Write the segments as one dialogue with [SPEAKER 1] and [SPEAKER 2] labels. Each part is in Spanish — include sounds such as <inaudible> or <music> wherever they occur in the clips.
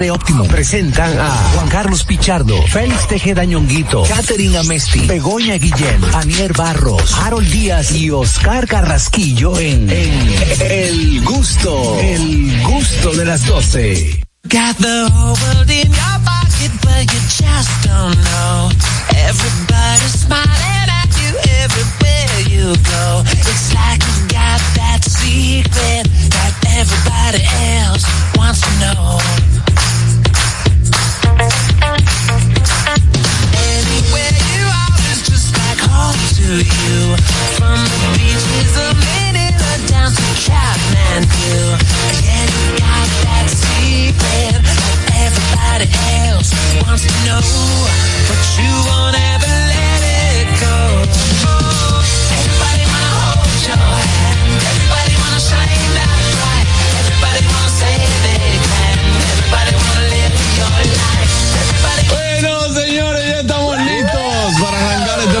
[SPEAKER 1] de Óptimo presentan a Juan Carlos Pichardo, Félix Tejeda Ñonguito, Catherine Amesti, Begoña Guillén, Anier Barros, Harold Díaz y Oscar Carrasquillo en, en El Gusto, El Gusto de las 12.
[SPEAKER 2] Got the whole world in your pocket, but you just don't know. Everybody's smiling at you everywhere you go. It's like you got that secret that everybody else wants to know. You. From the beaches of down to you got that secret that everybody else wants to know, but you won't ever let it go. Everybody your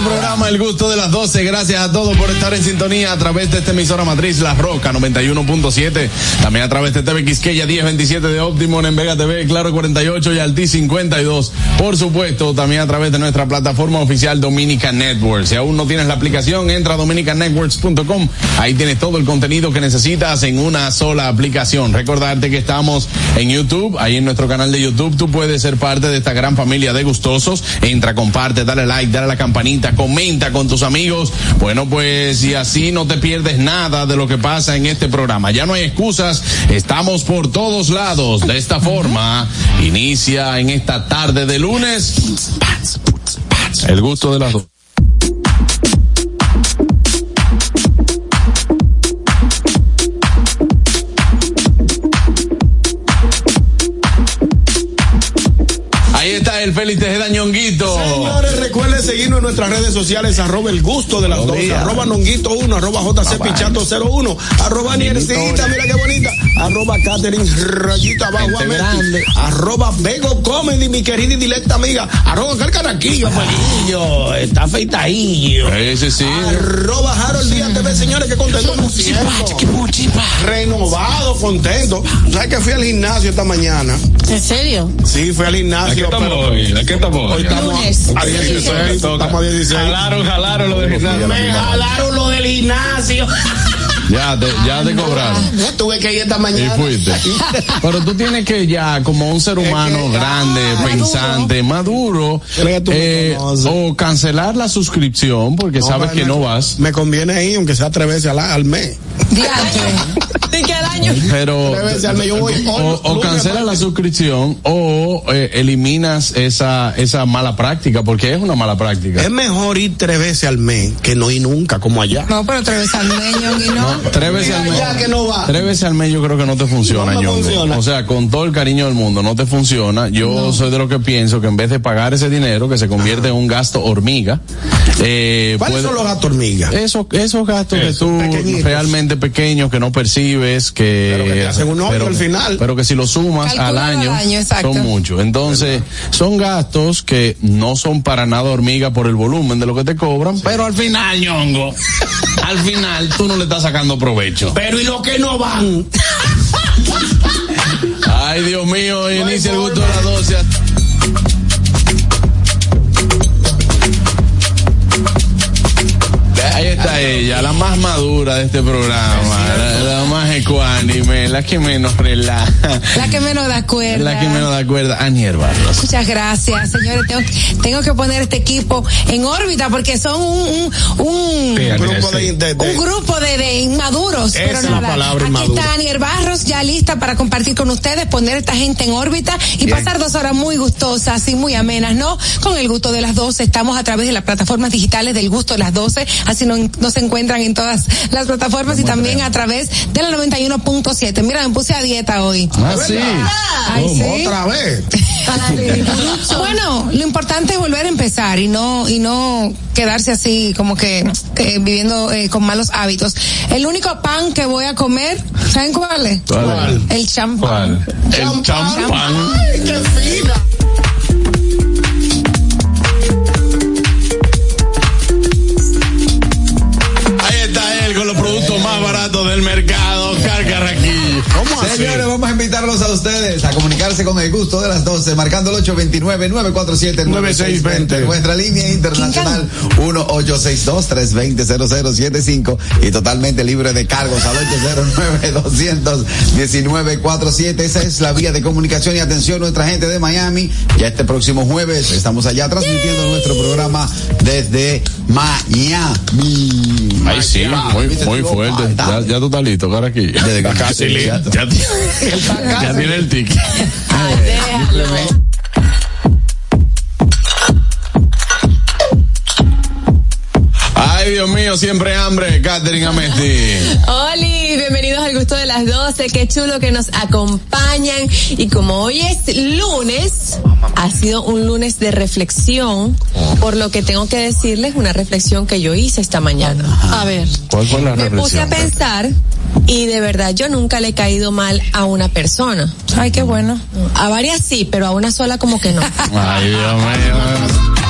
[SPEAKER 3] programa El Gusto de las 12. Gracias a todos por estar en sintonía a través de esta emisora matriz La Roca 91.7. También a través de TV Quisqueya 1027 de Optimum en Vega TV, Claro 48 y Alti 52. Por supuesto, también a través de nuestra plataforma oficial Dominican Network. Si aún no tienes la aplicación, entra a dominicannetworks.com. Ahí tienes todo el contenido que necesitas en una sola aplicación. Recordarte que estamos en YouTube, ahí en nuestro canal de YouTube. Tú puedes ser parte de esta gran familia de gustosos. Entra, comparte, dale like, dale a la campanita, comenta con tus amigos. Bueno, pues y así no te pierdes nada de lo que pasa en este programa. Ya no hay excusas, estamos por todos lados. De esta forma, inicia en esta tarde de lunes. El gusto de las dos. Ahí está el Félix Tejeda Ñonguito.
[SPEAKER 4] Señores, recuerden seguirnos en nuestras redes sociales, arroba el gusto de las dos, arroba nonguito 1, arroba jc pichato 01, arroba niercita, mira qué bonita, arroba Catherine rayita abajo,
[SPEAKER 3] grande.
[SPEAKER 4] arroba Bego Comedy, mi querida y directa amiga, arroba Carcaraquillo, Felillo, está afeitadillo.
[SPEAKER 3] Ese sí.
[SPEAKER 4] Arroba Harold Díaz TV, señores, qué contento. Renovado, contento. ¿Sabes que fui al gimnasio esta mañana?
[SPEAKER 5] ¿En serio?
[SPEAKER 4] Sí, fui al gimnasio. pero-
[SPEAKER 3] qué estamos
[SPEAKER 4] Hoy estamos a 16, estamos a 16.
[SPEAKER 3] Jalaron, jalaron lo de gimnasio.
[SPEAKER 4] Me jalaron lo del gimnasio. <laughs>
[SPEAKER 3] Ya te, ya te cobraron.
[SPEAKER 4] Tuve que ir esta
[SPEAKER 3] Y
[SPEAKER 4] mañana.
[SPEAKER 3] fuiste. <laughs> Pero tú tienes que ya, como un ser humano
[SPEAKER 4] que-
[SPEAKER 3] grande,
[SPEAKER 4] ah,
[SPEAKER 3] pensante, maduro, eh, o cancelar la suscripción porque sabes que
[SPEAKER 4] me-
[SPEAKER 3] no vas.
[SPEAKER 4] Me conviene ir, aunque sea tres veces al, al mes.
[SPEAKER 5] Diantre. <laughs>
[SPEAKER 3] Pero
[SPEAKER 4] mes. Yo voy.
[SPEAKER 3] o, o cancela la suscripción o eh, eliminas esa esa mala práctica porque es una mala práctica.
[SPEAKER 4] Es mejor ir tres veces al mes que no ir nunca, como allá.
[SPEAKER 5] No, pero tres veces al meño y no.
[SPEAKER 3] Tres veces al mes.
[SPEAKER 4] Ya que no va.
[SPEAKER 3] Tres veces al mes yo creo que no te funciona,
[SPEAKER 4] No funciona.
[SPEAKER 3] O sea, con todo el cariño del mundo, no te funciona. Yo soy de lo que pienso que en vez de pagar ese dinero, que se convierte en un gasto hormiga, eh,
[SPEAKER 4] ¿Cuáles
[SPEAKER 3] puede-
[SPEAKER 4] son los gastos hormigas?
[SPEAKER 3] esos, esos gastos que tú
[SPEAKER 4] pequeñitos.
[SPEAKER 3] realmente pequeños que no percibes que
[SPEAKER 4] Pero que te hacen un hoyo al final.
[SPEAKER 3] pero que si lo sumas al año,
[SPEAKER 5] al año, exacto.
[SPEAKER 3] son muchos entonces son gastos que no son para nada hormiga por el volumen de lo que te cobran pero al final ñongo al final tú no le estás sacando provecho.
[SPEAKER 4] Pero y los que no van.
[SPEAKER 3] ay Dios mío inicia el gusto de las 12 Ahí está ella, la más madura de este programa, la, la la que menos relaja,
[SPEAKER 5] La que menos da cuerda.
[SPEAKER 3] la que menos da cuerda, Anier Barros.
[SPEAKER 5] Muchas gracias, señores. Tengo, tengo que poner este equipo en órbita porque son un, un, un,
[SPEAKER 4] grupo de, de- de-
[SPEAKER 5] un grupo de, de inmaduros.
[SPEAKER 4] Esa
[SPEAKER 5] pero
[SPEAKER 4] es la
[SPEAKER 5] nada,
[SPEAKER 4] palabra,
[SPEAKER 5] aquí está Aniel Barros ya lista para compartir con ustedes, poner esta gente en órbita y pasar dos horas muy gustosas y muy amenas, ¿no? Con el gusto de las 12. Estamos a través de las plataformas digitales del gusto de las 12. Así no- nos encuentran en todas las plataformas y también a través de la 91.7. Mira, me puse a dieta hoy.
[SPEAKER 3] Ah, sí.
[SPEAKER 5] Ay, sí.
[SPEAKER 4] Otra vez. <laughs>
[SPEAKER 5] Bueno, lo importante es volver a empezar y no y no quedarse así como que eh, viviendo eh, con malos hábitos. El único pan que voy a comer, ¿saben cuál es?
[SPEAKER 3] ¿Cuál?
[SPEAKER 5] El champán.
[SPEAKER 3] ¿Cuál? El champán.
[SPEAKER 4] Ay, qué fina.
[SPEAKER 3] Ahí está él con los productos más baratos del mercado, Oscar Carraquillo.
[SPEAKER 4] ¿Cómo así?
[SPEAKER 6] Señores, vamos a invitarlos a ustedes a comunicarse con el gusto de las 12, marcando el 829-947-9620. Nuestra línea internacional 1862-320-0075 y totalmente libre de cargos al 809-219-47. Esa es la vía de comunicación y atención nuestra gente de Miami. Ya este próximo jueves estamos allá transmitiendo nuestro programa desde Miami.
[SPEAKER 3] Ay, sí, muy, muy fuerte. Ya, ya tú estás listo, cara aquí.
[SPEAKER 6] Desde que-
[SPEAKER 3] Casi listo. Ya, <laughs> ya tiene el ticket. Ay, Dios mío, siempre hambre, Catherine Amesti.
[SPEAKER 7] Oli, bienvenidos al gusto de las 12. Qué chulo que nos acompañan. Y como hoy es lunes, ha sido un lunes de reflexión, por lo que tengo que decirles una reflexión que yo hice esta mañana. A ver.
[SPEAKER 3] ¿Cuál fue la
[SPEAKER 7] Me puse a
[SPEAKER 3] reflexión?
[SPEAKER 7] pensar y de verdad yo nunca le he caído mal a una persona.
[SPEAKER 5] Ay, qué bueno.
[SPEAKER 7] A varias sí, pero a una sola como que no.
[SPEAKER 3] Ay, Dios mío.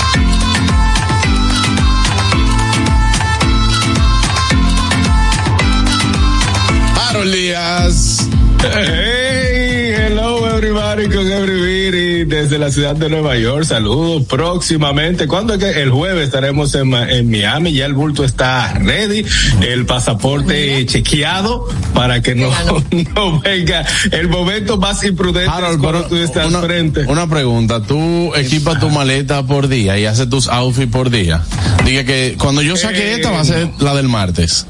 [SPEAKER 3] Díaz.
[SPEAKER 8] Hey, hello everybody con everybody desde la ciudad de Nueva York. Saludos próximamente. ¿Cuándo es que el jueves estaremos en, Miami? Ya el bulto está ready, el pasaporte chequeado para que no, <laughs> no venga el momento más imprudente
[SPEAKER 3] Harold,
[SPEAKER 8] cuando
[SPEAKER 3] pero
[SPEAKER 8] tú estás
[SPEAKER 3] una,
[SPEAKER 8] frente.
[SPEAKER 3] una pregunta. ¿Tú equipas tu maleta por día y haces tus outfits por día? Dije que cuando yo saque
[SPEAKER 8] Eh,
[SPEAKER 3] esta va a ser la del martes.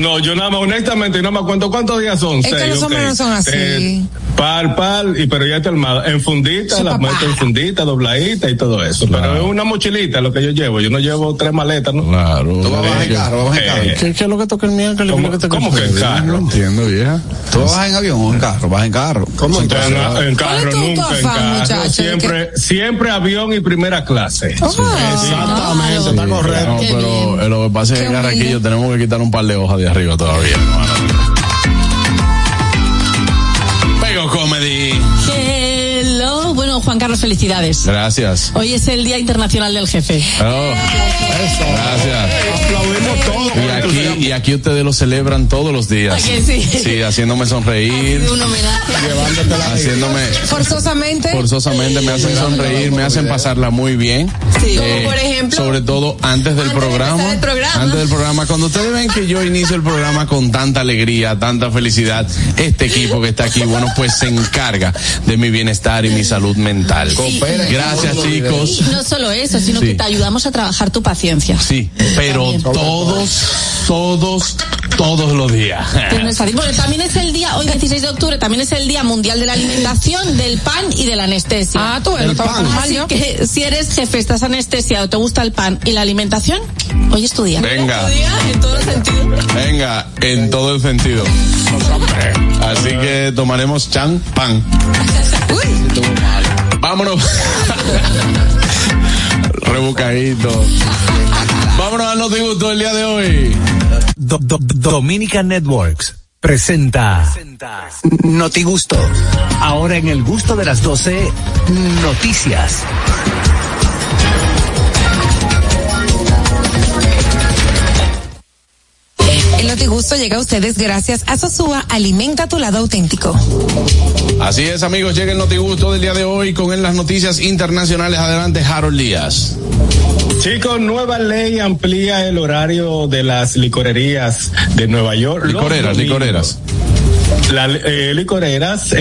[SPEAKER 8] No, yo nada más, honestamente, nada más cuento cuántos días son.
[SPEAKER 5] Es que
[SPEAKER 8] Seis,
[SPEAKER 5] los
[SPEAKER 8] ok.
[SPEAKER 5] hombres no son así.
[SPEAKER 8] Eh, par, par, y pero ya está armada. En fundita,
[SPEAKER 5] Su
[SPEAKER 8] las meto en fundita, dobladita y todo eso.
[SPEAKER 3] Claro.
[SPEAKER 8] Pero es una mochilita lo que yo llevo. Yo no llevo tres maletas, ¿no?
[SPEAKER 3] Claro.
[SPEAKER 6] Tú vas a bajar en carro, vas en carro.
[SPEAKER 8] eh,
[SPEAKER 3] ¿Qué, qué es lo que toca el miércoles?
[SPEAKER 8] ¿Cómo-
[SPEAKER 3] ¿Qué es lo que
[SPEAKER 8] cómo que en carro?
[SPEAKER 3] No entiendo, vieja.
[SPEAKER 6] ¿Tú vas en avión o en carro? Vas en carro.
[SPEAKER 8] ¿Cómo en, carro, en carro
[SPEAKER 5] ¿Cuál es tu- tu
[SPEAKER 8] nunca, en carro.
[SPEAKER 5] muchacho?
[SPEAKER 8] Siempre, siempre avión y primera clase.
[SPEAKER 5] Ah,
[SPEAKER 8] Exactamente, está correcto.
[SPEAKER 3] No, pero eh, lo que pasa es que Carraquillo
[SPEAKER 5] humilde.
[SPEAKER 3] tenemos que quitar un par de hojas de arriba todavía. Pego
[SPEAKER 9] Juan Carlos, felicidades.
[SPEAKER 3] Gracias.
[SPEAKER 9] Hoy es el Día Internacional del Jefe.
[SPEAKER 3] Oh, gracias.
[SPEAKER 8] Aplaudimos todos.
[SPEAKER 3] Y aquí, y aquí ustedes lo celebran todos los días.
[SPEAKER 9] ¿A que sí?
[SPEAKER 3] Sí, haciéndome sonreír, haciéndome,
[SPEAKER 5] Forzosamente.
[SPEAKER 3] forzosamente me hacen sonreír, me hacen pasarla muy bien.
[SPEAKER 9] Sí.
[SPEAKER 3] Eh,
[SPEAKER 7] por ejemplo,
[SPEAKER 3] sobre todo antes del
[SPEAKER 7] antes
[SPEAKER 3] programa,
[SPEAKER 7] programa.
[SPEAKER 3] antes del programa, cuando ustedes ven que yo inicio el programa con tanta alegría, tanta felicidad, este equipo que está aquí, bueno, pues se encarga de mi bienestar y mi salud mental.
[SPEAKER 6] En
[SPEAKER 3] Gracias, chicos.
[SPEAKER 9] Y no solo eso, sino
[SPEAKER 3] Sí.
[SPEAKER 9] que te ayudamos a trabajar tu paciencia.
[SPEAKER 3] Sí, pero
[SPEAKER 9] También.
[SPEAKER 3] Todos, todos, todos los días.
[SPEAKER 9] Que no es fácil. Bueno, también es el día, hoy 16 de octubre, también es el Día Mundial de la Alimentación, del pan y de la anestesia.
[SPEAKER 5] Ah, tú, tan mal
[SPEAKER 9] Así que si eres jefe, estás anestesiado, te gusta el pan y la alimentación, hoy es tu día.
[SPEAKER 3] Venga.
[SPEAKER 7] en todos los sentidos.
[SPEAKER 3] Venga, en todo el sentido. Así que tomaremos champán. Vámonos. Rebucadito. Vámonos al notigusto del día de hoy.
[SPEAKER 1] Do- Do- Dominica Networks presenta Notigusto. Ahora en el gusto de las 12, noticias.
[SPEAKER 5] El Notigusto llega a ustedes gracias a Sosúa Alimenta tu lado auténtico.
[SPEAKER 3] Así es, amigos, llega el notigusto del día de hoy con en las noticias internacionales. Adelante, Harold Díaz.
[SPEAKER 8] Chicos, nueva ley amplía el horario de las licorerías de Nueva York.
[SPEAKER 3] Licoreras, licoreras.
[SPEAKER 8] Las eh, licoreras, eh,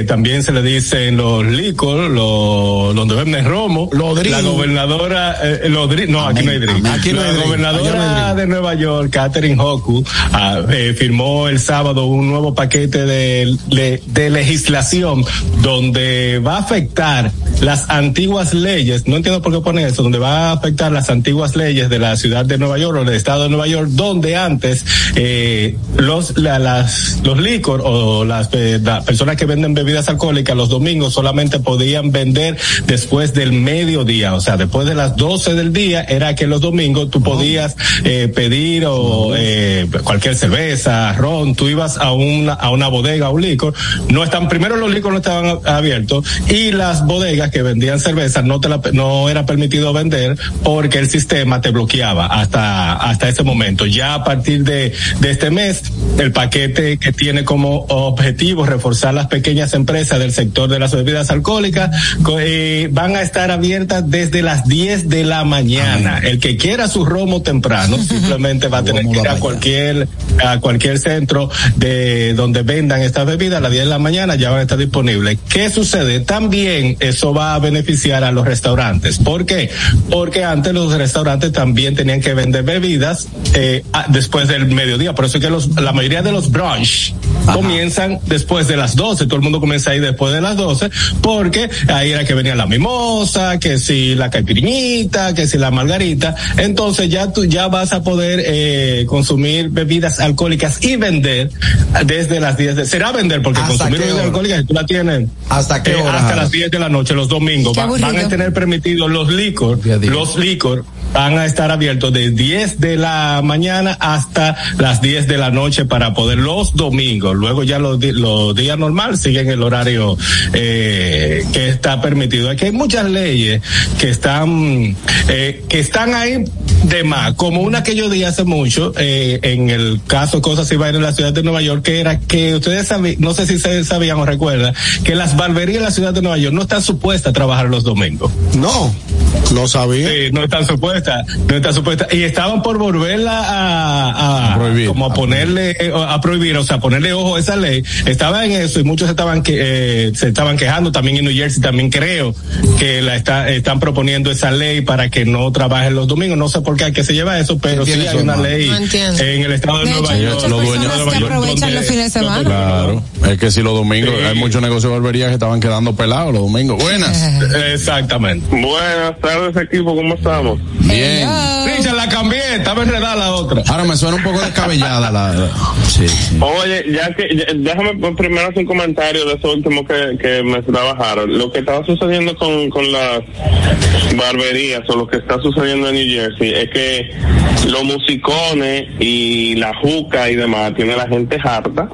[SPEAKER 8] eh, también se le dicen los licor, los, donde venden romo.
[SPEAKER 6] Los.
[SPEAKER 8] La gobernadora, eh, los no, aquí no hay drink.
[SPEAKER 6] Aquí no
[SPEAKER 8] la
[SPEAKER 6] hay drink.
[SPEAKER 8] gobernadora
[SPEAKER 6] no
[SPEAKER 8] de Nueva York, Catherine Hoku, ah, eh, firmó el sábado un nuevo paquete de, le- de legislación donde va a afectar las antiguas leyes, no entiendo por qué pone eso, donde va a afectar las antiguas leyes de la ciudad de Nueva York o del estado de Nueva York, donde antes eh, los la- las los licor o las eh, personas que venden bebidas alcohólicas los domingos solamente podían vender después del mediodía, o sea, después de las 12 del día era que los domingos tú podías eh, pedir o eh, cualquier cerveza, ron, tú ibas a una a una bodega, a un licor, no están primero los licores no estaban abiertos y las bodegas que vendían cerveza no te la, no era permitido vender porque el sistema te bloqueaba hasta hasta ese momento. Ya a partir de, de este mes, el paquete que tiene como objetivo reforzar las pequeñas empresas del sector de las bebidas alcohólicas co- eh, van a estar abiertas desde las 10 de la mañana. El que quiera su romo temprano <laughs> simplemente va a tener que ir a cualquier a cualquier centro de donde vendan estas bebidas a las 10 de la mañana ya van a estar disponibles. ¿Qué sucede? También eso va a beneficiar a los restaurantes. ¿Por qué? Porque antes los restaurantes también tenían que vender bebidas eh, después del mediodía. Por eso es que los, la mayoría de los brunch comienzan después de las 12. Todo el mundo comienza ahí después de las 12 porque ahí era que venía la mimosa, que si la caipiriñita, que si la margarita. Entonces ya tú ya vas a poder eh, consumir bebidas alcohólicas y vender desde las 10 de, será vender porque
[SPEAKER 6] ¿Hasta
[SPEAKER 8] consumir bebidas alcohólicas si tú la tienes
[SPEAKER 6] ¿Hasta qué
[SPEAKER 8] eh, hasta las 10 de la noche los domingos. Van a tener permitidos los licor los licor van a estar abiertos de 10 de la mañana hasta las 10 de la noche para poder los domingos. Luego ya los, los días normal siguen el horario eh, que está permitido. Aquí hay muchas leyes que están eh, que están ahí de más como una que yo di hace mucho eh, en el caso Cosas y Vainas en la ciudad de Nueva York que era que ustedes sabían no sé si ustedes sabían o recuerdan que las barberías en la ciudad de Nueva York no están supuestas a trabajar los domingos
[SPEAKER 4] No, no sabía.
[SPEAKER 8] Sí, no están supuestas, no están supuestas. Y estaban por volverla a, a,
[SPEAKER 3] A prohibir.
[SPEAKER 8] como a ponerle, eh, a prohibir, o sea, ponerle ojo a esa ley. Estaba en eso y muchos estaban que, eh, se estaban quejando. También en New Jersey también creo que la está, están proponiendo esa ley para que no trabajen los domingos. No sé por qué hay que se lleva eso, pero sí hay una ley
[SPEAKER 7] No
[SPEAKER 8] en el estado de,
[SPEAKER 5] De hecho,
[SPEAKER 8] Nueva
[SPEAKER 5] hay
[SPEAKER 8] York.
[SPEAKER 3] los dueños de
[SPEAKER 5] que
[SPEAKER 3] York,
[SPEAKER 5] aprovechan los fines de semana.
[SPEAKER 3] Claro, es que si los domingos,
[SPEAKER 8] Sí.
[SPEAKER 3] hay muchos negocios de barbería que estaban quedando pelados los domingos. Buenas. <laughs>
[SPEAKER 8] Exactamente.
[SPEAKER 10] Buenas tardes equipo, ¿cómo estamos?
[SPEAKER 3] Bien.
[SPEAKER 8] Richard, la cambié, estaba enredada la otra.
[SPEAKER 3] Ahora me suena un poco descabellada la. la- sí, sí.
[SPEAKER 10] Oye, ya que, ya- déjame primero hacer un comentario de eso último que, que me trabajaron. Lo que estaba sucediendo con, con las barberías o lo que está sucediendo en New Jersey es que los musicones y la juca y demás tiene la gente harta.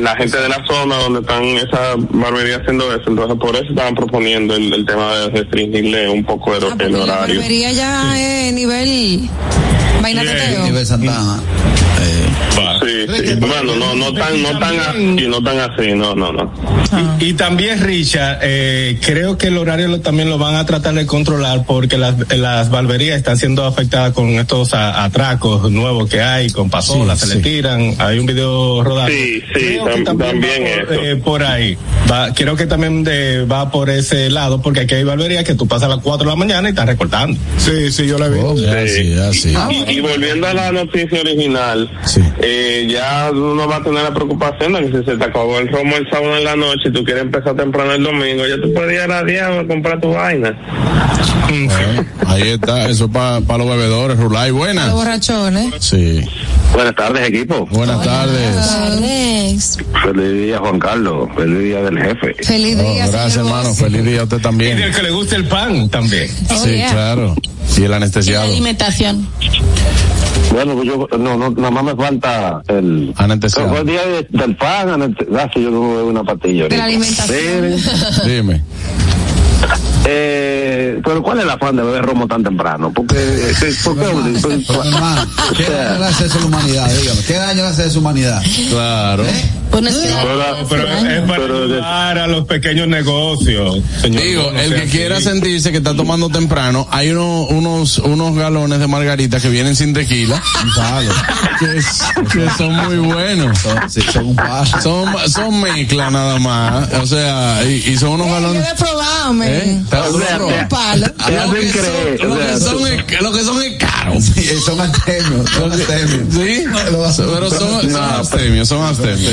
[SPEAKER 10] La gente de la zona donde están esas barberías haciendo eso, entonces por eso estaban proponiendo el, el tema de restringirle un poco el,
[SPEAKER 5] Ah,
[SPEAKER 10] el
[SPEAKER 5] la
[SPEAKER 10] horario.
[SPEAKER 5] barbería ya es nivel vaina
[SPEAKER 8] Bien.
[SPEAKER 5] teteo.
[SPEAKER 6] Nivel Santana. Eh,
[SPEAKER 10] Sí, sí. Bueno, no, no tan, no tan así, no tan así, no, no, no.
[SPEAKER 8] Y, y también, Richard, eh, creo que el horario lo- también lo van a tratar de controlar porque las, las barberías están siendo afectadas con estos a- atracos nuevos que hay, con pasolas,
[SPEAKER 3] Sí,
[SPEAKER 8] se
[SPEAKER 3] sí.
[SPEAKER 8] le tiran, hay un video rodando.
[SPEAKER 10] Sí, sí, tam- también
[SPEAKER 8] va por,
[SPEAKER 10] eso.
[SPEAKER 8] eh, por ahí. Va, creo que también de- va por ese lado porque aquí hay barberías que tú pasas a las 4 de la mañana y están recortando.
[SPEAKER 4] Sí, sí, yo la vi.
[SPEAKER 3] Oh.
[SPEAKER 10] Y, y volviendo a la noticia original,
[SPEAKER 3] Sí.
[SPEAKER 10] Eh, ya uno va a tener la preocupación de que si se te acabó el romo el sábado en la noche y tú quieres empezar temprano el domingo, ya tú puedes ir a la 10 a comprar tu vaina.
[SPEAKER 3] Bueno, ahí está, eso para los bebedores, Rulay.
[SPEAKER 5] Los
[SPEAKER 3] Buenas.
[SPEAKER 5] borrachones.
[SPEAKER 3] Sí.
[SPEAKER 11] Buenas tardes, equipo.
[SPEAKER 3] Buenas tardes.
[SPEAKER 5] Alex.
[SPEAKER 11] Feliz día, Juan Carlos. Feliz día del jefe.
[SPEAKER 5] Feliz
[SPEAKER 3] Oh,
[SPEAKER 5] día,
[SPEAKER 3] gracias,
[SPEAKER 5] señor
[SPEAKER 3] hermano. Feliz día a usted
[SPEAKER 8] Y
[SPEAKER 3] también.
[SPEAKER 8] del que le guste el pan también.
[SPEAKER 5] Oh,
[SPEAKER 3] Sí,
[SPEAKER 5] yeah.
[SPEAKER 3] claro. Y el
[SPEAKER 9] La
[SPEAKER 3] anestesiado.
[SPEAKER 9] alimentación.
[SPEAKER 11] Bueno, pues yo, no, no, nada más me falta el.
[SPEAKER 3] Anestesiado.
[SPEAKER 11] Fue el día de- del pan, ah, sí, yo no una patilla.
[SPEAKER 5] De la alimentación.
[SPEAKER 11] Sí,
[SPEAKER 3] Dime.
[SPEAKER 11] Eh, pero ¿cuál es el afán de beber romo tan temprano? Porque, eh, ¿por qué? Pues,
[SPEAKER 6] Pero, hermano, ¿qué daño le hace eso a la humanidad? Dígame, ¿qué daño le hace a la humanidad?
[SPEAKER 3] Claro.
[SPEAKER 9] Bueno, que-
[SPEAKER 10] Pero-
[SPEAKER 8] Pero es para
[SPEAKER 10] Pero de-
[SPEAKER 8] ayudar a los pequeños negocios. Señor,
[SPEAKER 3] Digo,
[SPEAKER 8] No
[SPEAKER 3] el que
[SPEAKER 8] así.
[SPEAKER 3] quiera sentirse que está tomando temprano, hay uno- unos, unos galones de margarita que vienen sin tequila, que, es- que son muy buenos.
[SPEAKER 6] Son, sí, son un par.
[SPEAKER 3] Son, son mezcla nada más, o sea, y, y son unos
[SPEAKER 5] Eh, yo
[SPEAKER 3] galones.
[SPEAKER 5] lo he probado.
[SPEAKER 3] ¿Eh? ¿Te lo
[SPEAKER 11] O sea,
[SPEAKER 3] que son, lo
[SPEAKER 11] o
[SPEAKER 3] que
[SPEAKER 11] sea,
[SPEAKER 3] son es, lo que son es caro.
[SPEAKER 6] Sí, son artemios, son artemios.
[SPEAKER 3] Sí, pero son, son abstemios, son abstemios.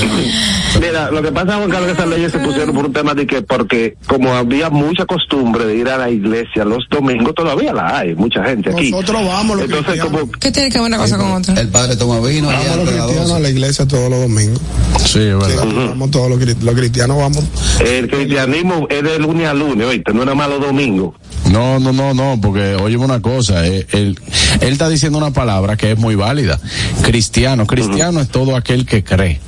[SPEAKER 11] Mira, lo que pasa, Juan Carlos, que esas leyes se pusieron por un tema de que, porque como había mucha costumbre de ir a la iglesia los domingos, todavía la hay, mucha gente aquí.
[SPEAKER 4] Nosotros vamos los
[SPEAKER 11] Entonces,
[SPEAKER 4] cristianos.
[SPEAKER 11] como,
[SPEAKER 5] ¿Qué tiene que ver una cosa con otra?
[SPEAKER 6] El padre toma vino y
[SPEAKER 4] Vamos los cristianos a
[SPEAKER 6] 12.
[SPEAKER 4] la iglesia todos los domingos.
[SPEAKER 3] Sí, es
[SPEAKER 4] Sí,
[SPEAKER 3] verdad.
[SPEAKER 4] vamos todos los, los cristianos, vamos.
[SPEAKER 11] el cristianismo es de lunes a lunes, oíste, no más los domingos.
[SPEAKER 3] No, no, no, no, porque oye una cosa, eh, él, él está diciendo una palabra que es muy válida. Cristiano, cristiano es todo aquel que cree.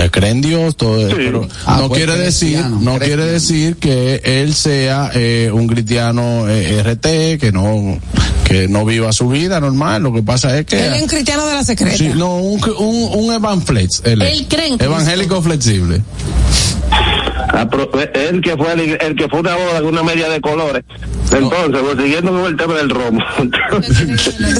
[SPEAKER 3] Eh, cree en Dios, todo, pero
[SPEAKER 6] Ah,
[SPEAKER 3] no
[SPEAKER 6] pues
[SPEAKER 3] quiere decir, no quiere decir que él sea eh, un cristiano eh, RT, que no, que no viva su vida normal. Lo que pasa es que
[SPEAKER 5] Él es un cristiano de la secreta.
[SPEAKER 3] Sí, no, un, un, un evanflex. Él,
[SPEAKER 9] cree en Cristo.
[SPEAKER 3] Evangélico flexible.
[SPEAKER 11] Apro- El que fue el, el que fue una boda de una media de colores. Entonces, pues, siguiendo con el tema del romo.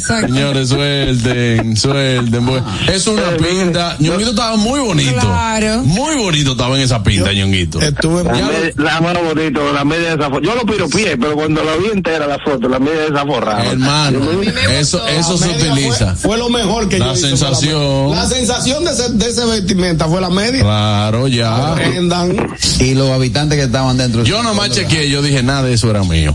[SPEAKER 3] Señores, suelten, suelten. pues. Es una pinta. Ñonguito estaba muy bonito.
[SPEAKER 5] Claro.
[SPEAKER 3] Muy bonito estaba en esa pinta, Ñonguito.
[SPEAKER 4] Estuve
[SPEAKER 11] La, media- la mano bonito, la media desaforrada. Yo lo piropié, pero cuando la vi entera la foto, la media desaforrada.
[SPEAKER 3] Hermano, eso, eso se utiliza.
[SPEAKER 4] Fue lo mejor que
[SPEAKER 3] La
[SPEAKER 4] yo hice,
[SPEAKER 3] sensación.
[SPEAKER 4] La, la sensación de ese, de ese vestimenta fue la media.
[SPEAKER 3] Claro, ya.
[SPEAKER 6] Y los habitantes que estaban dentro.
[SPEAKER 3] Yo nomás chequeé, yo dije, nada de eso era mío.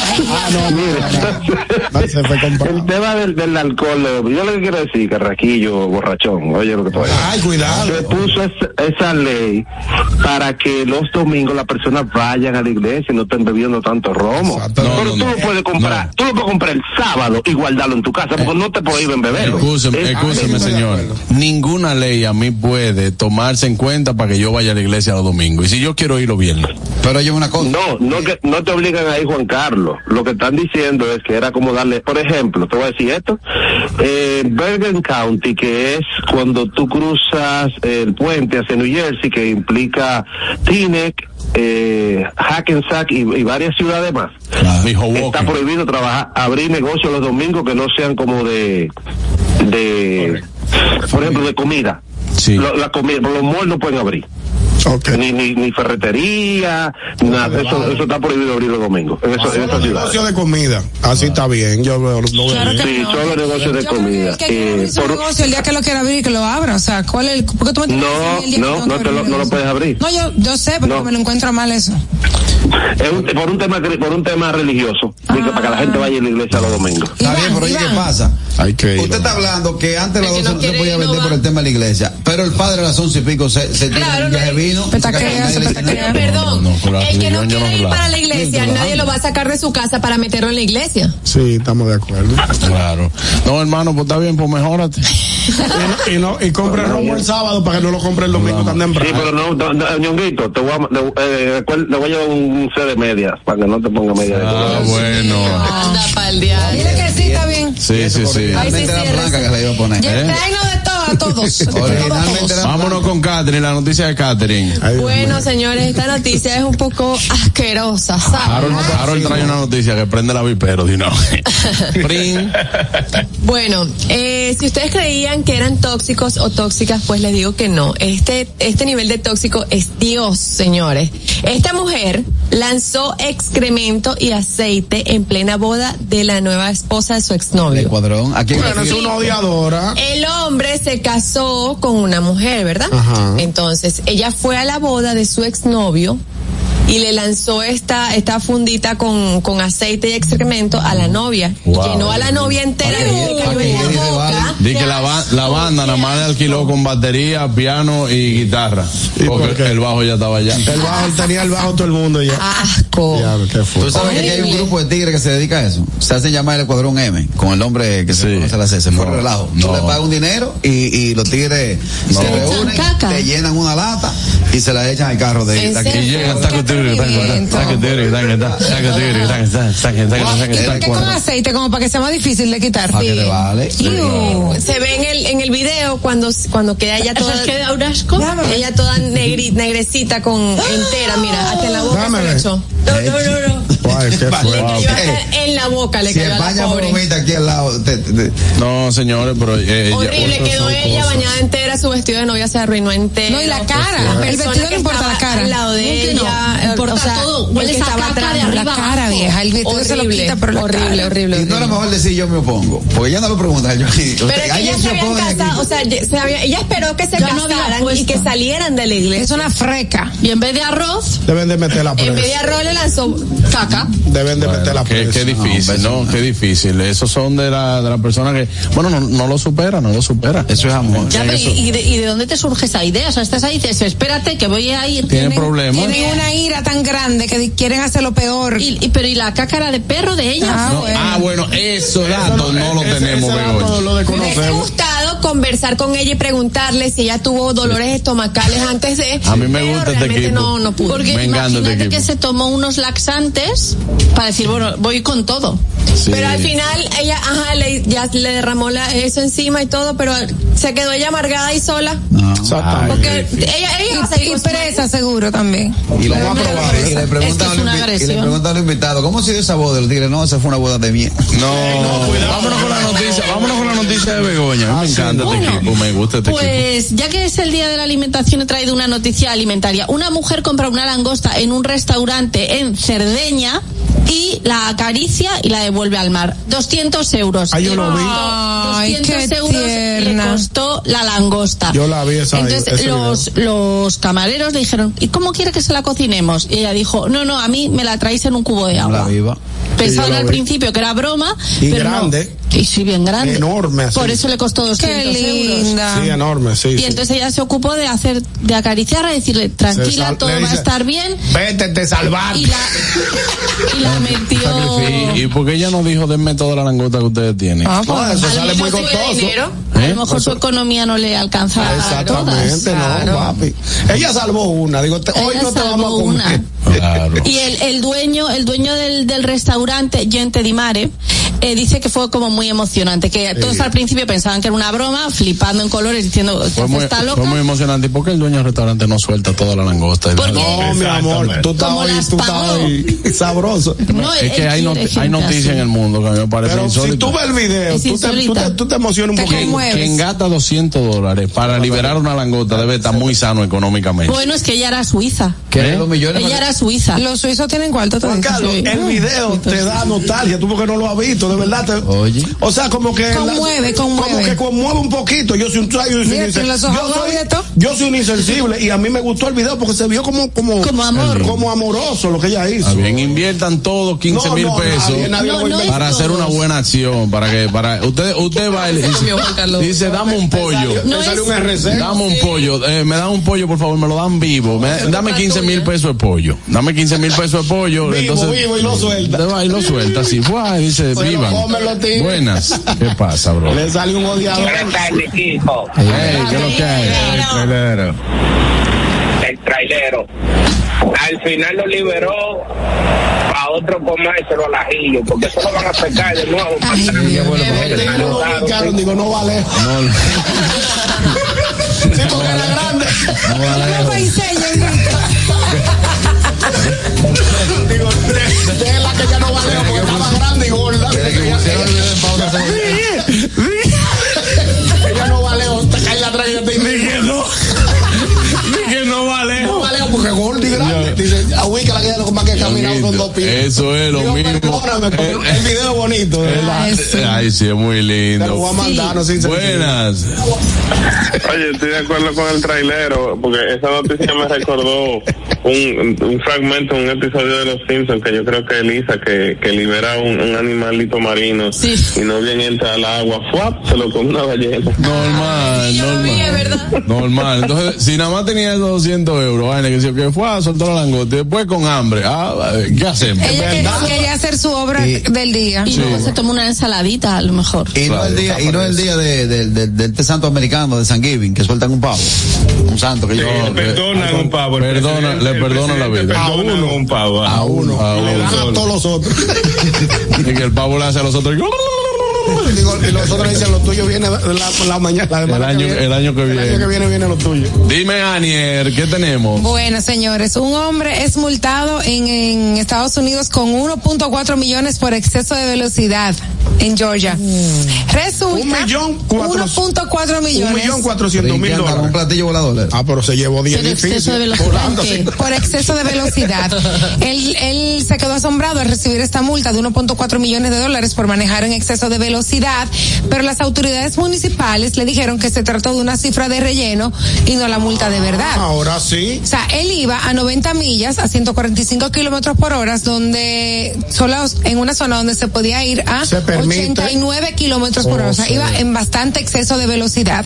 [SPEAKER 4] Ah, no. <laughs>
[SPEAKER 11] El tema del, del alcohol, eh, yo lo que quiero decir, Carraquillo, borrachón, oye lo que tú
[SPEAKER 4] Ay, cuidado.
[SPEAKER 11] Se puso es- esa ley para que los domingos las personas vayan a la iglesia y no estén bebiendo tanto romo.
[SPEAKER 4] Exacto.
[SPEAKER 11] Pero
[SPEAKER 3] no,
[SPEAKER 11] tú
[SPEAKER 3] no.
[SPEAKER 11] lo puedes comprar,
[SPEAKER 3] No.
[SPEAKER 11] tú lo puedes comprar el sábado y guardarlo en tu casa porque no te prohíben beberlo.
[SPEAKER 3] Escúcheme,
[SPEAKER 11] Es-
[SPEAKER 3] escúcheme,
[SPEAKER 4] de
[SPEAKER 3] señor. Ninguna ley a mí puede tomarse en cuenta para que yo vaya a la iglesia los domingos. Y si yo quiero ir los viernes.
[SPEAKER 6] Pero oye una cosa.
[SPEAKER 11] No, no que no te obligan a ir Juan Carlos. Lo que están diciendo es que era como darle, por ejemplo, te voy a decir esto, eh, Bergen County, que es cuando tú cruzas el puente hacia New Jersey, que implica Teaneck, eh, Hackensack y, y varias ciudades más. Está prohibido trabajar, abrir negocios los domingos que no sean como de, de, por ejemplo, de comida.
[SPEAKER 3] Sí.
[SPEAKER 11] Lo- la comida, los malls no pueden abrir
[SPEAKER 4] Ok.
[SPEAKER 11] ni, ni, ni ferretería, nada, eso, eso está prohibido abrir los domingos en, eso, en esa
[SPEAKER 4] Solo
[SPEAKER 11] ciudad.
[SPEAKER 4] negocio de comida. Así está bien. Yo lo, lo veo
[SPEAKER 5] Claro
[SPEAKER 4] bien.
[SPEAKER 5] que
[SPEAKER 11] Sí,
[SPEAKER 5] no.
[SPEAKER 11] solo negocios de
[SPEAKER 5] Yo que
[SPEAKER 11] comida.
[SPEAKER 5] el que
[SPEAKER 11] Eh,
[SPEAKER 5] su
[SPEAKER 11] por-
[SPEAKER 5] negocio, el día que lo quiera abrir, que lo abra. O sea, ¿cuál es el, ¿por qué tú me que
[SPEAKER 11] No,
[SPEAKER 5] el día que
[SPEAKER 11] no, no
[SPEAKER 5] que
[SPEAKER 11] te lo- no lo
[SPEAKER 5] negocio?
[SPEAKER 11] puedes abrir.
[SPEAKER 5] No, yo, yo sé, pero
[SPEAKER 11] No.
[SPEAKER 5] me lo encuentro mal eso.
[SPEAKER 11] es un- por un tema por un tema religioso, dice, para que la gente vaya a la iglesia los domingos.
[SPEAKER 6] Está bien, pero oye, ¿qué pasa?
[SPEAKER 3] Hay que ir.
[SPEAKER 6] Usted está hablando que antes
[SPEAKER 7] que
[SPEAKER 6] 12
[SPEAKER 7] no
[SPEAKER 6] no se podía
[SPEAKER 7] no
[SPEAKER 6] vender por el tema de la iglesia, pero el padre a las once y pico se, se tira
[SPEAKER 7] Claro,
[SPEAKER 6] un viaje
[SPEAKER 7] no
[SPEAKER 6] vino.
[SPEAKER 7] Perdón, el que no quiere ir para la iglesia, nadie lo va a sacar de su casa para meterlo en la iglesia.
[SPEAKER 4] Sí, estamos de acuerdo.
[SPEAKER 3] Claro. No, hermano, pues está bien, pues mejórate.
[SPEAKER 4] y, no, y, no, y compre romo el sábado para que no lo compre el domingo tan
[SPEAKER 11] Sí,
[SPEAKER 4] temprano.
[SPEAKER 11] pero no, no, no, Ñonguito, te voy a, le, eh, voy a llevar un C de medias, para que no te ponga media de
[SPEAKER 3] Ah, bueno.
[SPEAKER 7] Anda pa'l diablo.
[SPEAKER 5] Dile que sí, está bien.
[SPEAKER 3] Sí, sí, sí.
[SPEAKER 7] Ay, sí,
[SPEAKER 6] era
[SPEAKER 7] sí,
[SPEAKER 6] blanca que le iba a poner.
[SPEAKER 3] ¿Eh?
[SPEAKER 5] de todo a todos. <laughs>
[SPEAKER 3] Vámonos con Catherine, la noticia de Catherine.
[SPEAKER 4] Ay,
[SPEAKER 7] Bueno, señores, esta noticia es un poco asquerosa, ¿sabes?
[SPEAKER 3] Harold, Harold trae una noticia que prende la vipero vez. <laughs> Prin.
[SPEAKER 7] Bueno, eh, si ustedes creían que eran tóxicos o tóxicas, pues les digo que no. Este, este nivel de tóxico es Dios, señores. Esta mujer lanzó excremento y aceite en plena boda de la nueva esposa de su
[SPEAKER 6] El
[SPEAKER 7] exnovio.
[SPEAKER 6] cuadrón. Aquí
[SPEAKER 4] Bueno, es una odiadora.
[SPEAKER 7] El hombre se casó con una mujer, ¿verdad?
[SPEAKER 4] Ajá.
[SPEAKER 7] Entonces, ella fue a la boda de su exnovio y le lanzó esta, esta fundita con, con aceite y excremento a la novia.
[SPEAKER 3] Wow.
[SPEAKER 7] Llenó a la novia entera
[SPEAKER 6] que-
[SPEAKER 7] le
[SPEAKER 6] pa'
[SPEAKER 7] cayó
[SPEAKER 6] que
[SPEAKER 7] en la boca.
[SPEAKER 3] Dice que la, ba- la banda nada más le alquiló con batería, piano y guitarra.
[SPEAKER 4] ¿Y por
[SPEAKER 3] Porque el bajo ya estaba allá.
[SPEAKER 4] El bajo, él tenía el bajo todo el mundo ya.
[SPEAKER 7] Asco.
[SPEAKER 4] Diablo, qué fue.
[SPEAKER 6] Tú sabes que aquí hay un grupo de tigres que se dedica a eso. Se hacen llamar el Escuadrón M, con el nombre que se
[SPEAKER 3] Sí.
[SPEAKER 6] conoce la C. Se fue
[SPEAKER 3] No,
[SPEAKER 6] relajo.
[SPEAKER 3] no.
[SPEAKER 6] Tú le pagas un dinero y, y los tigres se reúnen, te llenan una lata y se la echan al carro de,
[SPEAKER 7] ¿En
[SPEAKER 6] de aquí.
[SPEAKER 3] Y llegan, taca, tigre, taca,
[SPEAKER 5] atrevimiento.
[SPEAKER 3] taca, tigre, taca, taca, taca, tigre, taca, taca, taca, taca, taca,
[SPEAKER 5] ¿Y por qué
[SPEAKER 3] taca.
[SPEAKER 5] con aceite? Como para que sea más difícil de quitar.
[SPEAKER 6] Te vale.
[SPEAKER 7] Se ve en el, en el video cuando, cuando queda ella toda,
[SPEAKER 9] es que da un asco.
[SPEAKER 7] ella toda negri- negrecita con entera, mira, hasta la boca se le echó. No, no, no, <laughs> no.
[SPEAKER 4] Qué fue.
[SPEAKER 7] Le cayó
[SPEAKER 6] ok.
[SPEAKER 7] hasta en la boca, le
[SPEAKER 6] Si
[SPEAKER 7] cayó a la
[SPEAKER 6] España
[SPEAKER 7] pobre.
[SPEAKER 6] bromita aquí al lado. te- te- te-
[SPEAKER 3] No, señores, pero eh, ella-
[SPEAKER 7] Horrible, quedó ella
[SPEAKER 3] cosas.
[SPEAKER 7] bañada entera, su vestido de novia se arruinó entero.
[SPEAKER 5] No, y la cara.
[SPEAKER 7] La
[SPEAKER 5] El
[SPEAKER 7] persona
[SPEAKER 5] vestido no
[SPEAKER 7] que
[SPEAKER 5] importa, la cara.
[SPEAKER 7] Al lado de
[SPEAKER 9] no.
[SPEAKER 7] ella.
[SPEAKER 9] Importa
[SPEAKER 7] o sea,
[SPEAKER 9] todo.
[SPEAKER 7] el
[SPEAKER 9] Huele
[SPEAKER 7] que
[SPEAKER 9] esa
[SPEAKER 7] estaba
[SPEAKER 9] caca
[SPEAKER 7] atrás,
[SPEAKER 9] de arriba
[SPEAKER 5] La cara,
[SPEAKER 9] abajo.
[SPEAKER 5] vieja. El vestido se lo
[SPEAKER 7] Horrible,
[SPEAKER 5] quita, pero la
[SPEAKER 7] horrible,
[SPEAKER 5] cara.
[SPEAKER 7] horrible,
[SPEAKER 6] Y no era
[SPEAKER 7] horrible.
[SPEAKER 6] mejor decir yo me opongo. Porque ya no lo preguntan. Yo,
[SPEAKER 7] Pero es que ella se
[SPEAKER 6] aquí.
[SPEAKER 7] casado, o sea, había- ella esperó que se
[SPEAKER 9] había
[SPEAKER 7] casaran y que salieran de la iglesia.
[SPEAKER 5] Es una freca.
[SPEAKER 9] Y en vez de arroz,
[SPEAKER 4] Deben de meter la
[SPEAKER 7] En vez de arroz le lanzó caca.
[SPEAKER 4] Deben de meter la
[SPEAKER 3] Qué,
[SPEAKER 4] presa.
[SPEAKER 3] qué difícil, ¿no? Qué difícil. Esos son de la, de la persona que, bueno, no, no lo supera, no lo supera.
[SPEAKER 6] Eso es amor.
[SPEAKER 9] Ya, pero,
[SPEAKER 3] Eso.
[SPEAKER 9] ¿y, de, y de dónde te surge esa idea? O sea, estás ahí y dices, espérate que voy a ir.
[SPEAKER 3] Tiene problemas.
[SPEAKER 5] Tienen una ira tan grande que quieren hacer lo peor.
[SPEAKER 9] Y, y- pero ¿y la cácara de perro de ella?
[SPEAKER 5] Ah,
[SPEAKER 3] No,
[SPEAKER 5] bueno.
[SPEAKER 3] ah, bueno, esos datos no los
[SPEAKER 4] Ese-
[SPEAKER 3] tenemos,
[SPEAKER 4] ese
[SPEAKER 7] conversar con ella y preguntarle si ella tuvo dolores estomacales antes de.
[SPEAKER 3] A mí me
[SPEAKER 7] pero
[SPEAKER 3] gusta este equipo.
[SPEAKER 7] No, no pude.
[SPEAKER 9] Porque
[SPEAKER 3] Me encanta este
[SPEAKER 9] imagínate que se tomó unos laxantes para decir, bueno, voy con todo.
[SPEAKER 3] Sí.
[SPEAKER 7] Pero al final ella, ajá, le, ya le derramó la, eso encima y todo, pero se quedó ella amargada y sola.
[SPEAKER 4] Exactamente.
[SPEAKER 7] Porque ella, ella va a
[SPEAKER 5] presa seguro también.
[SPEAKER 6] Y lo
[SPEAKER 4] más probable.
[SPEAKER 6] Y le preguntan,
[SPEAKER 9] Es que es
[SPEAKER 6] a los
[SPEAKER 9] una
[SPEAKER 6] invi- y le preguntan a los invitados, ¿cómo dio esa boda? Y los tigres, no, esa fue una boda de miel.
[SPEAKER 3] No, <laughs> vámonos con la noticia, vámonos con la noticia de Begoña. Me encanta
[SPEAKER 9] Bueno,
[SPEAKER 3] equipo, me gusta este equipo.
[SPEAKER 9] Pues ya que es el día de la alimentación he traído una noticia alimentaria. Una mujer compra una langosta en un restaurante en Cerdeña y la acaricia y la devuelve al mar. 200 euros.
[SPEAKER 4] Ay, yo lo vi.
[SPEAKER 5] Ay,
[SPEAKER 9] 200
[SPEAKER 5] qué
[SPEAKER 9] euros le
[SPEAKER 5] tierna.
[SPEAKER 9] costó la langosta.
[SPEAKER 4] Yo la vi esa-
[SPEAKER 9] Entonces
[SPEAKER 4] ese
[SPEAKER 9] los, los camareros le dijeron, ¿y cómo quiere que se la cocinemos? Y ella dijo, no, no, a mí me la traéis en un cubo de
[SPEAKER 6] La
[SPEAKER 9] agua.
[SPEAKER 6] viva.
[SPEAKER 9] Pensaban al
[SPEAKER 4] vi.
[SPEAKER 9] principio que era broma,
[SPEAKER 4] Y
[SPEAKER 9] pero no.
[SPEAKER 4] grande.
[SPEAKER 9] Y sí, bien grande.
[SPEAKER 4] Enorme, así.
[SPEAKER 9] Por eso le costó 200
[SPEAKER 5] Qué
[SPEAKER 9] euros.
[SPEAKER 5] Linda.
[SPEAKER 4] Sí, enorme, sí.
[SPEAKER 9] Y
[SPEAKER 4] sí.
[SPEAKER 9] entonces ella se ocupó de hacer, de acariciarla, decirle, tranquila,
[SPEAKER 4] sal-
[SPEAKER 9] todo va a estar bien.
[SPEAKER 4] Vete, te salvaste.
[SPEAKER 9] Y la, y la metió.
[SPEAKER 3] ¿Y, y por qué ella no dijo, denme toda la langota que ustedes tienen?
[SPEAKER 5] Ah,
[SPEAKER 4] No,
[SPEAKER 5] pues.
[SPEAKER 4] eso
[SPEAKER 9] A lo
[SPEAKER 4] sale muy costoso.
[SPEAKER 7] dinero.
[SPEAKER 9] A
[SPEAKER 3] ¿Eh?
[SPEAKER 9] lo mejor su economía no le alcanza a
[SPEAKER 4] Exactamente,
[SPEAKER 9] todas.
[SPEAKER 4] no, papi. Ella salvó una. Digo, te- hoy no te vamos a comer.
[SPEAKER 9] una.
[SPEAKER 3] Claro.
[SPEAKER 9] Y el, el dueño, el dueño del, del restaurante, Gente Di Mare, eh, dice que fue como muy emocionante, que todos al principio pensaban que era una broma, flipando en colores, diciendo que
[SPEAKER 3] Fue muy,
[SPEAKER 9] está loca.
[SPEAKER 3] fue muy emocionante. ¿Y por qué el dueño del restaurante no suelta toda la langosta?
[SPEAKER 4] No, mi amor, tú estás hoy,
[SPEAKER 9] las
[SPEAKER 4] tú estás
[SPEAKER 9] pagó. <laughs>
[SPEAKER 4] hoy sabroso.
[SPEAKER 9] No,
[SPEAKER 3] es que hay, not- hay noticias en el mundo que a mí me parece
[SPEAKER 4] Pero si
[SPEAKER 3] insólito.
[SPEAKER 4] tú ves el video, tú te, tú,
[SPEAKER 9] insólita.
[SPEAKER 4] te, tú te emocionas un poquito.
[SPEAKER 3] Quien gasta 200 dólares para liberar una langota debe estar muy sano económicamente.
[SPEAKER 9] Bueno, es que ella era suiza.
[SPEAKER 6] ¿Qué
[SPEAKER 3] ¿Eh?
[SPEAKER 6] los millones?
[SPEAKER 9] Ella era suiza.
[SPEAKER 5] Los suizos tienen cuarto
[SPEAKER 4] Juan. Carlos, el video te da nostalgia, tú porque no lo has visto, de verdad. Te,
[SPEAKER 6] Oye.
[SPEAKER 4] O sea, como que.
[SPEAKER 5] Conmueve, conmueve.
[SPEAKER 4] Como que conmueve un poquito. Yo soy un, yo soy un
[SPEAKER 5] Mira,
[SPEAKER 4] insen-
[SPEAKER 5] tiene los ojos
[SPEAKER 4] yo yo soy un insensible y a mí me gustó el video porque se vio como. Como,
[SPEAKER 9] Como amor.
[SPEAKER 4] Como amoroso lo que ella hizo.
[SPEAKER 3] Está bien, inviertan todos 15
[SPEAKER 4] No,
[SPEAKER 3] mil
[SPEAKER 4] no,
[SPEAKER 3] pesos
[SPEAKER 4] nadie- nadie
[SPEAKER 9] No,
[SPEAKER 3] para hacer una buena acción, para que, para, usted, usted va y dice, dice, dame un pollo.
[SPEAKER 9] No
[SPEAKER 4] Me salió
[SPEAKER 9] es-
[SPEAKER 4] un RC.
[SPEAKER 3] Dame un pollo, eh, me dan un pollo, por favor, me lo dan vivo. Me- dame 15 mil pesos de pollo. Dame 15 mil pesos de pollo.
[SPEAKER 4] Vivo,
[SPEAKER 3] entonces,
[SPEAKER 4] vivo, y lo suelta.
[SPEAKER 3] Y lo suelta, así. Fue, dice,
[SPEAKER 4] Se tira.
[SPEAKER 3] Buenas. ¿Qué pasa, bro?
[SPEAKER 4] Le salió un odiador.
[SPEAKER 12] Buenas tardes, equipo.
[SPEAKER 3] Hey, ¿qué es lo que hay?
[SPEAKER 12] El trailero. Al final lo liberó para otro comérselo al ajillo, porque eso lo van a pescar de nuevo.
[SPEAKER 5] Ay, Dios mío.
[SPEAKER 4] No lo ubicaron, digo, no vale. Sí, porque era grande.
[SPEAKER 5] Una paiseña, <laughs>
[SPEAKER 4] Digo, de, de la que ya no vale porque estaba grande gorda. Ella grande. Dice, a Wicca la que ya no más que caminar con dos pies.
[SPEAKER 3] Eso es lo
[SPEAKER 4] Digo,
[SPEAKER 3] mismo.
[SPEAKER 4] pero el video es bonito, de verdad.
[SPEAKER 3] Ay, sí, es muy
[SPEAKER 4] Te lo voy a
[SPEAKER 3] lindo.
[SPEAKER 4] no
[SPEAKER 3] Buenas.
[SPEAKER 10] Oye, estoy de acuerdo con el trailero, porque esa noticia me recordó un, un fragmento, un episodio de Los Simpsons, que yo creo que Elisa, que, que libera un, un animalito marino
[SPEAKER 9] Sí.
[SPEAKER 10] y no bien entra al agua, ¡fuap! se lo come una ballena.
[SPEAKER 3] Normal,
[SPEAKER 7] Yo lo vi, es
[SPEAKER 3] normal.
[SPEAKER 7] verdad.
[SPEAKER 3] Normal. Entonces, si nada más tenía esos 200 euros, vaina, que se que fue a soltar la langosta, después con hambre, ah, ¿qué hacemos?
[SPEAKER 5] Ella quería, quería hacer su obra
[SPEAKER 6] Y-
[SPEAKER 5] del día.
[SPEAKER 9] Y luego se toma una ensaladita, a lo mejor.
[SPEAKER 6] Y no el día, y no el día de, de, de- del té santo americano de San Giving, que sueltan un pavo. Un santo que yo.
[SPEAKER 8] Le perdonan un pavo. el
[SPEAKER 3] Perdona, le perdonan la vida.
[SPEAKER 8] perdonan un pavo.
[SPEAKER 3] A uno. A
[SPEAKER 4] le dan
[SPEAKER 3] uno.
[SPEAKER 4] a todos los otros. <laughs>
[SPEAKER 3] Y que el pavo le hace a los otros.
[SPEAKER 4] Digo, y los otros dicen, lo tuyo viene la, la mañana. La
[SPEAKER 3] El año,
[SPEAKER 4] que viene.
[SPEAKER 3] el año que
[SPEAKER 4] El año que
[SPEAKER 3] viene.
[SPEAKER 4] viene lo tuyo.
[SPEAKER 3] Dime, Anier, ¿qué tenemos?
[SPEAKER 5] Bueno, señores, un hombre es multado en, en Estados Unidos con 1.4 millones por exceso de velocidad en Georgia. Resulta
[SPEAKER 4] Un millón cuatro-
[SPEAKER 5] 1.4 millones
[SPEAKER 4] Un millón cuatrocientos mil
[SPEAKER 6] con un
[SPEAKER 4] dólares.
[SPEAKER 6] platillo volador.
[SPEAKER 4] Ah, pero se llevó 10
[SPEAKER 9] Pero exceso de velocidad.
[SPEAKER 4] volando,
[SPEAKER 9] ¿qué?
[SPEAKER 4] sí.
[SPEAKER 5] por exceso de velocidad. <laughs> él, él se quedó asombrado al recibir esta multa de 1.4 millones de dólares por manejar en exceso de velocidad pero las autoridades municipales le dijeron que se trató de una cifra de relleno y no la multa de verdad.
[SPEAKER 4] Ahora sí.
[SPEAKER 5] O sea, él iba a 90 millas, a 145 kilómetros por hora, donde solo en una zona donde se podía ir a
[SPEAKER 4] Se permite.
[SPEAKER 5] 89 kilómetros por hora. O sea,
[SPEAKER 4] Oh,
[SPEAKER 5] iba en bastante exceso de velocidad.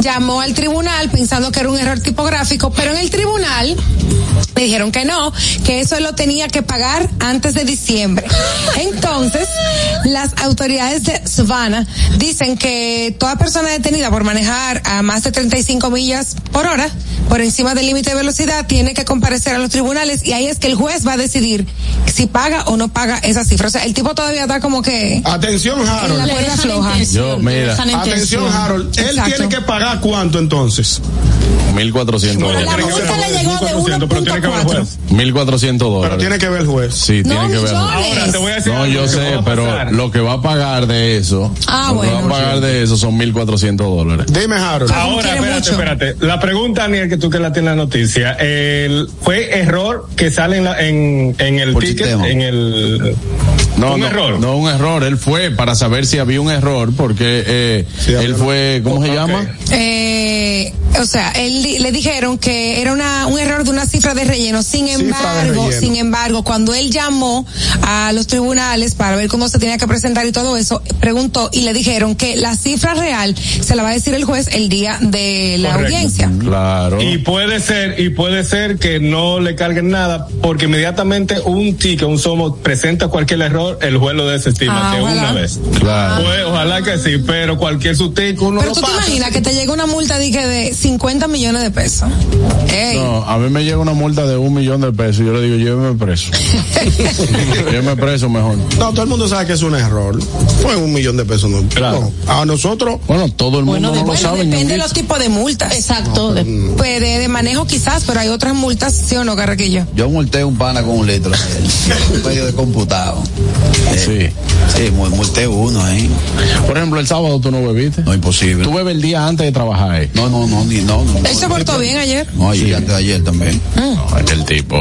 [SPEAKER 5] Llamó al tribunal pensando que era un error tipográfico, pero en el tribunal le dijeron que no, que eso lo tenía que pagar antes de diciembre. <laughs> Entonces, las autoridades Savannah dicen que toda persona detenida por manejar a más de 35 millas por hora, por encima del límite de velocidad, tiene que comparecer a los tribunales y ahí es que el juez va a decidir si paga o no paga esa cifra. O sea, el tipo todavía está como que
[SPEAKER 4] Atención,
[SPEAKER 5] en la
[SPEAKER 4] Harold.
[SPEAKER 5] cuerda floja.
[SPEAKER 3] Yo, mira,
[SPEAKER 4] Atención, Harold. Él
[SPEAKER 5] Exacto.
[SPEAKER 4] tiene que pagar cuánto entonces.
[SPEAKER 3] 1400
[SPEAKER 5] La
[SPEAKER 3] dólares.
[SPEAKER 5] multa le llegó de
[SPEAKER 8] 1400, pero tiene que ver el
[SPEAKER 5] 1.4.
[SPEAKER 8] juez.
[SPEAKER 3] 1400 dólares.
[SPEAKER 4] Pero tiene que ver el juez.
[SPEAKER 3] Sí,
[SPEAKER 5] No,
[SPEAKER 3] tiene que ver.
[SPEAKER 8] Ahora te voy a decir
[SPEAKER 3] No, yo sé, pero lo que va a pagar de eso,
[SPEAKER 5] Ah, bueno.
[SPEAKER 3] va a pagar de eso son 1400 dólares.
[SPEAKER 4] Dime, Harold.
[SPEAKER 8] Ahora,
[SPEAKER 5] quiere
[SPEAKER 8] espérate,
[SPEAKER 5] mucho.
[SPEAKER 8] espérate. La pregunta, Daniel, que tú que la tienes en la noticia, el, ¿fue error que sale en, la- en, en el
[SPEAKER 6] Por
[SPEAKER 8] ticket?
[SPEAKER 6] sistema.
[SPEAKER 8] En el...
[SPEAKER 3] No,
[SPEAKER 8] un
[SPEAKER 3] no,
[SPEAKER 8] error.
[SPEAKER 3] no un error. Él fue para saber si había un error, porque eh,
[SPEAKER 4] Sí,
[SPEAKER 3] él fue, ¿cómo se llama?
[SPEAKER 5] Eh, o sea, él le dijeron que era una, un error de una cifra de relleno. Sin embargo,
[SPEAKER 4] relleno.
[SPEAKER 5] sin embargo, cuando él llamó a los tribunales para ver cómo se tenía que presentar y todo eso, preguntó y le dijeron que la cifra real se la va a decir el juez el día de la
[SPEAKER 8] Correcto.
[SPEAKER 5] audiencia.
[SPEAKER 3] Claro.
[SPEAKER 8] Y puede ser, y puede ser que no le carguen nada, porque inmediatamente un ticket, un somo presenta cualquier error, el juez lo desestima
[SPEAKER 5] Ah,
[SPEAKER 8] de
[SPEAKER 5] ojalá.
[SPEAKER 8] una vez.
[SPEAKER 3] Claro.
[SPEAKER 8] Pues, ojalá que sí, pero cualquier sustico uno
[SPEAKER 5] Pero
[SPEAKER 8] lo
[SPEAKER 5] tú te imaginas que te llega una multa dije, de 50 millones de pesos. Ey.
[SPEAKER 3] No, a mí me llega una multa de un millón de pesos y yo le digo, lléveme preso. <laughs> lléveme preso mejor.
[SPEAKER 4] No, todo el mundo sabe que es un error. Fue un millón de pesos. No.
[SPEAKER 8] Claro.
[SPEAKER 4] No, A nosotros.
[SPEAKER 3] Bueno, todo el mundo no lo
[SPEAKER 5] Bueno,
[SPEAKER 3] sabe.
[SPEAKER 5] depende de los tipos de multas.
[SPEAKER 9] Exacto. de-
[SPEAKER 5] Pues de, de manejo quizás, pero hay otras multas, ¿sí o no, Carraquillo?
[SPEAKER 6] Yo multé un pana con un litro. un medio de computado.
[SPEAKER 3] Sí.
[SPEAKER 6] Sí, mu- multé uno ahí.
[SPEAKER 3] Por ejemplo, el sábado tú no bebiste.
[SPEAKER 6] No, imposible.
[SPEAKER 3] Tú bebes el día antes de trabajar. eh.
[SPEAKER 6] No, no, no, ni no. no,
[SPEAKER 5] Él se portó bien ayer.
[SPEAKER 6] No, ayer, antes de ayer también.
[SPEAKER 3] No, el tipo.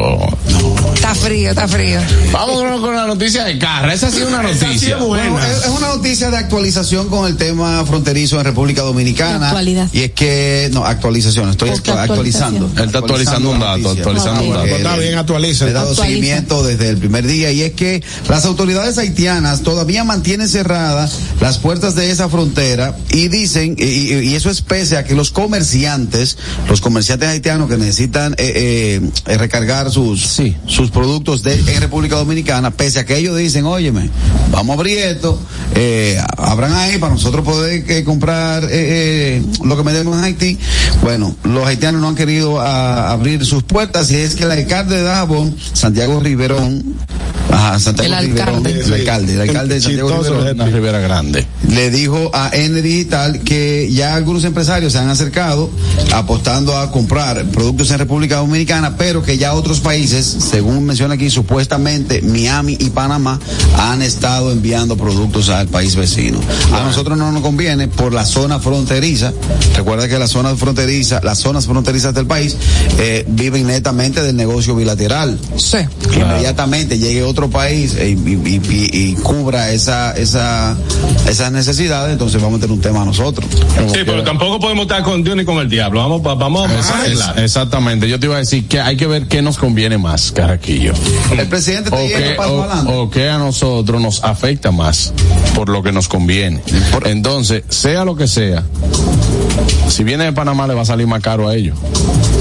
[SPEAKER 5] Está frío, está frío.
[SPEAKER 3] Vamos con- la noticia de Carra. Esa ha sido una noticia.
[SPEAKER 6] Bueno, es, es una noticia de actualización con el tema fronterizo en República Dominicana.
[SPEAKER 9] Actualidad.
[SPEAKER 6] Y es que, no, actualización, estoy actualizando.
[SPEAKER 3] Él está actualizando un dato, actualizando
[SPEAKER 9] un dato.
[SPEAKER 4] Está bien, actualiza.
[SPEAKER 6] Le he dado
[SPEAKER 9] Actualiza.
[SPEAKER 6] seguimiento desde el primer día y es que las autoridades haitianas todavía mantienen cerradas las puertas de esa frontera y dicen, y, y- eso es pese a que los comerciantes, los comerciantes haitianos que necesitan eh, eh, eh, recargar sus,
[SPEAKER 3] Sí.
[SPEAKER 6] sus productos de, en República Dominicana, pese a que ellos dicen, óyeme, vamos a abrir esto, eh, abran ahí para nosotros poder eh, comprar eh, eh, lo que vendemos en Haití. Bueno, los haitianos no han querido a- abrir sus puertas y es que el alcalde de Dajabón, Santiago Riverón, ajá, Santiago
[SPEAKER 5] El
[SPEAKER 6] Riverón,
[SPEAKER 5] alcalde.
[SPEAKER 6] el alcalde, el alcalde de Santiago Riverón,
[SPEAKER 3] Rivera Grande.
[SPEAKER 6] le dijo a N Digital que ya algunos empresarios se han acercado apostando a comprar productos en República Dominicana, pero que ya otros países, según menciona aquí, supuestamente Miami y Panamá han estado enviando productos al país vecino. A nosotros no nos conviene por la zona fronteriza. Recuerda que las zonas fronterizas, las zonas fronterizas del país eh, viven netamente del negocio bilateral
[SPEAKER 5] Sí.
[SPEAKER 6] inmediatamente llegue otro país y, y- y- y cubra esa, esa, esas necesidades, entonces vamos a tener un tema nosotros.
[SPEAKER 8] Sí, pero tampoco podemos estar con Dios ni con el diablo. Vamos, vamos a
[SPEAKER 3] exactamente. Yo te iba a decir que hay que ver qué nos conviene más, Carraquillo.
[SPEAKER 6] El presidente
[SPEAKER 3] O
[SPEAKER 6] está yendo
[SPEAKER 3] que,
[SPEAKER 6] paso
[SPEAKER 3] o, o que a nosotros nos afecta más por lo que nos conviene. Entonces, sea lo que sea, si viene de Panamá le va a salir más caro a ellos.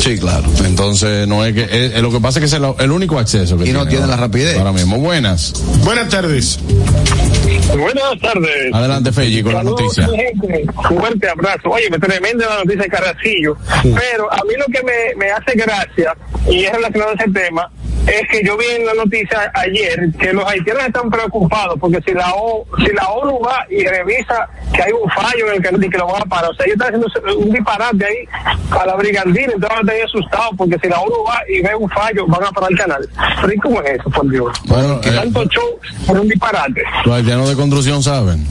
[SPEAKER 6] Sí, claro.
[SPEAKER 3] Entonces, no es que, es- es lo que pasa es que es el, el único acceso que
[SPEAKER 6] Y no tiene la rapidez.
[SPEAKER 3] Ahora mismo, buenas.
[SPEAKER 4] Buenas tardes.
[SPEAKER 10] Buenas tardes.
[SPEAKER 3] Adelante, Feji, con la
[SPEAKER 10] Saludos,
[SPEAKER 3] noticia.
[SPEAKER 10] mi gente. Fuerte abrazo. Oye, me tremenda la noticia de Carracillo. Pero a mí lo que me, me hace gracia, y es relacionado a ese tema, es que yo vi en la noticia ayer que los haitianos están preocupados porque si la O, si la ONU va y revisa que hay un fallo en el que, y que lo van a parar, o sea, ellos están haciendo un disparate ahí a la brigandina, entonces van a estar asustados porque si la ONU va y ve un fallo, van a parar el canal. Pero ¿y cómo es eso, por Dios?
[SPEAKER 3] Bueno,
[SPEAKER 10] Que
[SPEAKER 3] eh,
[SPEAKER 10] tanto show por un disparate.
[SPEAKER 3] los haitianos de construcción saben.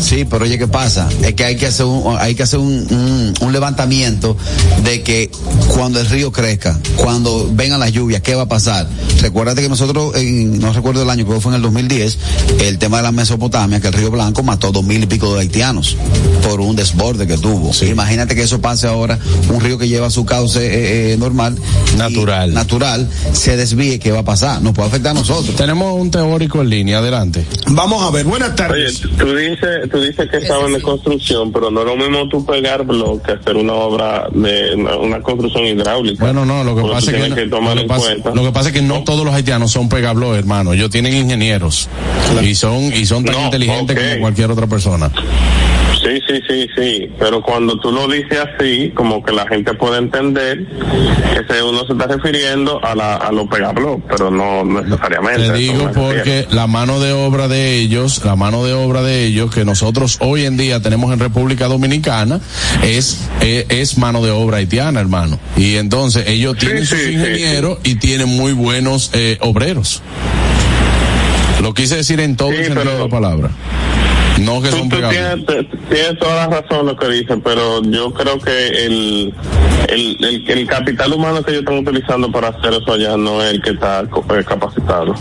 [SPEAKER 6] Sí, pero oye, ¿qué pasa? Es que hay que hacer un, hay que hacer un, un- un levantamiento de que cuando el río crezca, cuando vengan las lluvias, ¿qué va a pasar? Pasar. Recuérdate que nosotros, en, no recuerdo el año, creo que fue en el 2010, el tema de la Mesopotamia, que el Río Blanco mató dos mil y pico de haitianos por un desborde que tuvo. Imagínate que eso pase ahora, un río que lleva su cauce eh, eh, normal.
[SPEAKER 3] Natural.
[SPEAKER 6] natural, se desvíe, ¿qué va a pasar? Nos puede afectar a nosotros.
[SPEAKER 3] Tenemos un teórico en línea, adelante.
[SPEAKER 4] Vamos a ver, buenas
[SPEAKER 10] Oye,
[SPEAKER 4] tardes.
[SPEAKER 10] tú dices, tú dices que estaban de construcción, pero no es lo mismo tú pegar bloque que hacer una obra de una, una construcción hidráulica.
[SPEAKER 3] Bueno, no, lo que
[SPEAKER 10] Porque
[SPEAKER 3] pasa es que, no-
[SPEAKER 10] tomar
[SPEAKER 3] lo,
[SPEAKER 10] en
[SPEAKER 3] que pasa,
[SPEAKER 10] cuenta.
[SPEAKER 3] lo que pasa es que no todos los haitianos son pegablo, hermano. Ellos tienen ingenieros y son y son tan
[SPEAKER 10] No,
[SPEAKER 3] inteligentes como cualquier otra persona.
[SPEAKER 10] Sí, sí, sí, sí, pero cuando tú lo dices así, como que la gente puede entender que se- uno se está refiriendo a, la, a los pegablos, pero no necesariamente.
[SPEAKER 3] Te digo porque la mano de obra de ellos, la mano de obra de ellos que nosotros hoy en día tenemos en República Dominicana es es, es mano de obra haitiana, hermano. Y entonces ellos tienen sus ingenieros y tienen muy buenos eh, obreros. Lo quise decir en todo el sentido de la palabra. No que
[SPEAKER 10] Tú,
[SPEAKER 3] son
[SPEAKER 10] tú tienes, tienes toda la razón lo que dices, pero yo creo que el, el, el, el capital humano que ellos están utilizando para hacer eso allá no es el que está eh, capacitado.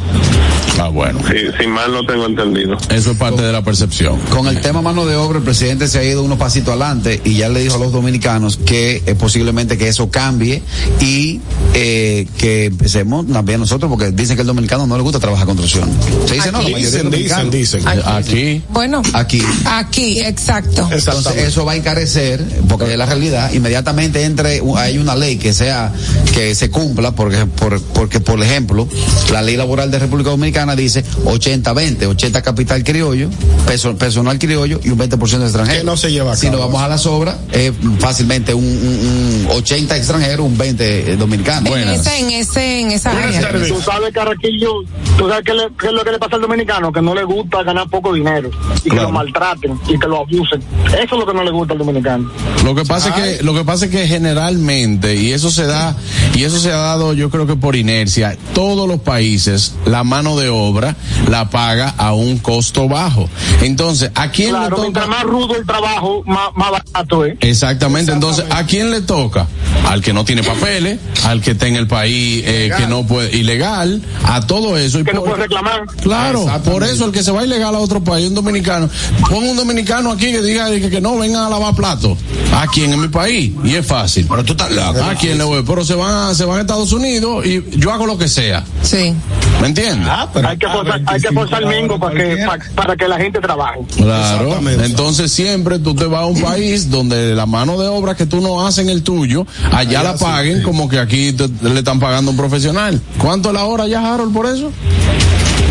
[SPEAKER 3] Ah, bueno.
[SPEAKER 10] Si, si mal no tengo entendido.
[SPEAKER 3] Eso es parte de la percepción.
[SPEAKER 6] Con el tema mano de obra, el presidente se ha ido unos pasitos adelante y ya le dijo a los dominicanos que eh, posiblemente que eso cambie y eh, que empecemos también nosotros, porque dicen que el dominicano no le gusta trabajar construcción. Se dice, no, la
[SPEAKER 4] Dicen, dicen, dicen.
[SPEAKER 3] Aquí.
[SPEAKER 5] Bueno,
[SPEAKER 6] Aquí.
[SPEAKER 5] aquí, exacto.
[SPEAKER 6] Entonces eso va a encarecer, porque es la realidad, inmediatamente entre, hay una ley que sea, que se cumpla, porque por, porque por ejemplo, la ley laboral de República Dominicana dice 80-20, 80 capital criollo, perso- personal criollo y un 20% extranjero.
[SPEAKER 4] Que no se lleva a
[SPEAKER 6] Si
[SPEAKER 4] cabo.
[SPEAKER 6] nos vamos a las obras, es fácilmente un, un- un 80 extranjero, un 20 dominicano.
[SPEAKER 5] En ese, en ese, en esa área.
[SPEAKER 13] Tú sabes, Carraquillo, tú sabes qué, le- qué es lo que le pasa al dominicano, que no le gusta ganar poco dinero y que
[SPEAKER 3] Claro.
[SPEAKER 13] lo maltraten y que lo abusen. Eso es lo que no le gusta al dominicano.
[SPEAKER 3] Lo que pasa es que lo que pasa es que generalmente y eso se da y eso se ha dado yo creo que por inercia todos los países la mano de obra la paga a un costo bajo. Entonces, ¿a quién
[SPEAKER 13] Claro,
[SPEAKER 3] le
[SPEAKER 13] mientras
[SPEAKER 3] toca?
[SPEAKER 13] más rudo el trabajo, más, más barato es.
[SPEAKER 3] Exactamente, entonces, ¿a quién le toca? Al que no tiene papeles, al que está en el país eh, que no puede, ilegal, a todo eso. Y
[SPEAKER 13] Que no
[SPEAKER 3] por-
[SPEAKER 13] puede reclamar.
[SPEAKER 3] Claro, por eso el que se va ilegal a otro país, un dominicano, pon un dominicano aquí que diga que, que no vengan a lavar platos. ¿A quién? En mi país. Y es fácil. Pero tú estás loco. ¿A quién le voy? Pero se van a, se van a Estados Unidos y yo hago lo que sea.
[SPEAKER 5] Sí.
[SPEAKER 3] ¿Me entiendes?
[SPEAKER 13] Hay que forzar, hay que forzar el mingo para que, pa- para que la gente trabaje.
[SPEAKER 3] Claro. Entonces siempre tú te vas a un país donde la mano de obra que tú no haces en el tuyo, allá la paguen como que aquí te- le están pagando a un profesional. ¿Cuánto es la hora ya, Harold, por eso?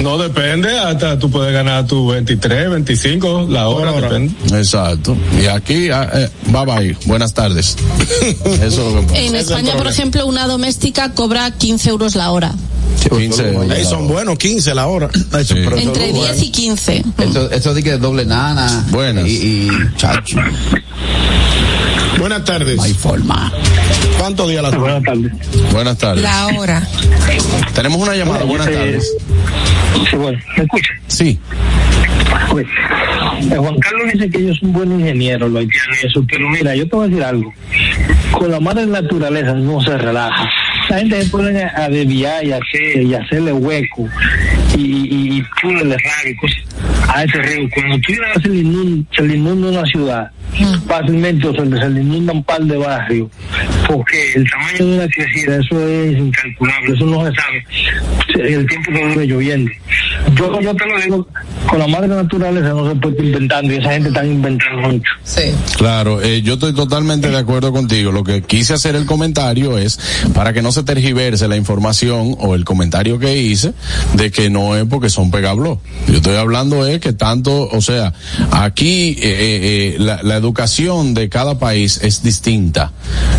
[SPEAKER 8] No depende, hasta tú puedes ganar tu 23, 25, la hora, depende.
[SPEAKER 3] Exacto. Y aquí, ah, eh, bye bye. Buenas tardes. <laughs> Eso es lo que
[SPEAKER 9] En España, por ejemplo, una doméstica cobra 15 euros la hora.
[SPEAKER 3] 15
[SPEAKER 4] Ahí son buenos, 15 la hora.
[SPEAKER 9] Entre 10 y 15.
[SPEAKER 6] Esto, esto de que doble nana.
[SPEAKER 3] Buenas.
[SPEAKER 6] Y, y chacho.
[SPEAKER 4] Buenas tardes.
[SPEAKER 6] No hay forma.
[SPEAKER 4] ¿Cuántos días la
[SPEAKER 13] Buenas tardes.
[SPEAKER 3] Buenas tardes.
[SPEAKER 5] La hora.
[SPEAKER 3] Tenemos una llamada. Buenas tardes.
[SPEAKER 13] Sí, bueno, ¿me escucha?
[SPEAKER 3] Sí.
[SPEAKER 13] Pues, eh, Juan Carlos dice que ellos son buenos ingenieros, los haitianos y eso, pero mira, yo te voy a decir algo. Con la madre naturaleza no se relaja. La gente se pone a, desviar y hacer, y hacerle hueco y, y, y y cosas a ese río. Cuando tú llegas se le inunda, se le inunda una ciudad, fácilmente o se le, se le inunda un par de barrios, porque el tamaño de una crecida, eso es incalculable, eso no se sabe el tiempo que dure lloviendo. Yo, yo te lo digo, con la madre naturaleza no se puede estar inventando y esa gente está inventando mucho.
[SPEAKER 5] Sí.
[SPEAKER 3] Claro, eh, yo estoy totalmente de acuerdo contigo. Lo que quise hacer el comentario es para que no se tergiverse la información o el comentario que hice de que no es porque son pegablos. Yo estoy hablando es que tanto, o sea, aquí eh, eh, eh, la, la educación de cada país es distinta.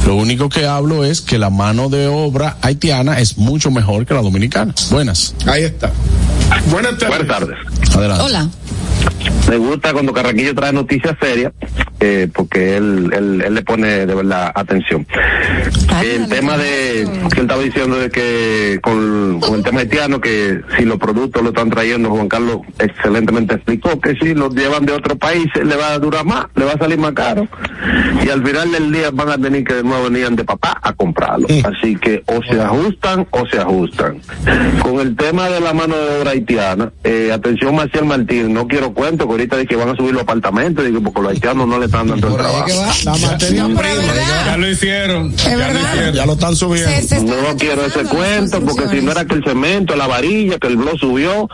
[SPEAKER 3] Lo único que hablo es que la mano de obra haitiana es mucho mejor que la dominicana. Buenas.
[SPEAKER 4] Ahí está. Buenas tardes.
[SPEAKER 11] Buenas tardes.
[SPEAKER 3] Adelante.
[SPEAKER 9] Hola.
[SPEAKER 11] Me gusta cuando Carraquillo trae noticias serias, eh, porque él, él, él le pone de verdad atención. el tema de que él estaba diciendo de que con, con el tema tema haitiano, que si los productos lo están trayendo, Juan Carlos excelentemente explicó que si los llevan de otro país le va a durar más, le va a salir más caro. Y al final del día van a tener que de nuevo venir de papá a comprarlo. Así que o se ajustan o se ajustan. Con el tema de la mano de obra haitiana, eh, atención Marcial Martín, no quiero cuento que ahorita de que van a subir los apartamentos, digo, porque los haitianos no le están dando el trabajo.
[SPEAKER 4] La materia prima.
[SPEAKER 8] Ya lo hicieron.
[SPEAKER 5] Es verdad.
[SPEAKER 4] Ya lo están subiendo.
[SPEAKER 5] Se- se está
[SPEAKER 11] No quiero ese cuento porque si no era que el cemento, la varilla, que el blog subió,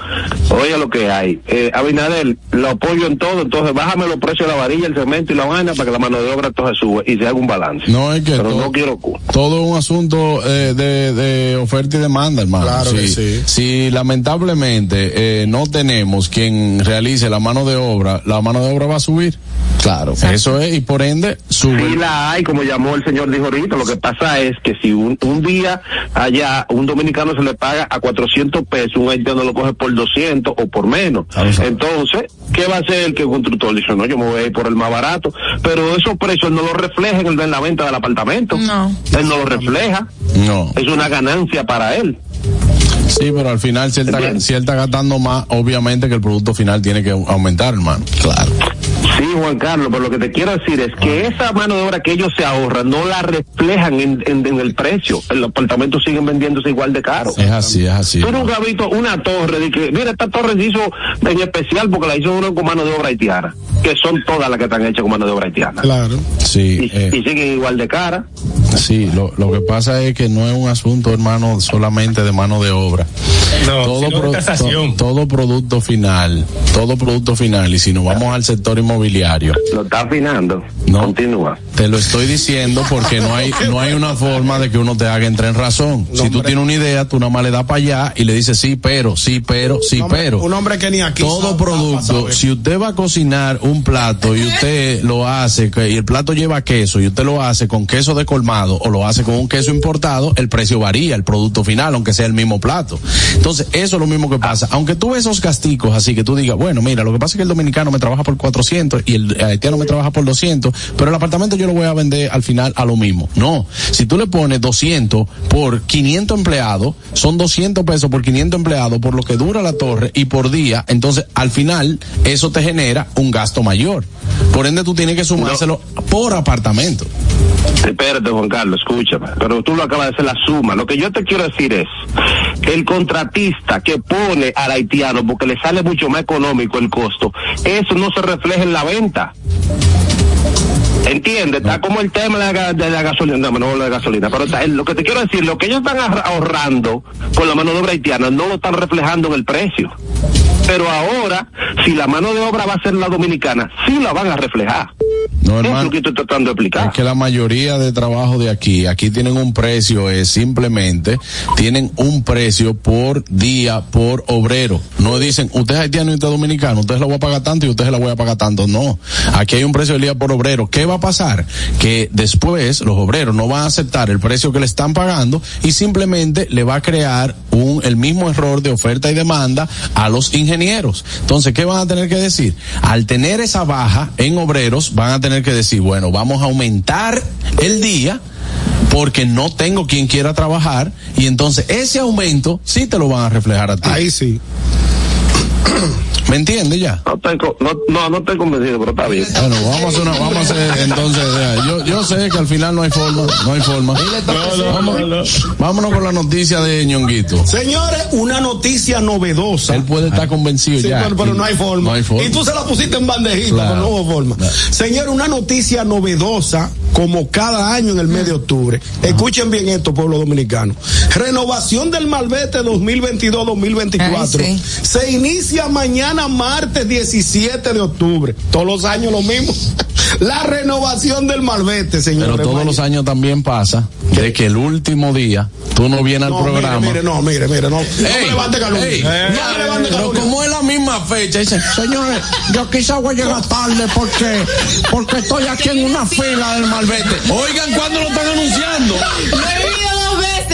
[SPEAKER 11] oye lo que hay. Eh, Abinadel, lo apoyo en todo, entonces bájame los precios de la varilla, el cemento y la vaina para que la mano de obra entonces sube y se haga un balance.
[SPEAKER 3] No es que
[SPEAKER 11] Pero
[SPEAKER 3] todo,
[SPEAKER 11] no quiero
[SPEAKER 3] todo es un asunto eh, de, de oferta y demanda, hermano.
[SPEAKER 4] Claro que sí.
[SPEAKER 3] Si lamentablemente eh, no tenemos quien realice la mano de obra, la mano de obra va a subir. Claro. Eso es, y por ende sube.
[SPEAKER 11] Sí la hay, como llamó el señor dijo ahorita, lo que pasa es que si un, un día allá un dominicano se le paga a 400 pesos, un haitiano lo coge por 200 o por menos. Entonces, ¿qué va a hacer el que el constructor? Dice, no, yo me voy a ir por el más barato, pero esos precios no lo en, el- en la venta del apartamento.
[SPEAKER 5] No.
[SPEAKER 11] Él no lo refleja.
[SPEAKER 3] No.
[SPEAKER 11] Es una ganancia para él.
[SPEAKER 3] Sí, pero al final si él, está, si él está gastando más, obviamente que el producto final tiene que aumentar, hermano. Claro.
[SPEAKER 11] Sí, Juan Carlos, pero lo que te quiero decir es que esa mano de obra que ellos se ahorran no la reflejan en, en- en el precio. Los apartamentos siguen vendiéndose igual de caro.
[SPEAKER 3] Es así, es así.
[SPEAKER 11] Tú nunca has visto una torre de que, mira, esta torre se hizo en especial porque la hizo uno con mano de obra haitiana, que son todas las que están hechas con mano de obra haitiana.
[SPEAKER 4] Claro.
[SPEAKER 3] Sí,
[SPEAKER 11] Y,
[SPEAKER 3] eh,
[SPEAKER 11] y siguen igual de cara. <laughs>
[SPEAKER 3] sí, lo, lo que pasa es que no es un asunto, hermano, solamente de mano de obra.
[SPEAKER 8] No,
[SPEAKER 3] todo, pro- to- todo producto final, todo producto final, y si nos vamos al sector inmobiliario,
[SPEAKER 11] Lo está afinando.
[SPEAKER 3] No.
[SPEAKER 11] Continúa.
[SPEAKER 3] te lo estoy diciendo porque no hay, no hay una forma de que uno te haga entrar en razón. Si tú tienes una idea, tú nada más le das para allá y le dices sí, pero, sí, pero, sí,
[SPEAKER 4] Un hombre-
[SPEAKER 3] pero.
[SPEAKER 4] Un hombre que ni aquí.
[SPEAKER 3] todo
[SPEAKER 4] sabe-
[SPEAKER 3] producto,
[SPEAKER 4] sabe.
[SPEAKER 3] si usted va a cocinar un plato y usted lo hace, que- y el plato lleva queso y usted lo hace con queso de colmado o lo hace con un queso importado, el precio varía, el producto final, aunque sea el mismo plato. Entonces, eso es lo mismo que pasa. Aunque tú ves esos casticos así, que tú digas, bueno, mira, lo que pasa es que el dominicano me trabaja por 400 y el haitiano me trabaja por 200, pero el apartamento yo lo voy a vender al final a lo mismo. No, si tú le pones 200 por 500 empleados, son 200 pesos por 500 empleados por lo que dura la torre y por día, entonces al final eso te genera un gasto mayor. Por ende tú tienes que sumárselo por apartamento.
[SPEAKER 11] Espérate, Juan Carlos, escúchame. Pero tú lo acabas de hacer la suma. Lo que yo te quiero decir es, el contratista que pone al haitiano porque le sale mucho más económico el costo, eso no se refleja en la venta. ¿Entiendes? Está como el tema de la, ga- de la gasolina, no, no la gasolina, pero está- lo que te quiero decir, lo que ellos están ahorra- ahorrando con la mano de obra haitiana no lo están reflejando en el precio. Pero ahora, si la mano de obra va a ser la dominicana, sí la van a reflejar.
[SPEAKER 3] No,
[SPEAKER 11] Eso es
[SPEAKER 3] hermano.
[SPEAKER 11] lo que estoy tratando de explicar.
[SPEAKER 3] Es que la mayoría de trabajo de aquí, aquí tienen un precio, es simplemente, tienen un precio por día, por obrero. No dicen, usted es haitiano y usted es dominicano, usted se la voy a pagar tanto y usted se la voy a pagar tanto. No. Aquí hay un precio del día por obrero. ¿Qué va a pasar? Que después los obreros no van a aceptar el precio que le están pagando y simplemente le va a crear un, el mismo error de oferta y demanda a los ingenieros. Entonces, ¿qué van a tener que decir? Al tener esa baja en obreros, van a tener que decir, bueno, vamos a aumentar el día porque no tengo quien quiera trabajar y entonces ese aumento sí te lo van a reflejar a ti.
[SPEAKER 4] Ahí sí.
[SPEAKER 3] ¿Me entiendes ya?
[SPEAKER 11] No estoy, no, no, no estoy convencido, pero está bien.
[SPEAKER 3] Bueno, vamos a hacer una, vamos a hacer entonces, ya, yo, yo sé que al final no hay forma, no hay forma. Vamos- vámonos con la noticia de ñonguito.
[SPEAKER 4] Señores, una noticia novedosa.
[SPEAKER 3] Él puede estar convencido
[SPEAKER 4] Sí,
[SPEAKER 3] ya.
[SPEAKER 4] pero, pero no hay forma.
[SPEAKER 3] No hay forma.
[SPEAKER 4] Y tú se la pusiste en bandejita,
[SPEAKER 3] Claro.
[SPEAKER 4] pero no hubo forma.
[SPEAKER 3] Claro.
[SPEAKER 4] Señor, una noticia novedosa, como cada año en el mes de octubre. Escuchen bien esto, pueblo dominicano. Renovación del Malvete 2022-2024.
[SPEAKER 5] Ay, sí.
[SPEAKER 4] Se inicia mañana, martes 17 de octubre. Todos los años lo mismo. <laughs> La renovación del Malvete, señor.
[SPEAKER 3] Pero todos los años también pasa de que el último día tú no vienes al
[SPEAKER 4] No, mire,
[SPEAKER 3] programa.
[SPEAKER 4] mire, no, mire, mire, no. No levante calumnia.
[SPEAKER 3] ey,
[SPEAKER 4] No me levante
[SPEAKER 3] pero
[SPEAKER 4] calumnia.
[SPEAKER 3] como es la misma fecha, dice, señores, yo quizá voy a llegar tarde porque, porque estoy aquí en una fila del malvete. Oigan, ¿cuándo lo están anunciando?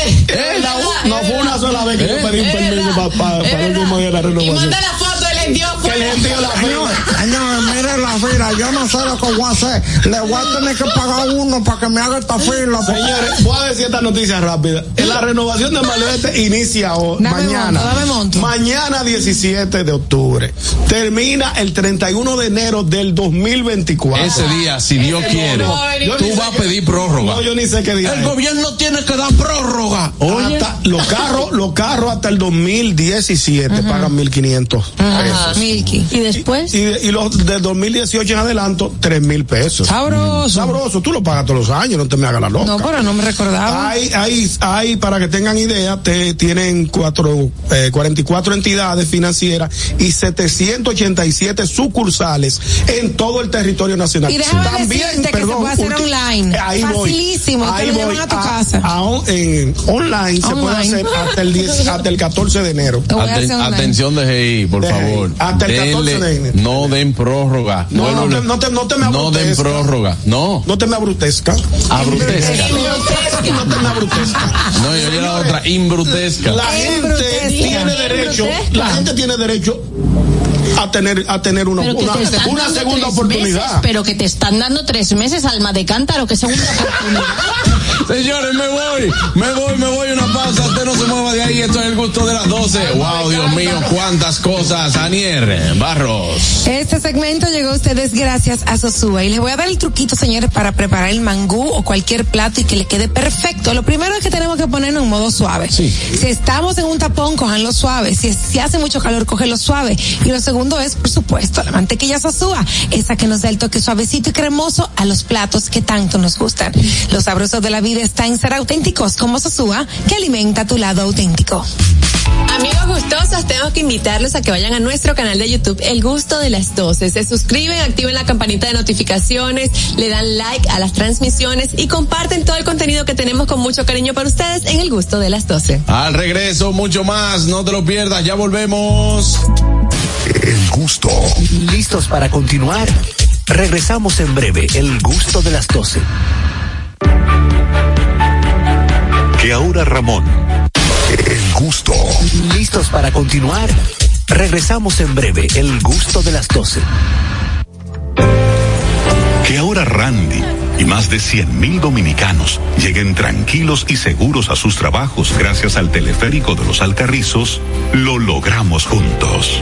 [SPEAKER 4] Eh, la- no fue una sola vez que yo
[SPEAKER 3] ¿Eh?
[SPEAKER 4] pedí un
[SPEAKER 7] Es
[SPEAKER 4] permiso
[SPEAKER 7] verdad,
[SPEAKER 4] para
[SPEAKER 7] es
[SPEAKER 4] el
[SPEAKER 7] verdad.
[SPEAKER 4] mismo día de la
[SPEAKER 7] Y
[SPEAKER 4] renovación.
[SPEAKER 7] manda la foto
[SPEAKER 4] Que el gentío la fila.
[SPEAKER 14] No, mire la fila, yo no sé lo que voy a hacer. Le voy a tener que pagar uno para que me haga esta fila.
[SPEAKER 4] Señores, voy a decir esta noticia rápida. La renovación de Malvete inicia hoy,
[SPEAKER 5] Dame
[SPEAKER 4] mañana.
[SPEAKER 5] monto.
[SPEAKER 4] Mañana 17 de octubre. Termina el 31 de enero del 2024.
[SPEAKER 3] Ese día, si Dios quiere, tú vas a pedir prórroga.
[SPEAKER 4] No, yo ni sé qué día.
[SPEAKER 3] El
[SPEAKER 4] es.
[SPEAKER 3] gobierno tiene que dar prórroga. Oye.
[SPEAKER 4] Hasta los carros, los carros hasta el 2017 pagan 1500
[SPEAKER 5] Ajá,
[SPEAKER 4] pesos.
[SPEAKER 5] Milky.
[SPEAKER 9] Y después,
[SPEAKER 4] Y, y los del 2018 en adelanto, 3 mil pesos.
[SPEAKER 5] Sabroso.
[SPEAKER 4] Sabroso, tú lo pagas todos los años, no te me hagas la loca.
[SPEAKER 5] No, pero no me recordaba.
[SPEAKER 4] Hay, hay, hay, para que tengan idea, te tienen cuatro, eh, 44 entidades financieras y 787 sucursales en todo el territorio nacional.
[SPEAKER 5] Y déjame decirte que se puede hacer online.
[SPEAKER 4] Ahí voy.
[SPEAKER 5] Facilísimo, te
[SPEAKER 4] Ahí
[SPEAKER 5] lo
[SPEAKER 4] voy.
[SPEAKER 5] llevan a tu
[SPEAKER 4] A-
[SPEAKER 5] casa.
[SPEAKER 4] a on- en- online, se puede hacer hasta el, 10 hasta el 14 de enero.
[SPEAKER 3] Aten- atención de GI, por
[SPEAKER 4] De GI.
[SPEAKER 3] Favor.
[SPEAKER 4] Hasta el 14 de enero.
[SPEAKER 3] no den prórroga.
[SPEAKER 4] No, te- no te, no te me
[SPEAKER 3] no den
[SPEAKER 4] abrutezca.
[SPEAKER 3] prórroga. No.
[SPEAKER 4] No te me abrutezca.
[SPEAKER 3] Abrutesca.
[SPEAKER 4] No te me abrutezca.
[SPEAKER 3] No, yo oye la otra, imbrutesca.
[SPEAKER 4] La gente tiene derecho, la gente tiene derecho a tener, a tener una, una, segunda oportunidad.
[SPEAKER 9] meses, pero que te están dando tres meses, alma de cántaro, que segunda oportunidad. <laughs>
[SPEAKER 3] Señores, me voy, me voy, me voy una pausa. Usted no se mueva de ahí. Esto es el gusto de las 12. Wow, Dios mío, cuántas cosas. Anier Barros.
[SPEAKER 5] Este segmento llegó a ustedes gracias a Sosúa y les voy a dar el truquito, señores, para preparar el mangú o cualquier plato y que le quede perfecto. Lo primero es que tenemos que ponerlo en modo suave. Si estamos en un tapón, cojanlo suave. Si, si hace mucho calor, cógelo suave. Y lo segundo es, por supuesto, la mantequilla Sosúa, esa que nos da el toque suavecito y cremoso a los platos que tanto nos gustan. Lo sabroso de la vida está en ser auténticos como Sosúa, que alimenta tu lado auténtico.
[SPEAKER 7] Amigos gustosos, tengo que invitarlos a que vayan a nuestro canal de YouTube El Gusto de las 12. Se suscriben, activen la campanita de notificaciones, le dan like a las transmisiones y comparten todo el contenido que tenemos con mucho cariño para ustedes en El Gusto de las 12.
[SPEAKER 3] Al regreso, mucho más. No te lo pierdas. Ya volvemos.
[SPEAKER 1] El gusto. ¿Listos para continuar? Regresamos en breve. El gusto de las 12.
[SPEAKER 15] Que ahora Ramón.
[SPEAKER 1] El gusto. ¿Listos para continuar? Regresamos en breve. El gusto de las 12.
[SPEAKER 15] Que ahora Randy y más de 100 mil dominicanos lleguen tranquilos y seguros a sus trabajos gracias al teleférico de los Alcarrizos, lo logramos juntos.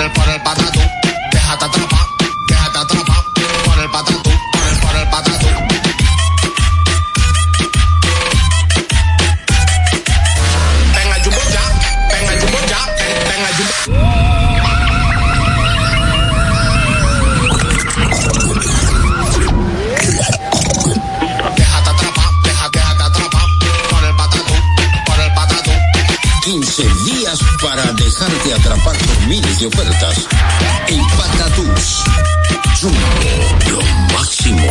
[SPEAKER 16] Por el, por el patatú. Déjate atrapar,
[SPEAKER 17] para dejarte atrapar por miles de ofertas. En Patatús. Jumbo, lo máximo.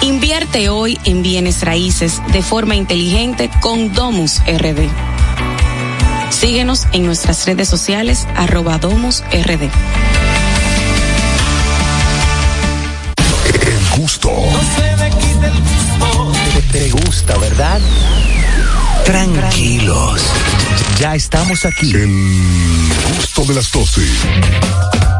[SPEAKER 18] Invierte hoy en bienes raíces de forma inteligente con Domus RD. Síguenos en nuestras redes sociales arroba Domus RD.
[SPEAKER 19] El gusto.
[SPEAKER 1] Te, te gusta, ¿verdad? Tranquilos. Ya estamos aquí.
[SPEAKER 19] El gusto de las 12.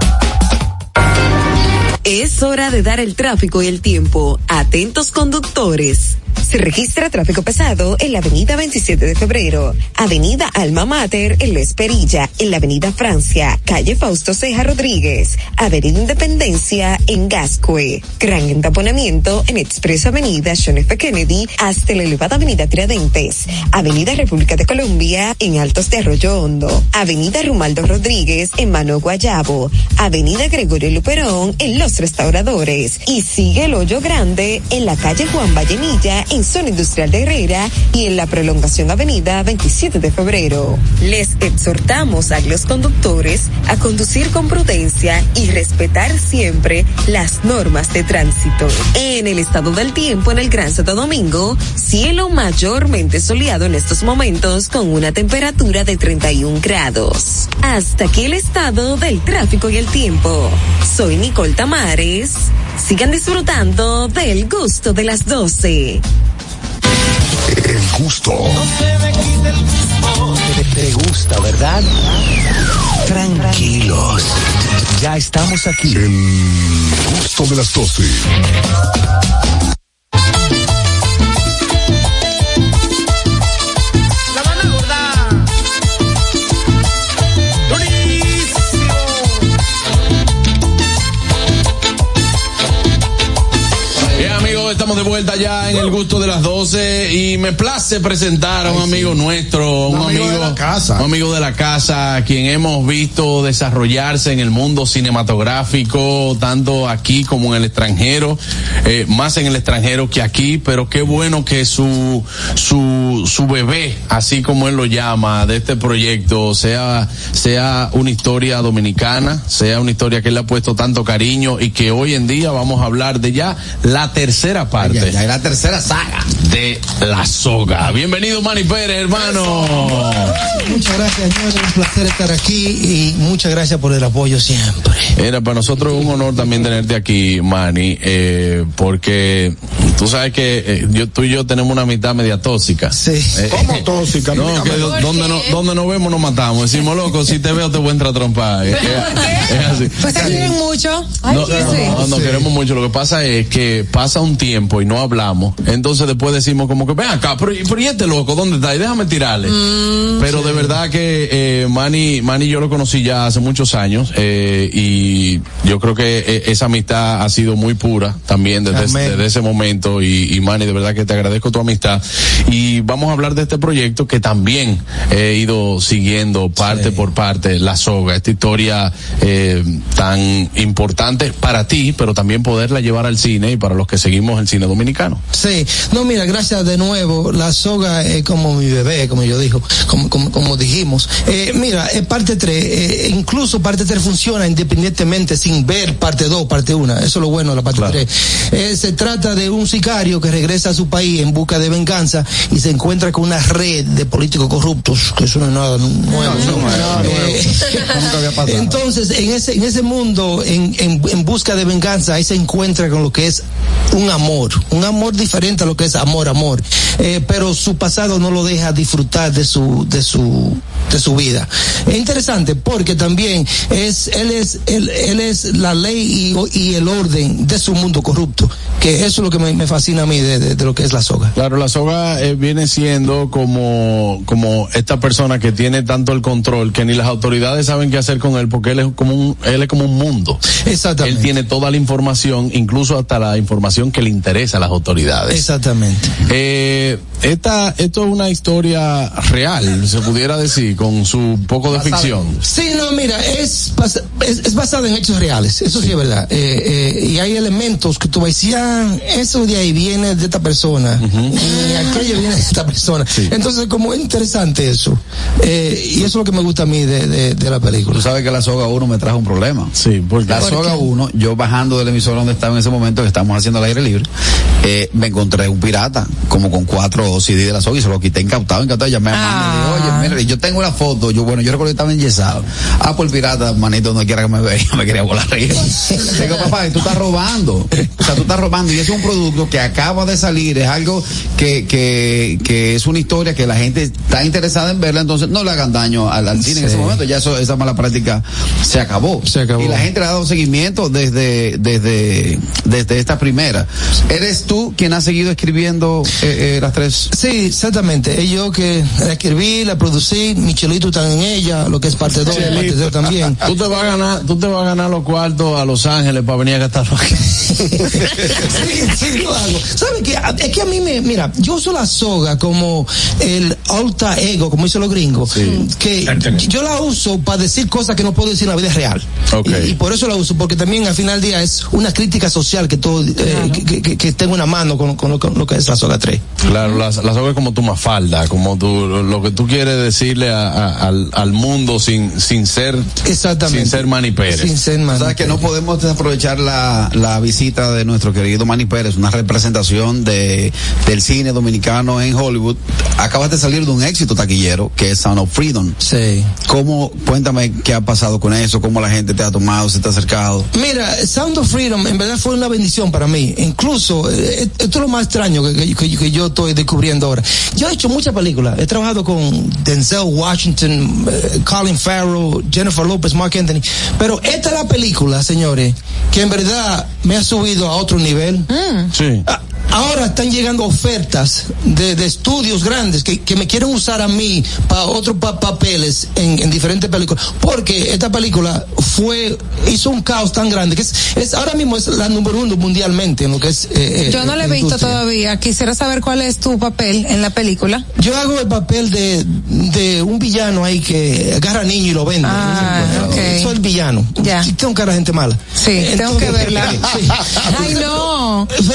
[SPEAKER 20] Es hora de dar el tráfico y el tiempo. Atentos conductores. Se registra tráfico pesado en la avenida 27 de febrero, avenida Alma Mater en La Esperilla, en la avenida Francia, calle Fausto Ceja Rodríguez, avenida Independencia en Gascue, gran entaponamiento en Expreso Avenida John F. Kennedy hasta la elevada avenida Tiradentes, avenida República de Colombia en Altos de Arroyo Hondo, avenida Rumaldo Rodríguez en Mano Guayabo, avenida Gregorio Luperón en Los Restauradores y sigue el hoyo grande en la calle Juan Vallenilla en Zona Industrial de Herrera y en la prolongación Avenida 27 de Febrero. Les exhortamos a los conductores a conducir con prudencia y respetar siempre las normas de tránsito. En el estado del tiempo en el Gran Santo Domingo, cielo mayormente soleado en estos momentos con una temperatura de 31 grados. Hasta aquí el estado del tráfico y el tiempo. Soy Nicole Tamares. Sigan disfrutando del gusto de las 12.
[SPEAKER 19] El gusto.
[SPEAKER 1] Te, te gusta, ¿verdad? Tranquilos. Ya estamos aquí.
[SPEAKER 19] El gusto de las 12.
[SPEAKER 3] Estamos de vuelta ya en el gusto de las 12 y me place presentar a un amigo nuestro, un, amigo, de la casa. un amigo de la casa, quien hemos visto desarrollarse en el mundo cinematográfico, tanto aquí como en el extranjero, eh, más en el extranjero que aquí, pero qué bueno que su, su, su bebé, así como él lo llama, de este proyecto, sea, sea una historia dominicana, sea una historia que él le ha puesto tanto cariño y que hoy en día vamos a hablar de ya la tercera parte.
[SPEAKER 6] Ya, ya, la tercera saga.
[SPEAKER 3] De la soga. Bienvenido Manny Pérez, hermano.
[SPEAKER 21] Muchas gracias, señores. Un placer estar aquí y muchas gracias por el apoyo siempre.
[SPEAKER 3] Era para nosotros un honor también tenerte aquí, Manny, eh, porque tú sabes que eh, yo, tú y yo tenemos una mitad media tóxica.
[SPEAKER 21] Sí.
[SPEAKER 4] ¿Cómo tóxica?
[SPEAKER 3] No, que
[SPEAKER 4] ¿Por
[SPEAKER 3] donde, no, donde nos vemos nos matamos. Decimos, loco, si te veo te voy a entrar a trompar. Es, es- es así.
[SPEAKER 5] Pues se quieren mucho. Ay,
[SPEAKER 3] No, no,
[SPEAKER 5] sí.
[SPEAKER 3] no, queremos mucho. Lo que pasa es que pasa un tiempo y no hablamos. Entonces después decimos como que, ven acá, pero, y- pero ¿y este loco? ¿Dónde está? Y déjame tirarle. pero de verdad que eh, Manny, Manny yo lo conocí ya hace muchos años eh, y yo creo que eh, esa amistad ha sido muy pura también desde, desde ese momento y, y Manny, de verdad que te agradezco tu amistad. Y vamos a hablar de este proyecto que también he ido siguiendo parte por parte, La Soga, esta historia eh, tan importante para ti, pero también poderla llevar al cine y para los que seguimos el cine dominicano.
[SPEAKER 21] Sí, no, mira, gracias de nuevo. La soga es como mi bebé, como yo dijo, como, como, como dijimos. Eh, mira, es parte 3, incluso parte 3 funciona independientemente sin ver parte 2, parte 1. Eso es lo bueno de la parte 3. se trata de un sicario que regresa a su país en busca de venganza y se encuentra con una red de políticos corruptos, que eso no es nada nuevo. Eh, entonces, en ese, en ese mundo, en, en, en busca de venganza, ahí se encuentra con lo que es un amor, un amor diferente a lo que es amor, amor. Eh, pero su pasado no lo deja disfrutar de su, de su, de su vida. Es interesante porque también es, él es, él, él es la ley y, y el orden de su mundo corrupto. Que eso es lo que me, me fascina a mí de, de- de lo que es la soga.
[SPEAKER 3] Claro, la soga eh, viene siendo como, como esta persona que tiene tanto el control que ni las autoridades saben qué hacer con él porque él es como un, él es como un mundo.
[SPEAKER 21] Exactamente.
[SPEAKER 3] Él tiene toda la información, incluso hasta la información que le interesa a las autoridades.
[SPEAKER 21] Exactamente.
[SPEAKER 3] Eh, esta, esto es una historia real, se pudiera decir, con su poco de ficción.
[SPEAKER 21] Sí, no, mira, es, basa- es, es basada en hechos reales, eso sí, es verdad. Eh, eh, y hay elementos que tú vas a decir, ah, eso de ahí viene de esta persona, y aquello viene de esta persona. Entonces, como es interesante eso. Eh, y eso es lo que me gusta a mí de, de, de la película.
[SPEAKER 6] Tú sabes que la soga 1 me trajo un problema.
[SPEAKER 3] Sí, porque
[SPEAKER 6] La soga 1, yo bajando del emisor donde estaba en ese momento, que estábamos haciendo el aire libre, eh, me encontré un pirata, como con cuatro CD de la soga, y se lo quité incautado, incautado, llamé a mano y le oye, mira, yo tengo una foto, yo, bueno, yo recuerdo que estaba enyesado. Ah, por el pirata, manito, donde quiera que me vea, <laughs> me quería volar arriba. <laughs> Le digo, papá, y tú estás robando. O sea, tú estás robando, y ese es un producto que acaba de salir, es algo que, que, que es una historia que la gente está interesada en verla, entonces no le hagan daño al, al cine en ese momento, ya eso, esa mala práctica se acabó.
[SPEAKER 21] Se acabó.
[SPEAKER 6] Y la gente le ha dado seguimiento desde, desde, desde esta primera. ¿Eres tú quien ha seguido escribiendo eh, eh, las tres?
[SPEAKER 21] Sí, exactamente. Es yo que la escribí, la producí, Michelito está en ella, lo que es parte 2, parte 3 también. <laughs>
[SPEAKER 3] Tú te vas a ganar, tú te vas a ganar los cuartos a Los Ángeles para venir a gastarlo aquí. <laughs> <laughs>
[SPEAKER 21] sí, sí, lo hago. ¿Sabe qué? Es que a mí me, mira, yo uso la soga como el alta ego, como dicen los gringos, que yo la uso para decir cosas que no puedo decir en la vida real.
[SPEAKER 3] Ok.
[SPEAKER 21] Y, y por eso la uso, porque también al final del día es una crítica social que todo, eh, que, que- que tengo una mano con, con lo, con lo que es la soga 3.
[SPEAKER 3] Claro, la, la soga es como tu mafalda, como tu, lo, que tú quieres decirle a- a- al, al mundo sin, sin ser,
[SPEAKER 21] Exactamente.
[SPEAKER 3] sin ser Manny Pérez.
[SPEAKER 21] Sin ser
[SPEAKER 6] O
[SPEAKER 21] Manny
[SPEAKER 6] sea que no podemos desaprovechar la, la visita de nuestro querido Manny Pérez, una representación de, del cine dominicano en Hollywood. Acabas de salir de un éxito taquillero que es Sound of Freedom.
[SPEAKER 21] Sí.
[SPEAKER 6] ¿Cómo, cuéntame qué ha pasado con eso, cómo la gente te ha tomado, se te ha acercado?
[SPEAKER 21] Mira, Sound of Freedom en verdad fue una bendición para mí. Incluso, eh, esto es lo más extraño que, que- que- que yo estoy descubriendo ahora. Yo he hecho muchas películas. He trabajado con Denzel Washington, eh, Colin Farrell, Jennifer Lopez, Mark Anthony. Pero esta es la película, señores, que en verdad me ha subido a otro nivel.
[SPEAKER 3] Sí.
[SPEAKER 21] A- Ahora están llegando ofertas de, de estudios grandes que, que me quieren usar a mí para otros pa- papeles en, en diferentes películas. Porque esta película fue, hizo un caos tan grande que es, es ahora mismo es la número uno mundialmente en lo que es. eh, eh,
[SPEAKER 5] Yo no la he visto
[SPEAKER 21] industria.
[SPEAKER 5] todavía. Quisiera saber cuál es tu papel en la película.
[SPEAKER 21] Yo hago el papel de, de un villano ahí que agarra a niño y lo vende.
[SPEAKER 5] Ah, ok.
[SPEAKER 21] Soy el villano.
[SPEAKER 5] Ya.
[SPEAKER 21] Tengo cara de gente mala.
[SPEAKER 5] Sí, tengo que verla.
[SPEAKER 21] Sí. <laughs>
[SPEAKER 5] Ay, no. <laughs>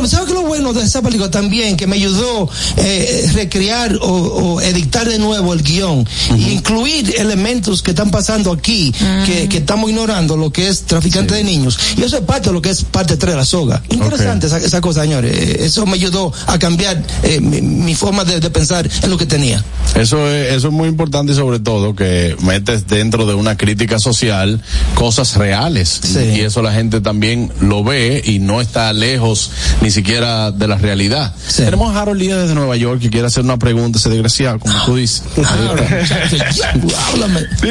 [SPEAKER 21] Bueno, ¿sabes qué es lo bueno de esa película también? Que me ayudó eh, recrear o, o editar de nuevo el guion y incluir elementos que están pasando aquí, que, que estamos ignorando, lo que es traficante de niños. Y eso es parte de lo que es parte 3 de la soga. Interesante esa, esa cosa, señores. Eh, Eso me ayudó a cambiar eh, mi, mi forma de, de pensar en lo que tenía.
[SPEAKER 3] Eso es, eso es muy importante y sobre todo que metes dentro de una crítica social cosas reales. Y eso la gente también lo ve y no está lejos ni siquiera de la realidad. Tenemos a Harold Díaz desde Nueva York que quiere hacer una pregunta, ese desgraciado, como tú dices.
[SPEAKER 21] Háblame.
[SPEAKER 8] Sí.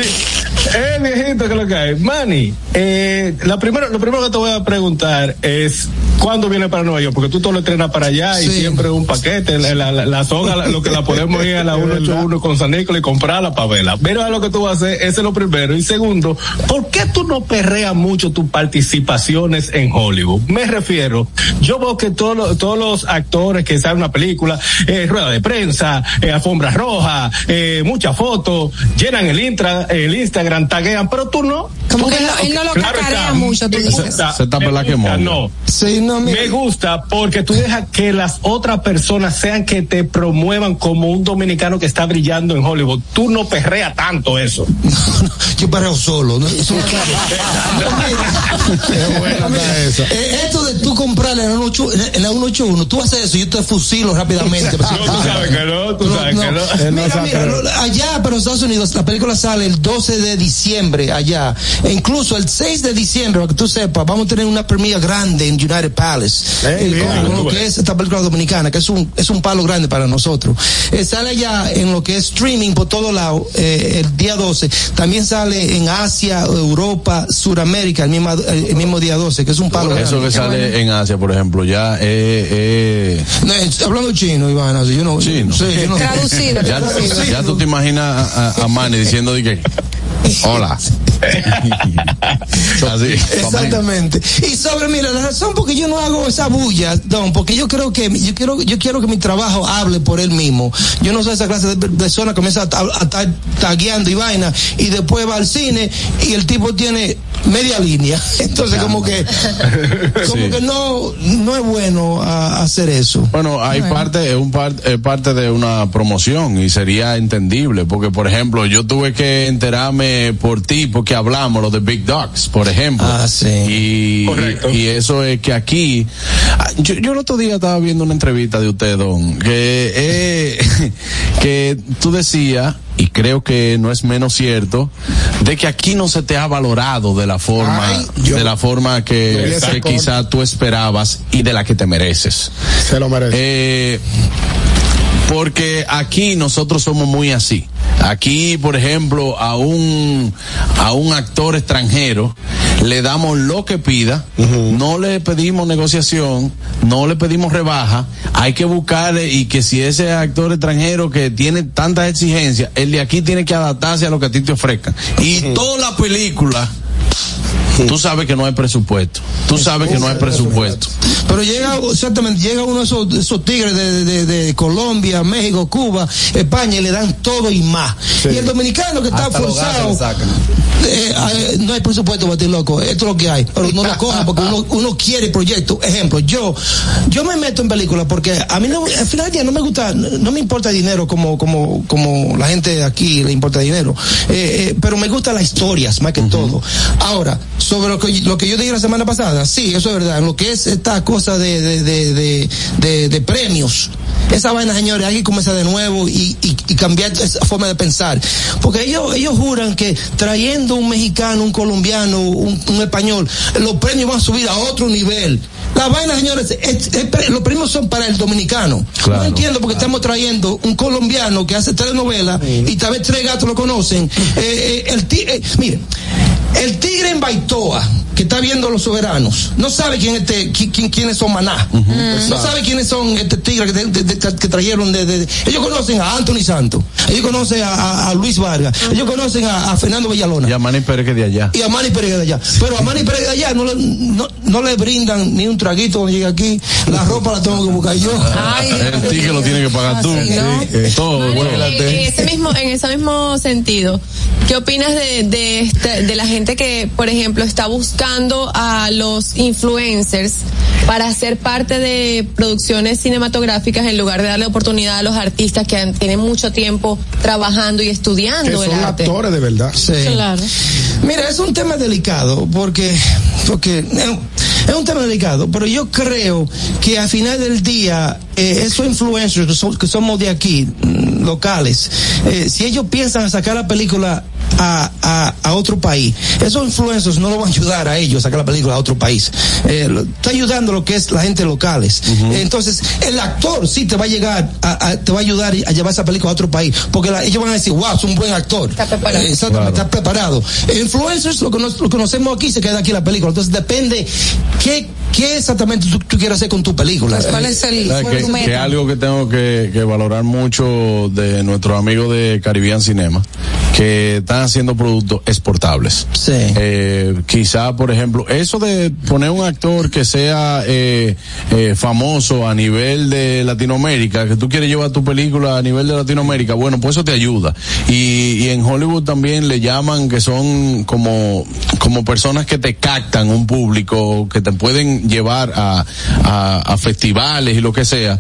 [SPEAKER 8] Eh, viejito, ¿qué es lo que hay? Manny, eh, la primero, lo primero que te voy a preguntar es, ¿cuándo viene para Nueva York? Porque tú todo lo entrenas para allá y siempre un paquete, la, la, la- la soga, la- lo que la podemos ir a la <laughs> 181 con San Nicolás y comprarla para verla. Pero a lo que tú vas a hacer, ese es lo primero. Y segundo, ¿por qué tú no perreas mucho tus participaciones en Hollywood? Me refiero, yo veo que todos los, todos los actores que salen una película, eh, rueda de prensa, eh, alfombra roja, eh, muchas fotos, llenan el, intra, el Instagram, taguean, pero tú no.
[SPEAKER 5] Como
[SPEAKER 8] Tú
[SPEAKER 5] que no- él no lo
[SPEAKER 8] Claro
[SPEAKER 5] cacarea
[SPEAKER 8] está,
[SPEAKER 5] mucho, tú
[SPEAKER 8] me
[SPEAKER 5] dices.
[SPEAKER 8] gusta,
[SPEAKER 3] Se tapa
[SPEAKER 8] me
[SPEAKER 3] la
[SPEAKER 8] gusta,
[SPEAKER 3] quemona.
[SPEAKER 8] No.
[SPEAKER 21] Sí, no, mira.
[SPEAKER 8] Me gusta porque tú dejas que las otras personas sean que te promuevan como un dominicano que está brillando en Hollywood. Tú no perreas tanto eso. <laughs>
[SPEAKER 21] Yo pareo solo. ¿no? <laughs> Eso-
[SPEAKER 3] eso.
[SPEAKER 21] Eh, esto de tú comprarle en la 181, en la 181, tú haces eso, yo te fusilo rápidamente.
[SPEAKER 8] No, tú sabes que no, tú sabes que no.
[SPEAKER 21] Mira, mira, allá, pero en Estados Unidos, la película sale el 12 de diciembre allá. E incluso el 6 de diciembre, para que tú sepas, vamos a tener una premia grande en United Palace. Eh,
[SPEAKER 8] bien,
[SPEAKER 21] con- lo que es esta película dominicana, que es un, es un palo grande para nosotros. Eh, sale allá en lo que es streaming por todo lado, eh, el día 12. También sale en Asia, Europa, Suramérica, el mismo, el mismo día 12, que es un palo
[SPEAKER 3] Eso que
[SPEAKER 21] grande.
[SPEAKER 3] sale en Asia, por ejemplo, ya eh, eh,
[SPEAKER 21] No, eh, hablando chino, Iván, así, yo no.
[SPEAKER 3] Chino.
[SPEAKER 21] Sí, yo no-
[SPEAKER 5] Traducido,
[SPEAKER 3] ya,
[SPEAKER 5] traducido.
[SPEAKER 3] ya tú te imaginas a, a, Manny diciendo de que hola <laughs> Así.
[SPEAKER 21] Exactamente. Y sobre, mira, la razón por que yo no hago esa bulla, Don, porque yo creo que, yo quiero, yo quiero que mi trabajo hable por él mismo. Yo no soy esa clase de persona que comienza a, a estar tagueando y vaina, y después va al cine y el tipo tiene media línea. <laughs> Entonces, como que, como
[SPEAKER 3] Sí.
[SPEAKER 21] que no, no es bueno a- hacer eso.
[SPEAKER 3] Bueno, hay parte, es un parte, es parte de una promoción y sería entendible, porque por ejemplo, yo tuve que enterarme por ti, porque hablamos lo de Big Dogs, por ejemplo.
[SPEAKER 21] Ah, sí.
[SPEAKER 3] Y, y, y eso es que aquí, ah, yo, yo el otro día estaba viendo una entrevista de usted, Don, que, eh, <laughs> que tú decías, y creo que no es menos cierto, de que aquí no se te ha valorado de la forma,
[SPEAKER 4] Ay, yo-
[SPEAKER 3] de la forma que, que quizá tú esperabas y de la que te mereces.
[SPEAKER 4] Se lo merece.
[SPEAKER 3] Eh, porque aquí nosotros somos muy así. Aquí, por ejemplo, a un a un actor extranjero le damos lo que pida, no le pedimos negociación, no le pedimos rebaja, hay que buscarle y que si ese actor extranjero que tiene tantas exigencias, el de aquí tiene que adaptarse a lo que a ti te ofrezcan. Y toda la película Tú sabes que no hay presupuesto. Tú sabes que no hay presupuesto.
[SPEAKER 21] Pero llega, exactamente, llega uno de esos, de esos tigres de, de- de Colombia, México, Cuba, España y le dan todo y más. Y el dominicano que está
[SPEAKER 6] Hasta
[SPEAKER 21] forzado, eh, eh, no hay presupuesto para ti, loco. Esto es lo que hay. Pero no lo cojan porque uno, uno quiere proyecto. Ejemplo, yo, yo me meto en películas porque a mí no, al final del día no me gusta, no me importa dinero como, como, como la gente de aquí le importa dinero. Eh, eh, pero me gustan las historias más que todo. Ahora, sobre lo que, lo que yo dije la semana pasada, sí, eso es verdad. En lo que es esta cosa de, de, de, de, de- de premios, esa vaina, señores, hay que comenzar de nuevo y, y, y cambiar esa forma de pensar. Porque ellos, ellos juran que trayendo un mexicano, un colombiano, un, un español, los premios van a subir a otro nivel. La vaina, señores, es- es los premios son para el dominicano.
[SPEAKER 3] Claro.
[SPEAKER 21] no entiendo porque estamos trayendo un colombiano que hace telenovelas y tal vez tres gatos lo conocen. <laughs> Eh, eh, el eh, mire, el tigre en Baitoa, que está viendo los soberanos, no sabe quién este, qui- quién, quiénes son Maná. No sabe quiénes son este tigre que, de- de- de- que trajeron de, Ellos conocen a Anthony Santos, ellos conocen a, a- a Luis Vargas, ellos conocen a, a Fernando Villalona
[SPEAKER 3] Y a Manny Pérez que de allá.
[SPEAKER 21] y a Manny Pérez de allá. Pero a Manny Pérez de allá no le, no, no le brindan ni un traguito cuando llega aquí. La ropa la tengo que buscar yo.
[SPEAKER 3] El ticket lo tiene que pagar tú.
[SPEAKER 21] Así, ¿no?
[SPEAKER 3] Sí, eh, todo.
[SPEAKER 7] En, en ese mismo, en ese mismo sentido, ¿qué opinas de, de, este- de la gente que, por ejemplo, está buscando a los influencers para ser parte de producciones cinematográficas en lugar de darle oportunidad a los artistas que han- tienen mucho tiempo trabajando y
[SPEAKER 4] que
[SPEAKER 7] estudiando el
[SPEAKER 4] son
[SPEAKER 7] arte?
[SPEAKER 4] actores de verdad.
[SPEAKER 21] Sí.
[SPEAKER 9] Claro.
[SPEAKER 21] Mira, es un tema delicado porque, porque es un- tema delicado, pero yo creo que al final del día, eh, esos influencers que, que somos de aquí, mm, locales, eh, si ellos piensan sacar la película a, a, a otro país, esos influencers no lo van a ayudar a ellos a sacar la película a otro país. Eh, está ayudando lo que es la gente locales. Entonces, el actor sí te va a llegar, a, a- te va a ayudar a llevar esa película a otro país, porque la- ellos van a decir, wow, es un buen actor.
[SPEAKER 7] Está preparado.
[SPEAKER 21] Eh, exactamente,
[SPEAKER 3] Claro.
[SPEAKER 21] está preparado. Influencers, lo, cono- lo conocemos aquí, se queda aquí la película. Entonces depende qué, qué exactamente tú, tú quieres hacer con tu película.
[SPEAKER 5] ¿Cuál es el,
[SPEAKER 3] ¿Sabes
[SPEAKER 5] cuál es
[SPEAKER 3] que,
[SPEAKER 5] tu meta?
[SPEAKER 3] que algo que tengo que, que valorar mucho de nuestros amigos de Caribbean Cinema, que están haciendo productos exportables.
[SPEAKER 21] Sí.
[SPEAKER 3] Eh, quizá, por ejemplo, eso de poner un actor que sea eh, eh, famoso a nivel de Latinoamérica, que tú quieres llevar tu película a nivel de Latinoamérica, bueno, pues eso te ayuda. Y, y en Hollywood también le llaman que son como, como personas que te captan un público, que te pueden llevar a, a, a festivales y lo que sea.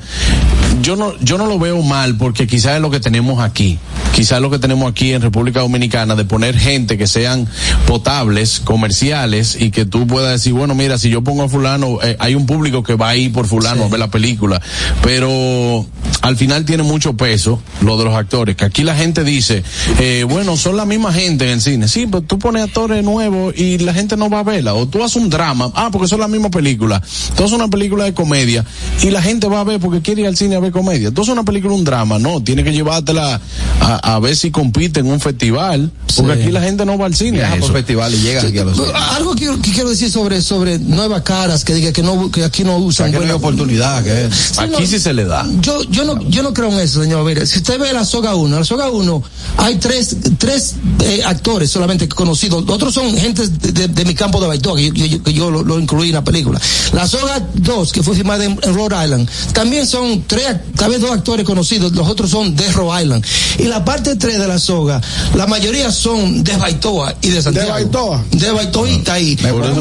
[SPEAKER 3] Yo no, yo no lo veo mal porque quizás es lo que tenemos aquí. Quizás lo que tenemos aquí en República Dominicana de poner gente que sean potables, comerciales y que tú puedas decir, bueno, mira, si yo pongo a fulano, eh, hay un público que va a ir por fulano a ver la película. Pero al final tiene mucho peso lo de los actores, que aquí la gente dice, eh, bueno, son la misma gente en el cine. Sí, pero tú pones actores nuevos y la gente no va a verla. O tú haces un drama, ah, porque son la misma película. Película, esto es una película de comedia y la gente va a ver porque quiere ir al cine a ver comedia. Esto es una película, un drama, no, tiene que llevártela a, a ver si compite en un festival, porque
[SPEAKER 21] Sí.
[SPEAKER 3] aquí la gente no va al cine. a
[SPEAKER 6] por festival y llega aquí a los
[SPEAKER 21] Algo que, que quiero decir sobre sobre nuevas caras que diga que no que aquí no usan
[SPEAKER 6] Aquí no hay
[SPEAKER 21] buena-
[SPEAKER 6] oportunidad, que.
[SPEAKER 3] Aquí sí se le da.
[SPEAKER 21] Yo, yo no, yo no creo en eso, señor. Mire, si usted ve la soga 1, la soga 1, hay tres, tres eh, actores solamente conocidos. Otros son gente de, de- de mi campo de Baitoa, que yo, yo- que yo lo, lo incluí en la película. La soga 2, que fue filmada en, en Rhode Island, también son tres, tal vez dos actores conocidos, los otros son de Rhode Island. Y la parte 3 de la soga, la mayoría son de Baitoa y de Santiago. ¿De Baitoa? De Baitoa y Taí.
[SPEAKER 3] Por eso,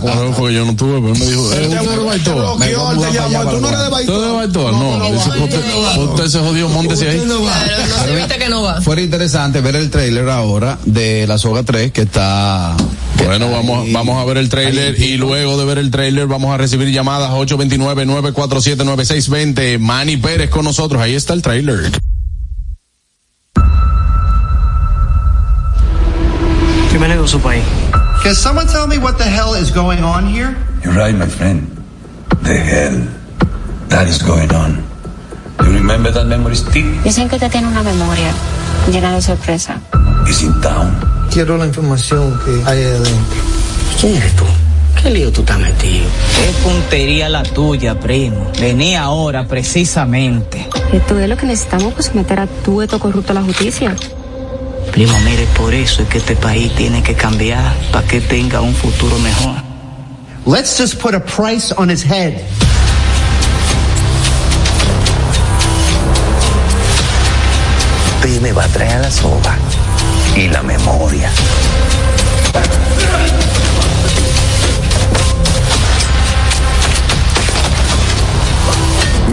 [SPEAKER 3] por eso fue que yo no tuve, pero él me dijo, es de Baitoa.
[SPEAKER 4] Me
[SPEAKER 3] ¿Tú no eres de Baitoa? ¿Tú eres de Baitoa? No, usted, se jodió, ahí.
[SPEAKER 7] No se evita que no va.
[SPEAKER 6] Fuera interesante ver el trailer ahora de la soga 3 que está.
[SPEAKER 3] Bueno,
[SPEAKER 6] está
[SPEAKER 3] vamos,
[SPEAKER 6] ahí.
[SPEAKER 3] vamos a ver el trailer y luego de ver el trailer vamos a recibir llamadas 829-947-9620. Manny Pérez con nosotros, ahí está el trailer.
[SPEAKER 22] Bienvenido a su país. Can someone tell me what the hell is going on here?
[SPEAKER 23] You're right, my friend. The hell that is going on. You remember that memory stick?
[SPEAKER 24] Dicen que usted tiene una memoria llena de sorpresa.
[SPEAKER 23] Is in town.
[SPEAKER 22] Quiero la información que hay ahí adentro. ¿Quién eres tú? ¿Qué lío tú estás metido?
[SPEAKER 2] Qué puntería la tuya, primo. Venía ahora, precisamente.
[SPEAKER 24] Esto es lo que necesitamos para someter a tu esto corrupto a la justicia.
[SPEAKER 2] Primo, mire, por eso es que este país tiene que cambiar para que tenga un futuro mejor.
[SPEAKER 22] Let's just put a price on his head.
[SPEAKER 23] Me va a traer la soga y la memoria.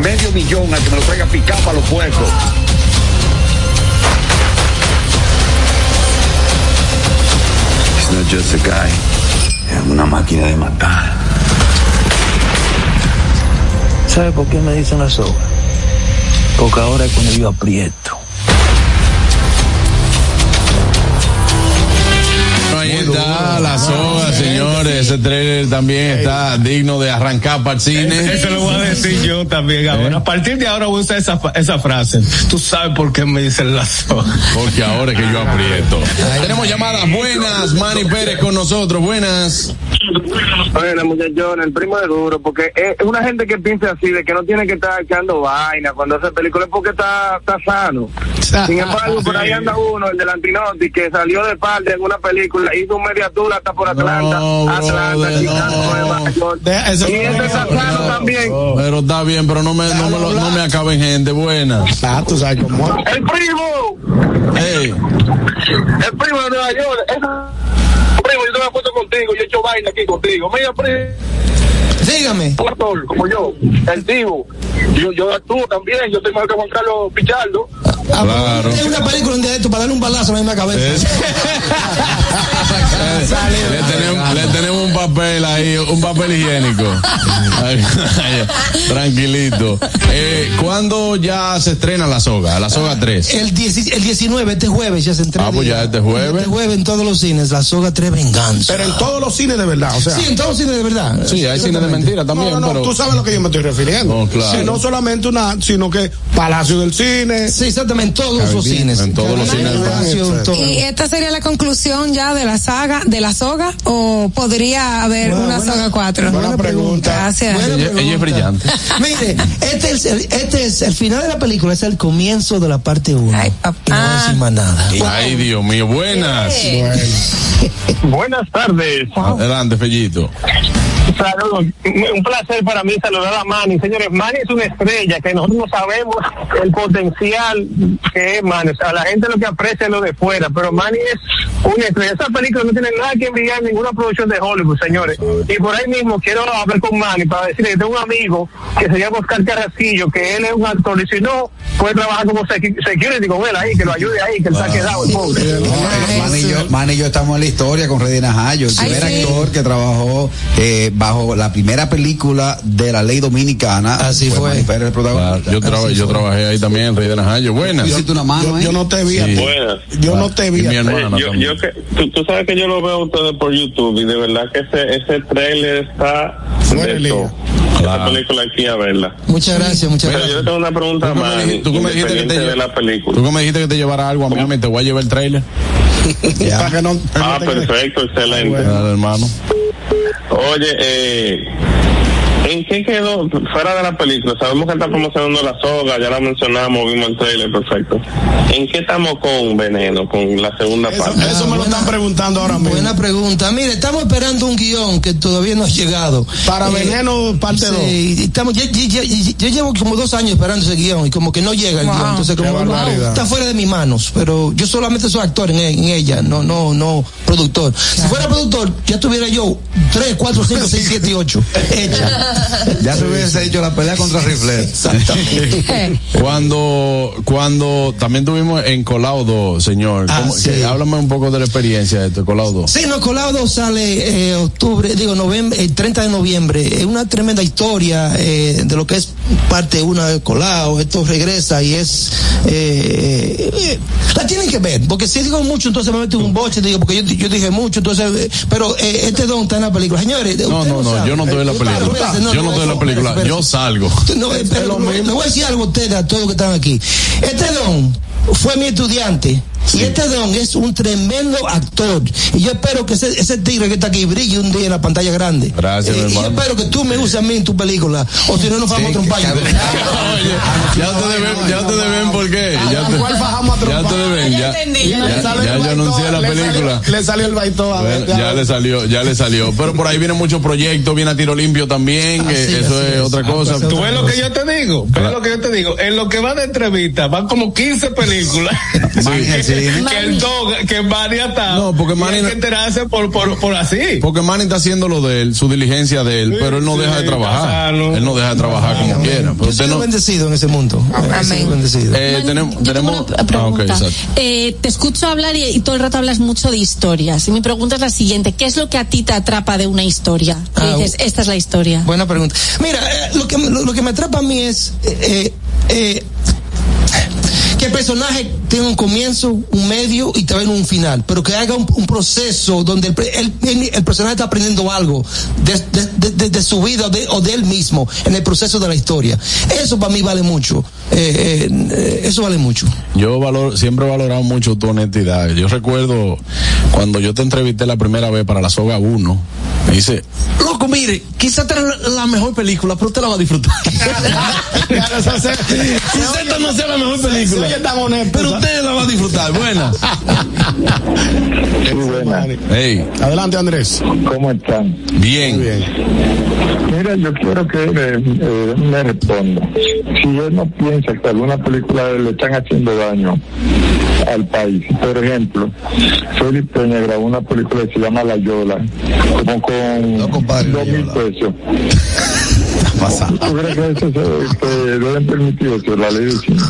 [SPEAKER 17] Medio millón a que me lo traiga picado para los puercos.
[SPEAKER 23] It's not just a guy. Es una máquina de matar.
[SPEAKER 22] ¿Sabe por qué me dicen la soga? Porque ahora es cuando yo aprieto.
[SPEAKER 3] Ahí está la soga, señores. Ese trailer también está digno de arrancar para el cine.
[SPEAKER 8] Eso lo voy a decir yo también ahora. A partir de ahora voy a usar esa, esa frase. Tú sabes por qué me dicen la soga.
[SPEAKER 3] Porque ahora es que yo aprieto. Tenemos llamadas buenas. Manny Pérez con nosotros. Buenas.
[SPEAKER 25] Bueno, muchachones, el primo de duro, porque es una gente que piensa así, de que no tiene que estar echando vaina cuando hace películas, es porque está, está sano. Sin embargo, por ahí anda uno, el del Antinoti, que salió de parte en una película, hizo un media tour hasta por Atlanta, Atlanta, Chicago, Nueva York. Y también.
[SPEAKER 3] Pero está bien, pero no me, no me, lo- no me acaben gente. Buenas.
[SPEAKER 4] Ah, tú sabes cómo.
[SPEAKER 25] ¡El primo!
[SPEAKER 3] Hey.
[SPEAKER 25] El primo de Nueva York. Ese primo, yo te me contigo, yo he hecho vaina aquí contigo. Mira, primo. Actor como yo, el Divo. Yo, yo actúo también, yo soy más que Juan Carlos Pichardo.
[SPEAKER 3] Claro.
[SPEAKER 21] Es una película un día de esto para darle un balazo a la misma cabeza.
[SPEAKER 3] Le tenemos, le tenemos un papel ahí, un papel higiénico. Tranquilito. Eh, ¿Cuándo ya se estrena la soga? La soga 3.
[SPEAKER 21] El, 10 el 19, este jueves ya se entrega.
[SPEAKER 3] Ah, pues ya este jueves.
[SPEAKER 21] Este jueves en todos los cines, la soga 3 Venganza.
[SPEAKER 4] Pero en todos los cines de verdad, o sea.
[SPEAKER 21] Sí, en todos los cines de verdad.
[SPEAKER 3] Sí, hay cine de mentira también,
[SPEAKER 4] No, no, no,
[SPEAKER 3] pero.
[SPEAKER 4] tú sabes a lo que yo me estoy refiriendo.
[SPEAKER 3] No, claro.
[SPEAKER 4] No solamente una, sino que Palacio del Cine.
[SPEAKER 21] Sí, exactamente, en todos los cines.
[SPEAKER 3] En todos los cines.
[SPEAKER 5] ¿Y esta sería la conclusión ya de la saga, de la soga? ¿O podría haber una
[SPEAKER 21] buena-
[SPEAKER 5] soga 4?
[SPEAKER 21] buena pregunta.
[SPEAKER 5] Gracias.
[SPEAKER 21] Buena
[SPEAKER 3] Ella, ella es brillante. <laughs>
[SPEAKER 21] Mire, este es, el, este es el final de la película, es el comienzo de la parte 1.
[SPEAKER 5] Ay,
[SPEAKER 21] Y no decir más nada.
[SPEAKER 3] Ay, Dios mío. Buenas.
[SPEAKER 25] Buenas tardes.
[SPEAKER 3] Adelante, Fellito.
[SPEAKER 25] Saludos. Un placer para mí saludar a Manny. Señores, Manny es una estrella que nosotros no sabemos el potencial que es Manny. O sea, la gente lo que aprecia es lo de fuera, pero Manny es una estrella. Esa película no tiene nada que envidiar en ninguna producción de Hollywood, señores. Y por ahí mismo quiero hablar con Manny para decirle que tengo un amigo que se llama Oscar Carrasquillo, que él es un actor y si no, puede trabajar como secu- security con él ahí, que lo ayude ahí, que él se ha quedado el pobre.
[SPEAKER 6] Man y, yo, Man y yo estamos en la historia con Redina Hayo, el
[SPEAKER 5] Ay,
[SPEAKER 6] primer
[SPEAKER 5] sí.
[SPEAKER 6] actor que trabajó eh, bajo la primera película de la ley dominicana.
[SPEAKER 21] Así fue.
[SPEAKER 6] Pérez el protagonista.
[SPEAKER 3] Yo, traba- yo trabajé ahí también en Rey de Najayo. Buenas.
[SPEAKER 6] Hiciste una mano
[SPEAKER 4] Yo, yo no te vi
[SPEAKER 3] Sí.
[SPEAKER 11] Buenas.
[SPEAKER 4] Yo no te vi
[SPEAKER 3] mi hermana
[SPEAKER 11] yo,
[SPEAKER 3] también.
[SPEAKER 11] yo que, tú, tú sabes que yo lo veo a ustedes por YouTube y de verdad que ese, ese trailer está todo.
[SPEAKER 3] Claro.
[SPEAKER 11] Esa película aquí a verla.
[SPEAKER 21] Muchas gracias, muchas
[SPEAKER 11] Pero yo
[SPEAKER 21] gracias.
[SPEAKER 11] le tengo una pregunta
[SPEAKER 3] Tú que me
[SPEAKER 11] más,
[SPEAKER 3] tú que me dijiste que te
[SPEAKER 11] de la película.
[SPEAKER 3] Tú que me dijiste que te llevara algo a mí, te voy a llevar el trailer. <laughs>
[SPEAKER 4] Para que no,
[SPEAKER 11] Ah, perfecto, excelente.
[SPEAKER 3] Dale, hermano.
[SPEAKER 11] Oye, eh, ¿en qué quedó fuera de la película? Sabemos que está promocionando la soga, ya la mencionamos, vimos el trailer, perfecto. ¿En qué estamos con Veneno, con la segunda
[SPEAKER 4] Eso,
[SPEAKER 11] parte?
[SPEAKER 4] eso me lo están preguntando ahora mismo.
[SPEAKER 21] Buena pregunta. Mire, estamos esperando un guion que todavía no ha llegado.
[SPEAKER 4] Para
[SPEAKER 21] Eh,
[SPEAKER 4] Veneno parte 2.
[SPEAKER 21] Sí, estamos, yo, yo- yo- yo llevo como dos años esperando ese guion y como que no llega el
[SPEAKER 5] Wow.
[SPEAKER 21] guion. Entonces, como
[SPEAKER 4] barbaridad.
[SPEAKER 21] está fuera de mis manos. Pero yo solamente soy actor en, en ella, no, no, no productor. Si fuera productor, ya tuviera yo 3, 4, 5, 6, 7 y 8 hecha. <laughs> <laughs>
[SPEAKER 6] Ya se hubiese hecho la pelea contra Rifle.
[SPEAKER 21] Exactamente. <laughs>
[SPEAKER 3] Cuando, cuando también tuvimos en Colaudo, señor.
[SPEAKER 21] Ah,
[SPEAKER 3] ¿Cómo-
[SPEAKER 21] sí.
[SPEAKER 3] que- háblame un poco de la experiencia de este Colaudo.
[SPEAKER 21] Sí, no, Colado sale eh, octubre, digo, noviembre, el 30 de noviembre. Es una tremenda historia eh, de lo que es parte una de Colado. Esto regresa y es. Eh, eh, la tienen que ver, porque si digo mucho, entonces me meto en un boche, digo, porque yo, yo dije mucho, entonces. eh, pero eh, este don está en la película. Señores,
[SPEAKER 3] No, no, no,
[SPEAKER 21] sabe.
[SPEAKER 3] yo no estoy en la
[SPEAKER 21] Eh,
[SPEAKER 3] película.
[SPEAKER 21] No,
[SPEAKER 3] Yo no estoy en la película. Yo salgo. <laughs>
[SPEAKER 21] No, le voy a decir algo a ustedes, a todos los que están aquí. Este don fue mi estudiante. Y este don es un tremendo actor. Y yo espero que ese, ese tigre que está aquí brille un día en la pantalla grande.
[SPEAKER 3] Gracias, mi
[SPEAKER 21] Eh, y yo
[SPEAKER 3] hermano.
[SPEAKER 21] espero que tú me uses a mí en tu película. O si no, nos vamos a trompar. <laughs>
[SPEAKER 3] Ya ustedes ven, ya ustedes ven por qué. Ya,
[SPEAKER 4] ¿A cuál fajamos a
[SPEAKER 3] te- ya ustedes ven, ya,
[SPEAKER 7] Ya
[SPEAKER 3] yo anuncié la película.
[SPEAKER 4] Le salió el baitón. a ver,
[SPEAKER 3] ya le salió, ya le salió. Pero por ahí vienen muchos proyectos, viene a tiro limpio también, eso es otra
[SPEAKER 21] Ah,
[SPEAKER 3] cosa.
[SPEAKER 21] pues,
[SPEAKER 8] Tú ves lo que yo te digo, ves lo que yo te digo. En lo que va de entrevista, van como 15 películas. <laughs> Que el dog, que Manny estado.
[SPEAKER 3] No, porque Manny
[SPEAKER 8] hay
[SPEAKER 3] no-
[SPEAKER 8] que enterarse por, por, por así.
[SPEAKER 3] Porque Manny está haciendo lo de él, su diligencia de él,
[SPEAKER 8] Sí,
[SPEAKER 3] pero él no
[SPEAKER 8] sí,
[SPEAKER 3] deja de trabajar. Él no deja de trabajar como quiera. Pero
[SPEAKER 21] Yo
[SPEAKER 3] usted
[SPEAKER 21] soy
[SPEAKER 3] no.
[SPEAKER 21] bendecido en ese mundo. Bendecido.
[SPEAKER 3] Eh, tenemos, Ah, ok,
[SPEAKER 9] pregunta.
[SPEAKER 3] exacto.
[SPEAKER 9] Eh, te escucho hablar y, y todo el rato hablas mucho de historias. Y mi pregunta es la siguiente: ¿qué es lo que a ti te atrapa de una historia? Que
[SPEAKER 21] Ah,
[SPEAKER 9] dices, esta es la historia.
[SPEAKER 21] Buena pregunta. Mira, eh, lo, que, lo, lo que me atrapa a mí es eh, eh, el personaje tenga un comienzo, un medio y también un final, pero que haga un, proceso donde el, el- personaje está aprendiendo algo de, su vida o o de él mismo en el proceso de la historia. Eso para mí vale mucho. Eh, eh, eso vale mucho.
[SPEAKER 3] Yo valor, siempre he valorado mucho tu honestidad. Yo recuerdo cuando yo te entrevisté la primera vez para la soga 1, me dice, loco, mire, quizá esta es la, mejor película, pero usted la va a disfrutar. <laughs> quizá esta no sea la mejor película, pero usted la va a disfrutar. Buena.
[SPEAKER 11] Sí, buena.
[SPEAKER 3] Hey,
[SPEAKER 4] Adelante, Andrés.
[SPEAKER 11] ¿Cómo están?
[SPEAKER 3] bien.
[SPEAKER 11] Mira, yo quiero que él eh, me responda. Si él no piensa que alguna película de él le están haciendo daño al país, por ejemplo, Félix Peña grabó una película que se llama La Yola, como con
[SPEAKER 6] No, compadre, La
[SPEAKER 11] dos mil pesos. <laughs> ¿Tú crees que eso se, que deben permitir eso, la ley de cine?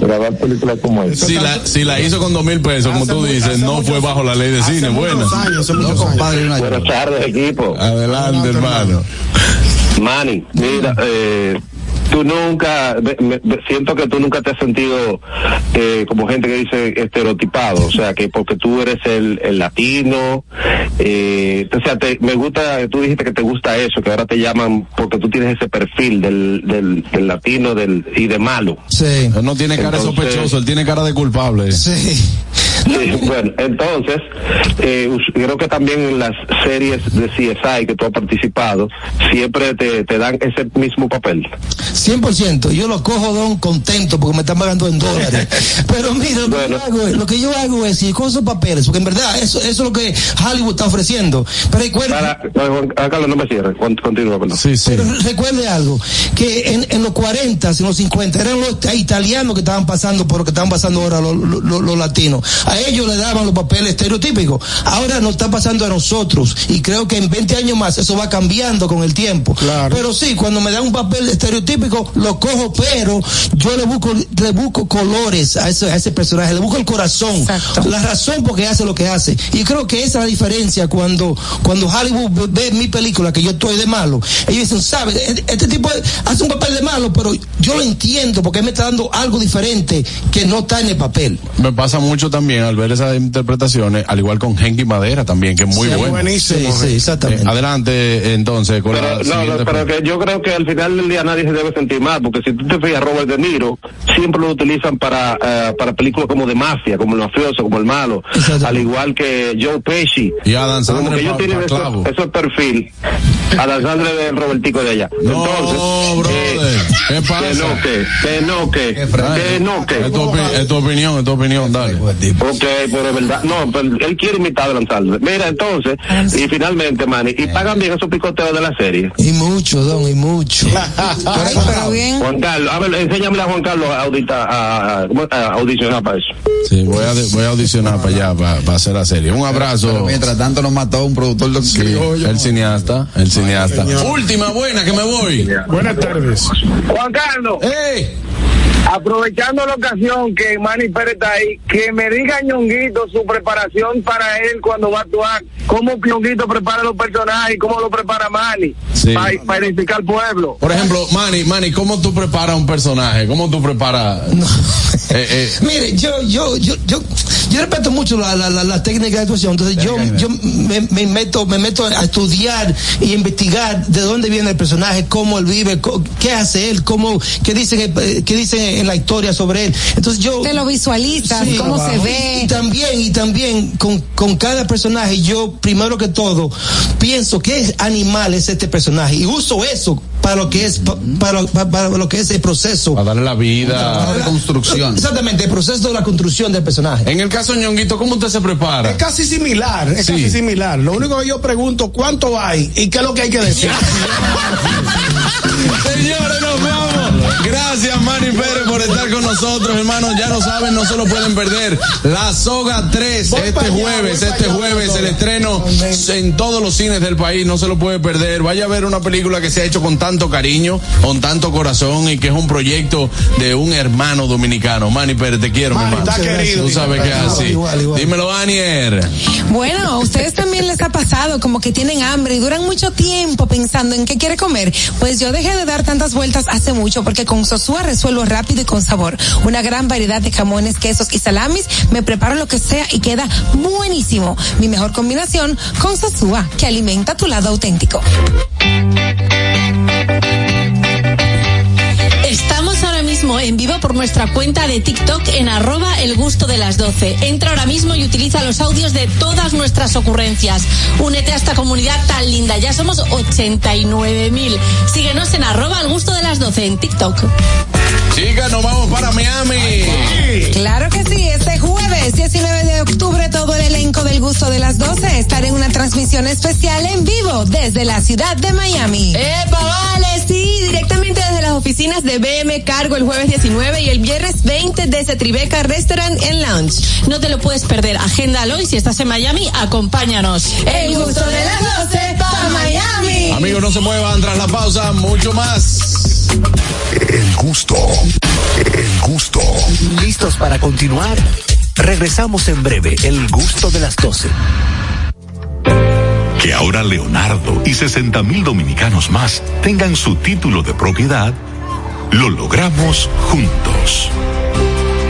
[SPEAKER 11] Grabar películas como esa.
[SPEAKER 3] Si la, si la hizo con dos mil pesos, como tú dices, no fue bajo la ley de cine.
[SPEAKER 4] muchos
[SPEAKER 3] Buena.
[SPEAKER 4] años, hace
[SPEAKER 6] No,
[SPEAKER 4] muchos años.
[SPEAKER 6] compadre, una
[SPEAKER 11] Buenas tardes, equipo.
[SPEAKER 3] Adelante, hermano.
[SPEAKER 11] Manny, mira, eh, tú nunca, me- me- me- siento que tú nunca te has sentido eh, como gente que dice estereotipado, o sea, que porque tú eres el, el latino, eh, o sea, te- me gusta, tú dijiste que te gusta eso, que ahora te llaman porque tú tienes ese perfil del, del, del latino del, y de malo.
[SPEAKER 21] Sí.
[SPEAKER 3] Él no tiene cara de
[SPEAKER 11] Entonces-
[SPEAKER 3] sospechoso, él tiene cara de culpable.
[SPEAKER 21] Sí.
[SPEAKER 11] Sí, bueno, entonces, eh, creo que también en las series de CSI que tú has participado, siempre te, te dan ese mismo papel.
[SPEAKER 21] 100%, yo lo cojo don contento porque me están pagando en dólares. <laughs> Pero mira, lo,
[SPEAKER 11] Bueno.
[SPEAKER 21] que yo hago es, lo que yo hago es, si con esos papeles, porque en verdad eso, eso es lo que Hollywood está ofreciendo. Pero recuerde,
[SPEAKER 11] Para, no, Juan- ah, Carlos, no me cierres, Con- continúa, perdón.
[SPEAKER 3] Sí, sí.
[SPEAKER 21] pero recuerde algo, que en, en los 40, en los 50, eran los italianos que estaban pasando por lo que estaban pasando ahora los, los- los- los latinos. A a ellos le daban los papeles estereotípicos. Ahora nos está pasando a nosotros y creo que en 20 años más eso va cambiando con el tiempo. Pero sí, cuando me dan un papel estereotípico lo cojo, pero yo le busco le busco colores a ese, a ese personaje, le busco el corazón, la razón por qué hace lo que hace. Y creo que esa es la diferencia cuando cuando Hollywood ve mi película que yo estoy de malo. Ellos dicen, ¿sabes? Este tipo hace un papel de malo, pero yo lo entiendo porque él me está dando algo diferente que no está en el papel.
[SPEAKER 3] Me pasa mucho también al ver esas interpretaciones, al igual con Henry Madera también, que es muy
[SPEAKER 21] Sí,
[SPEAKER 3] bueno.
[SPEAKER 21] buenísimo. Sí, sí, exactamente.
[SPEAKER 3] Eh, adelante, entonces, con la
[SPEAKER 11] Pero, no, no, pero que yo creo que al final del día nadie se debe sentir mal, porque si tú te fijas, Robert De Niro siempre lo utilizan para eh, para películas como de mafia, como el mafioso, como el malo, al igual que Joe Pesci.
[SPEAKER 3] Y Adam
[SPEAKER 11] Como
[SPEAKER 3] Sandler
[SPEAKER 11] que ellos tienen
[SPEAKER 3] clavo.
[SPEAKER 11] esos perfil. Adam Sandler del Robertico de allá. Entonces, eh,
[SPEAKER 3] ¿Qué pasa?
[SPEAKER 11] que no, que, que no, que, que no, que.
[SPEAKER 3] Es tu, opi- es tu opinión, es tu opinión, dale.
[SPEAKER 11] Ok, pero es verdad. No, pero él quiere imitar a Adam Sandler. Mira, entonces, y finalmente, Manny, y pagan bien esos picoteos de la serie.
[SPEAKER 21] Y mucho, don, y mucho. <laughs>
[SPEAKER 11] Juan Carlos, a ver, enséñame a Juan Carlos a, audita, a, a- ¿cómo? a audicionar para eso.
[SPEAKER 3] Sí, voy a, voy a audicionar para allá, para, para hacer la serie. Un abrazo.
[SPEAKER 6] Pero mientras tanto nos mató un productor de
[SPEAKER 3] Sí, el cineasta, el cineasta. Última buena que me voy.
[SPEAKER 26] Buenas tardes.
[SPEAKER 25] Juan Carlos. Aprovechando la ocasión que Manny Pérez está ahí, que me diga Ñonguito su preparación para él cuando va a actuar. ¿Cómo Ñonguito prepara los personajes cómo lo prepara Manny?
[SPEAKER 3] Sí.
[SPEAKER 25] Para, para identificar al pueblo.
[SPEAKER 3] Por ejemplo, Manny, Manny, ¿cómo tú preparas un personaje? ¿Cómo tú preparas? <laughs> <laughs> eh,
[SPEAKER 21] Mire, yo, yo, yo, yo, yo respeto mucho la, la, la, la técnica de actuación, entonces yo, yo me, me meto, me meto a estudiar y investigar de dónde viene el personaje, cómo él vive, co- qué hace él, cómo, qué dicen, eh, qué dicen en la historia sobre él. Entonces yo
[SPEAKER 5] Te lo visualizas, cómo se ve.
[SPEAKER 21] Y también, y también con, con cada personaje, yo primero que todo pienso qué animal es este personaje. Y uso eso para lo que es, pa- para, para, para lo que es el proceso.
[SPEAKER 3] Para darle la vida.
[SPEAKER 21] de construcción. Exactamente, el proceso de la construcción del personaje.
[SPEAKER 3] En el caso Ñonguito, ¿cómo usted se prepara?
[SPEAKER 4] Es casi similar, es
[SPEAKER 3] Sí.
[SPEAKER 4] casi similar. Lo único que yo pregunto, ¿cuánto hay? ¿Y qué es lo que hay que decir? <laughs>
[SPEAKER 3] Señores, nos vamos. Gracias, Manny Pérez, por estar con nosotros, hermanos. Ya lo saben, no se lo pueden perder. La Soga 3,
[SPEAKER 4] Voy
[SPEAKER 3] este
[SPEAKER 4] allá,
[SPEAKER 3] jueves, este
[SPEAKER 4] allá,
[SPEAKER 3] jueves, el estreno en todos los cines del país. No se lo puede perder. Vaya a ver una película que se ha hecho con tanto cariño, con tanto corazón y que es un proyecto de un hermano dominicano. Manny Pérez, te quiero, mi hermano.
[SPEAKER 4] está querido.
[SPEAKER 3] Tú sabes que es así.
[SPEAKER 21] Igual, igual.
[SPEAKER 3] Dímelo, Anier.
[SPEAKER 5] Bueno, a ustedes también les ha pasado como que tienen hambre y duran mucho tiempo pensando en qué quiere comer. Pues yo dejé de dar tantas vueltas hace mucho porque con Sosúa resuelvo rápido y con sabor. Una gran variedad de jamones, quesos y salamis. Me preparo lo que sea y queda buenísimo. Mi mejor combinación con Sosúa, que alimenta tu lado auténtico.
[SPEAKER 9] Estamos ahora mismo en vivo por nuestra cuenta de TikTok en arroba el gusto de las 12. Entra ahora mismo y utiliza los audios de todas nuestras ocurrencias. Únete a esta comunidad tan linda. Ya somos 89.000. Síguenos en arroba el gusto de las 12 en TikTok.
[SPEAKER 3] Chicas, nos vamos para Miami.
[SPEAKER 5] Claro que sí, este jueves el gusto de las 12 estará en una transmisión especial en vivo desde la ciudad de Miami.
[SPEAKER 7] ¡Epa, vale! Sí, directamente desde las oficinas de BM Cargo el jueves 19 y el viernes 20 desde Tribeca Restaurant and Lounge.
[SPEAKER 9] No te lo puedes perder. Agéndalo y si estás en Miami, acompáñanos.
[SPEAKER 7] El gusto de las 12 para Miami.
[SPEAKER 3] Amigos, no se muevan tras la pausa, mucho más.
[SPEAKER 19] El gusto. El gusto.
[SPEAKER 1] ¿Listos para continuar? Regresamos en breve, el gusto de las 12.
[SPEAKER 27] Que ahora Leonardo y 60 mil dominicanos más tengan su título de propiedad, lo logramos juntos.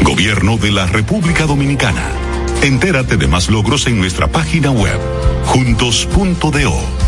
[SPEAKER 27] Gobierno de la República Dominicana. Entérate de más logros en nuestra página web, juntos.do.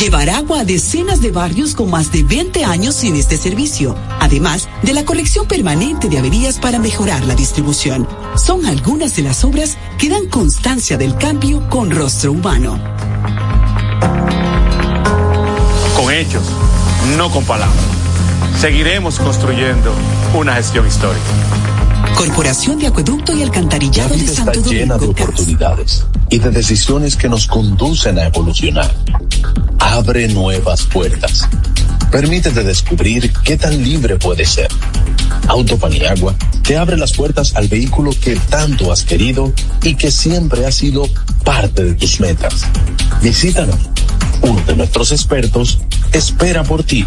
[SPEAKER 28] Llevar agua a decenas de barrios con más de 20 años sin este servicio, además de la corrección permanente de averías para mejorar la distribución. Son algunas de las obras que dan constancia del cambio con rostro humano.
[SPEAKER 29] Con hechos, no con palabras. Seguiremos construyendo una gestión histórica.
[SPEAKER 28] Corporación de Acueducto y Alcantarillado
[SPEAKER 26] La
[SPEAKER 28] de
[SPEAKER 26] vida está
[SPEAKER 28] Santo
[SPEAKER 26] llena de
[SPEAKER 28] Domingo.
[SPEAKER 26] Oportunidades y de decisiones que nos conducen a evolucionar. Abre nuevas puertas. Permítete descubrir qué tan libre puedes ser. Auto Paniagua te abre las puertas al vehículo que tanto has querido y que siempre ha sido parte de tus metas. Visítanos. Uno de nuestros expertos espera por ti.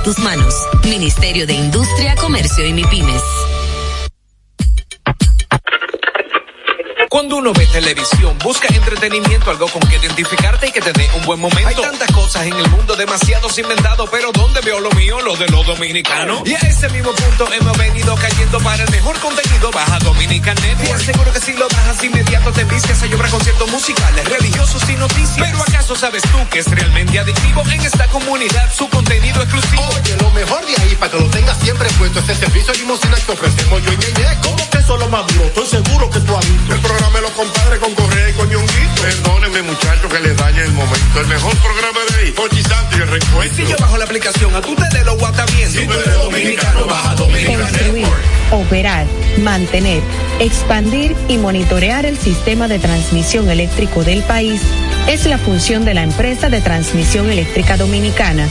[SPEAKER 30] tus manos. Ministerio de Industria, Comercio y MIPIMES.
[SPEAKER 31] Cuando uno ve televisión, busca entretenimiento, algo con que identificarte y que te dé un buen momento. Hay tantas cosas en el mundo, demasiados inventados, pero ¿dónde veo lo mío? Lo de los dominicanos. Y a ese mismo punto hemos venido cayendo para el mejor contenido. Baja Dominican Net y aseguro que si lo bajas inmediato te vistes a llorar conciertos musicales, religiosos y noticias. Pero ¿acaso sabes tú que es realmente adictivo en esta comunidad su contenido exclusivo?
[SPEAKER 32] Oye, lo mejor de ahí para que lo tengas siempre puesto es el servicio limosina que ofrecemos yo y. ¿Cómo que eso es lo más duro? Estoy seguro que tú has visto. El programa los compadres con Correa y con Ñonguito. Perdónenme, muchachos, que les dañe el momento. El mejor programa de ahí, Pochi Santo y el reencuentro.
[SPEAKER 31] Si yo bajo la aplicación, a tú te de lo guata bien. Si tú eres dominicano, baja Dominicana
[SPEAKER 33] Construir, operar, mantener, expandir y monitorear el sistema de transmisión eléctrico del país es la función de la empresa de transmisión eléctrica dominicana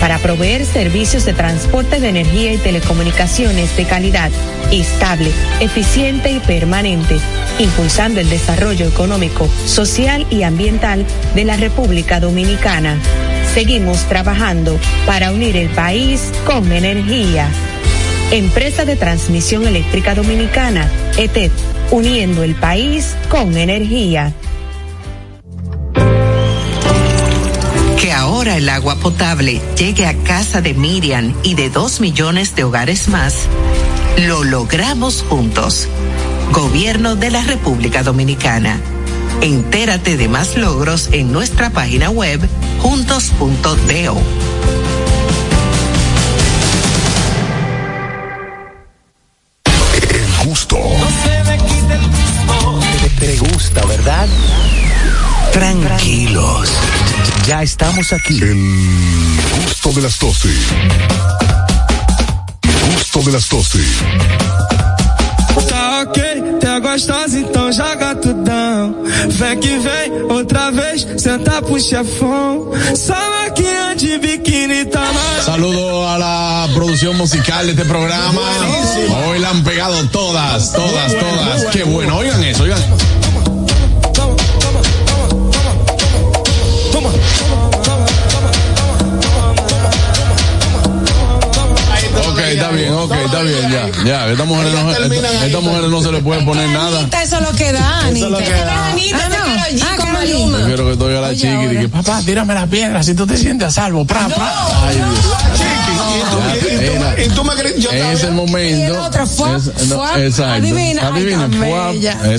[SPEAKER 33] para proveer servicios de transporte de energía y telecomunicaciones de calidad, estable, eficiente y permanente, impulsando el desarrollo económico, social y ambiental de la República Dominicana. Seguimos trabajando para unir el país con energía. Empresa de Transmisión Eléctrica Dominicana, ETED, uniendo el país con energía.
[SPEAKER 34] Que ahora el agua potable llegue a casa de Miriam y de dos millones de hogares más, lo logramos juntos. Gobierno de la República Dominicana. Entérate de más logros en nuestra página web juntos.do.
[SPEAKER 19] El gusto.
[SPEAKER 1] Te, te gusta, ¿verdad? Tranquilos. Ya estamos aquí.
[SPEAKER 19] El gusto de las 12. Gusto de las 12.
[SPEAKER 35] Tá tá gostosa, então joga tudão. Vem que vem, outra vez, senta pro chefão. Só máquina de biquíni tá mais.
[SPEAKER 3] Saludo a la producción musical de este programa. Hoy la han pegado todas, todas, todas. Qué bueno. Oigan eso, oigan. Ok, está bien, ok, está bien, ya. Ya, esta mujer no, esta, esta mujer no se le puede poner nada.
[SPEAKER 5] Anita, eso es lo que da, Anita.
[SPEAKER 3] es lo que da.
[SPEAKER 5] Anita,
[SPEAKER 7] Ah, no.
[SPEAKER 5] allí
[SPEAKER 7] Ah,
[SPEAKER 5] con
[SPEAKER 7] Carolina.
[SPEAKER 5] Maluma.
[SPEAKER 3] Yo quiero que estoy a la chiqui y dije, papá, tírame la piedra si tú te sientes a salvo. Pra, pra. Ay, Dios. Ya,
[SPEAKER 4] Y tú me crees, yo
[SPEAKER 3] Es el momento.
[SPEAKER 5] Y el otro, fuá,
[SPEAKER 3] es- no,
[SPEAKER 5] fuá,
[SPEAKER 3] exacto.
[SPEAKER 5] adivina,
[SPEAKER 3] Adivina,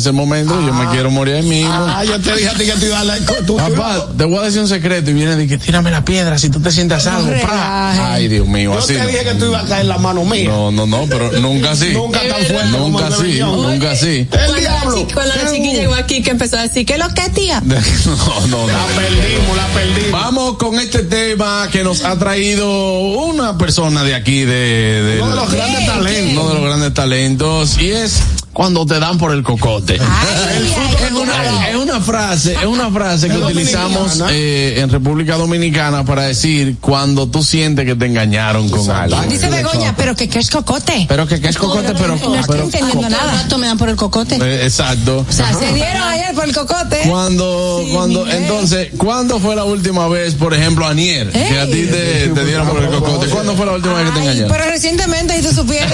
[SPEAKER 3] el momento, yo me quiero morir ahí mismo.
[SPEAKER 4] Ah, yo te dije a ti que te iba a dar la. tú-
[SPEAKER 3] Papá, te voy a decir un secreto y viene y que tírame la piedra si tú te sientes a salvo. Pra. Ay, Dios mío,
[SPEAKER 4] Yo
[SPEAKER 3] así.
[SPEAKER 4] te dije que tú ibas a caer en la mano mía.
[SPEAKER 3] No, no, no, pero nunca así.
[SPEAKER 4] Nunca tan fuerte
[SPEAKER 3] Nunca así, nunca así.
[SPEAKER 4] El
[SPEAKER 7] Cuando la,
[SPEAKER 4] diablo.
[SPEAKER 7] chi- cuando la chiqui llegó aquí que empezó a decir, ¿qué es lo que tía? <laughs>
[SPEAKER 3] No, no, no.
[SPEAKER 4] La perdimos, la perdimos.
[SPEAKER 3] Vamos con este tema que nos ha traído una persona de aquí, de, de-
[SPEAKER 4] Uno de los grandes talentos.
[SPEAKER 3] uno de los grandes talentos, y es cuando te dan por el cocote. es, una, es una frase, es una frase que utilizamos eh, en República Dominicana para decir cuando tú sientes que te engañaron con algo.
[SPEAKER 5] Dice Begoña, pero que qué es cocote.
[SPEAKER 3] Pero que, que es cocote, pero,
[SPEAKER 5] No estoy
[SPEAKER 3] pero
[SPEAKER 5] entendiendo nada.
[SPEAKER 9] rato me dan por el cocote.
[SPEAKER 3] eh, exacto.
[SPEAKER 5] O sea, se <laughs> dieron ayer por el cocote.
[SPEAKER 3] Cuando, cuando, entonces, ¿cuándo fue la última vez, por ejemplo, Anier, que a ti te, te dieron por el cocote? ¿Cuándo fue la última vez que te engañaron?
[SPEAKER 5] Pero recientemente, y tú supieras.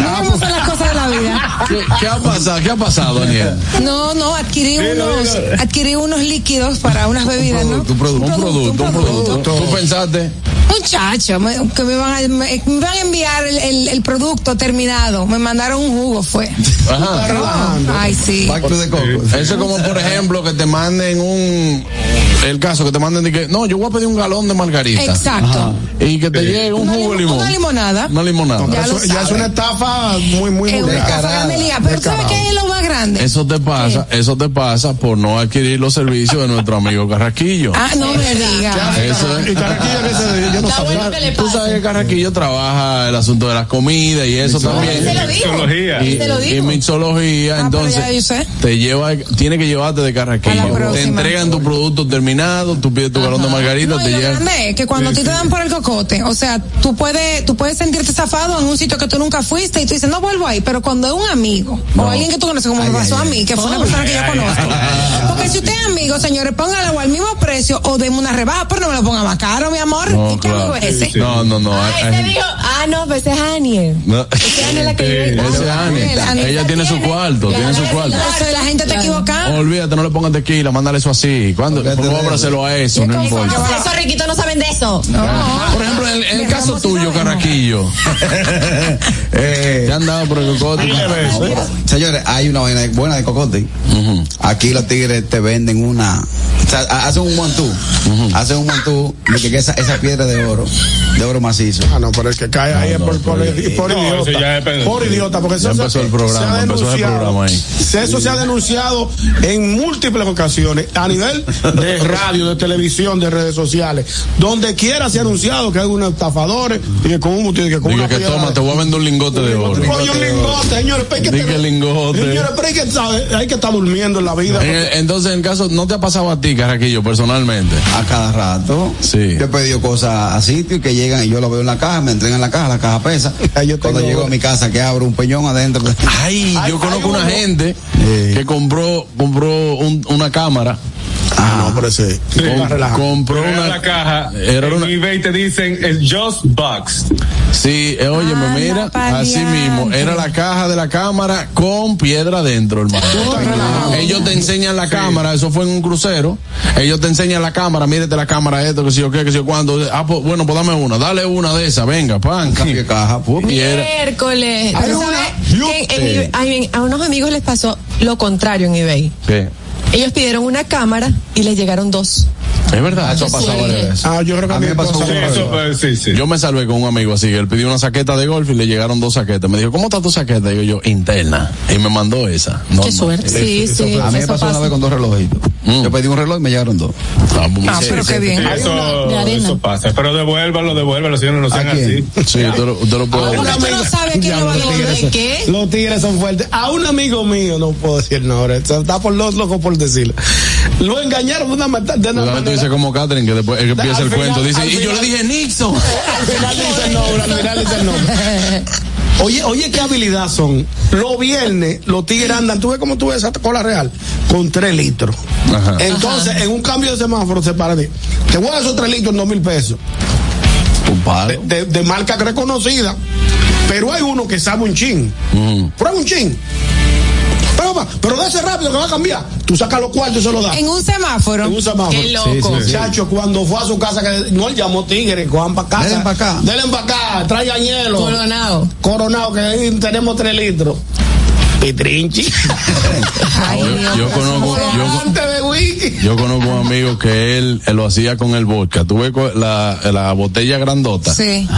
[SPEAKER 5] no vamos a las cosas de la vida.
[SPEAKER 3] ¿Qué, qué ha pasado? ¿Qué ha pasado, Anier?
[SPEAKER 5] No, no, adquirí unos, adquirí unos líquidos para unas bebidas, ¿no?
[SPEAKER 3] Un producto, un producto, un producto. ¿Tú pensaste?
[SPEAKER 5] Muchacho, me, que me van, a, me, me van a enviar el, el, el producto terminado. Me mandaron un jugo, fue.
[SPEAKER 3] Ajá.
[SPEAKER 5] Ay, sí.
[SPEAKER 3] Eso es como, por ejemplo, que te manden un. El caso, que te manden de que. No, yo voy a pedir un galón de margarita.
[SPEAKER 5] Exacto.
[SPEAKER 3] Ajá. Y que te llegue un jugo de limón.
[SPEAKER 5] Una limonada.
[SPEAKER 3] Una limonada.
[SPEAKER 4] Ya, eso, ya es una estafa muy, muy, muy.
[SPEAKER 5] Pero ¿tú ¿sabes qué es lo más grande?
[SPEAKER 3] Eso te pasa, eso te pasa por no adquirir los servicios de nuestro amigo Carraquillo.
[SPEAKER 5] Ah, no me digas.
[SPEAKER 3] Eso es.
[SPEAKER 4] ¿Y Carraquillo qué se? Yo no sabía.
[SPEAKER 5] bueno que le
[SPEAKER 3] Tú sabes que Carraquillo trabaja el asunto de las comidas y eso también.
[SPEAKER 5] Se lo digo.
[SPEAKER 3] Y,
[SPEAKER 5] Se lo
[SPEAKER 3] y
[SPEAKER 5] digo.
[SPEAKER 3] mixología,
[SPEAKER 5] Ah,
[SPEAKER 3] entonces te lleva, tiene que llevarte de
[SPEAKER 5] A
[SPEAKER 3] Carraquillo. Te entregan tu producto terminado, tú pides tu galón de margarita,
[SPEAKER 5] No,
[SPEAKER 3] te
[SPEAKER 5] y lo
[SPEAKER 3] llegan.
[SPEAKER 5] grande es que cuando a ti te dan por el cocote, o sea, tú puedes, tú puedes sentirte zafado en un sitio que tú nunca fuiste y tú dices, no vuelvo ahí, pero cuando es un amigo o alguien que tú conoces, como me pasó a mí, que fue una persona que yo conozco. Porque si usted es amigo, señores, póngalo al mismo precio o deme una rebaja, pero no me lo ponga más caro, mi amor.
[SPEAKER 3] No,
[SPEAKER 5] ¿Y qué amigo es ese?
[SPEAKER 3] No, no, no. hay-
[SPEAKER 7] Ah, dijo, ah, no, pues ese es Aniel.
[SPEAKER 3] no.
[SPEAKER 7] Ese es la que
[SPEAKER 3] es. Ella tiene su cuarto, tiene su cuarto.
[SPEAKER 5] La gente está equivocada.
[SPEAKER 3] Olvídate, no le pongas tequila, mándale eso así. ¿Cuándo? Hácelo a eso, no importa.
[SPEAKER 7] Esos riquitos no saben de eso.
[SPEAKER 3] Por ejemplo, en, en el caso tuyo, Carraquillo. <laughs>
[SPEAKER 6] Eh,
[SPEAKER 3] ¿Te han dado por el cocote?
[SPEAKER 6] Señores, hay una vaina buena de cocote. Aquí los tigres te venden una. O sea, ha- hacen un montú. Hacen un montú de que esa, esa piedra de oro, de oro macizo.
[SPEAKER 4] Ah, no, pero el que cae ahí es por, por, por
[SPEAKER 3] No,
[SPEAKER 4] idiota. Por idiota, porque
[SPEAKER 3] Ya
[SPEAKER 4] eso se-
[SPEAKER 3] empezó el programa,
[SPEAKER 4] se ha
[SPEAKER 3] empezó el
[SPEAKER 4] denunciado.
[SPEAKER 3] programa ahí.
[SPEAKER 4] Se- Eso se ha denunciado en múltiples ocasiones, a nivel de radio, de televisión, de redes sociales. Donde quiera se ha anunciado que hay unos estafadores y que con un que con
[SPEAKER 3] Digo
[SPEAKER 4] una
[SPEAKER 3] que toma, te voy a vender un lingote de oro.
[SPEAKER 4] Oye, un lingote, señores, pero hay que tener-
[SPEAKER 3] lingote.
[SPEAKER 4] Señores, pero hay que, saber- hay que estar durmiendo en la vida.
[SPEAKER 3] En el- entonces, en el caso, ¿no te ha pasado a ti, Carraquillo, personalmente?
[SPEAKER 6] A cada rato.
[SPEAKER 3] Sí.
[SPEAKER 6] Yo he pedido cosas a sitios que llegan y yo lo veo en la caja, me entregan la caja, la caja pesa. <laughs> Cuando llego a mi casa que abro un peñón adentro.
[SPEAKER 3] Ay, yo conozco una gente que compró, compró un- una cámara.
[SPEAKER 4] Ah, no, pero ese.
[SPEAKER 3] Com- compró una
[SPEAKER 36] la caja.
[SPEAKER 3] Era
[SPEAKER 36] en
[SPEAKER 3] una-
[SPEAKER 36] eBay te dicen es just box.
[SPEAKER 3] Sí, eh, óyeme,
[SPEAKER 36] Ah,
[SPEAKER 3] mira, así mismo, era la caja de la cámara con piedra dentro, hermano. Ellos te enseñan la cámara, eso fue en un crucero, ellos te enseñan la cámara, mírate la cámara, esto, que si yo qué, que si yo cuándo, ah, pues, bueno, pues dame una, dale una de esas, venga, pan.
[SPEAKER 6] Cambio de caja,
[SPEAKER 3] era-
[SPEAKER 7] Miércoles.
[SPEAKER 4] Hay
[SPEAKER 7] ¿Tú
[SPEAKER 4] una-
[SPEAKER 7] en a unos amigos les pasó lo contrario en eBay.
[SPEAKER 3] ¿Qué?
[SPEAKER 7] Ellos pidieron una cámara y les llegaron dos.
[SPEAKER 3] Es verdad, eso ha pasado varias veces.
[SPEAKER 4] Ah, yo creo que
[SPEAKER 6] A mí me pasó
[SPEAKER 36] Eso, pues, sí, sí.
[SPEAKER 3] Yo me salvé con un amigo así, él pidió una saqueta de golf y le llegaron dos saquetas. Me dijo, ¿cómo está tu saqueta? Y yo, yo, interna. Y me mandó esa.
[SPEAKER 7] Qué suerte. Sí, sí.
[SPEAKER 6] A mí me pasó una vez con dos relojitos.
[SPEAKER 3] Mm.
[SPEAKER 6] Yo pedí un reloj y me llegaron dos.
[SPEAKER 3] Ah, muy
[SPEAKER 5] Ah, pero qué bien.
[SPEAKER 36] Sí, eso,
[SPEAKER 9] de arena.
[SPEAKER 36] eso pasa. Pero devuélvalo, devuélvalo, señores, no sean
[SPEAKER 6] ¿A quién?
[SPEAKER 36] así.
[SPEAKER 3] Sí, <laughs> usted lo, usted lo puede
[SPEAKER 4] Un
[SPEAKER 5] no
[SPEAKER 4] amigo-
[SPEAKER 5] sabes quién lo va a devolver.
[SPEAKER 7] ¿Qué?
[SPEAKER 4] Los tigres son fuertes. A un amigo mío, no puedo decir no, ahora, está por los locos por decirlo. Lo engañaron de una, de una manera.
[SPEAKER 3] Como Catherine que después él empieza
[SPEAKER 4] Al
[SPEAKER 3] el
[SPEAKER 4] final-
[SPEAKER 3] cuento, dice, y yo le dije Nixon. <laughs>
[SPEAKER 4] Al final dice el nombre, al final dice el nombre. <laughs> Oye, oye, qué habilidad son. Los viernes, los tigres andan, tú ves cómo tú ves esa cola real, con tres litros.
[SPEAKER 3] Ajá.
[SPEAKER 4] Entonces, en un cambio de semáforo se para de, te voy a dar esos tres litros en dos mil pesos. De, de- de marca reconocida. Pero hay uno que sabe un chin.
[SPEAKER 3] Ujú.
[SPEAKER 4] Prueba un chin. Pero, de ese rápido que va a cambiar. Tú sacas los cuartos y se los das.
[SPEAKER 5] En un semáforo.
[SPEAKER 4] En un semáforo.
[SPEAKER 7] Qué loco.
[SPEAKER 3] Sí, sí, sí.
[SPEAKER 4] Chacho, cuando fue a su casa, que no él llamó tigre, cojan para casa.
[SPEAKER 6] Denle pa' acá.
[SPEAKER 4] Denle para acá, traigan hielo.
[SPEAKER 7] Coronado.
[SPEAKER 4] Coronado, que ahí tenemos tres litros. Pitrinchi. <laughs>
[SPEAKER 5] Ay, Dios.
[SPEAKER 3] Yo conozco, yo,
[SPEAKER 4] Antes de wiki.
[SPEAKER 3] yo conozco un amigo que él, él lo hacía con el vodka. Tuve la, la botella grandota,
[SPEAKER 5] Sí.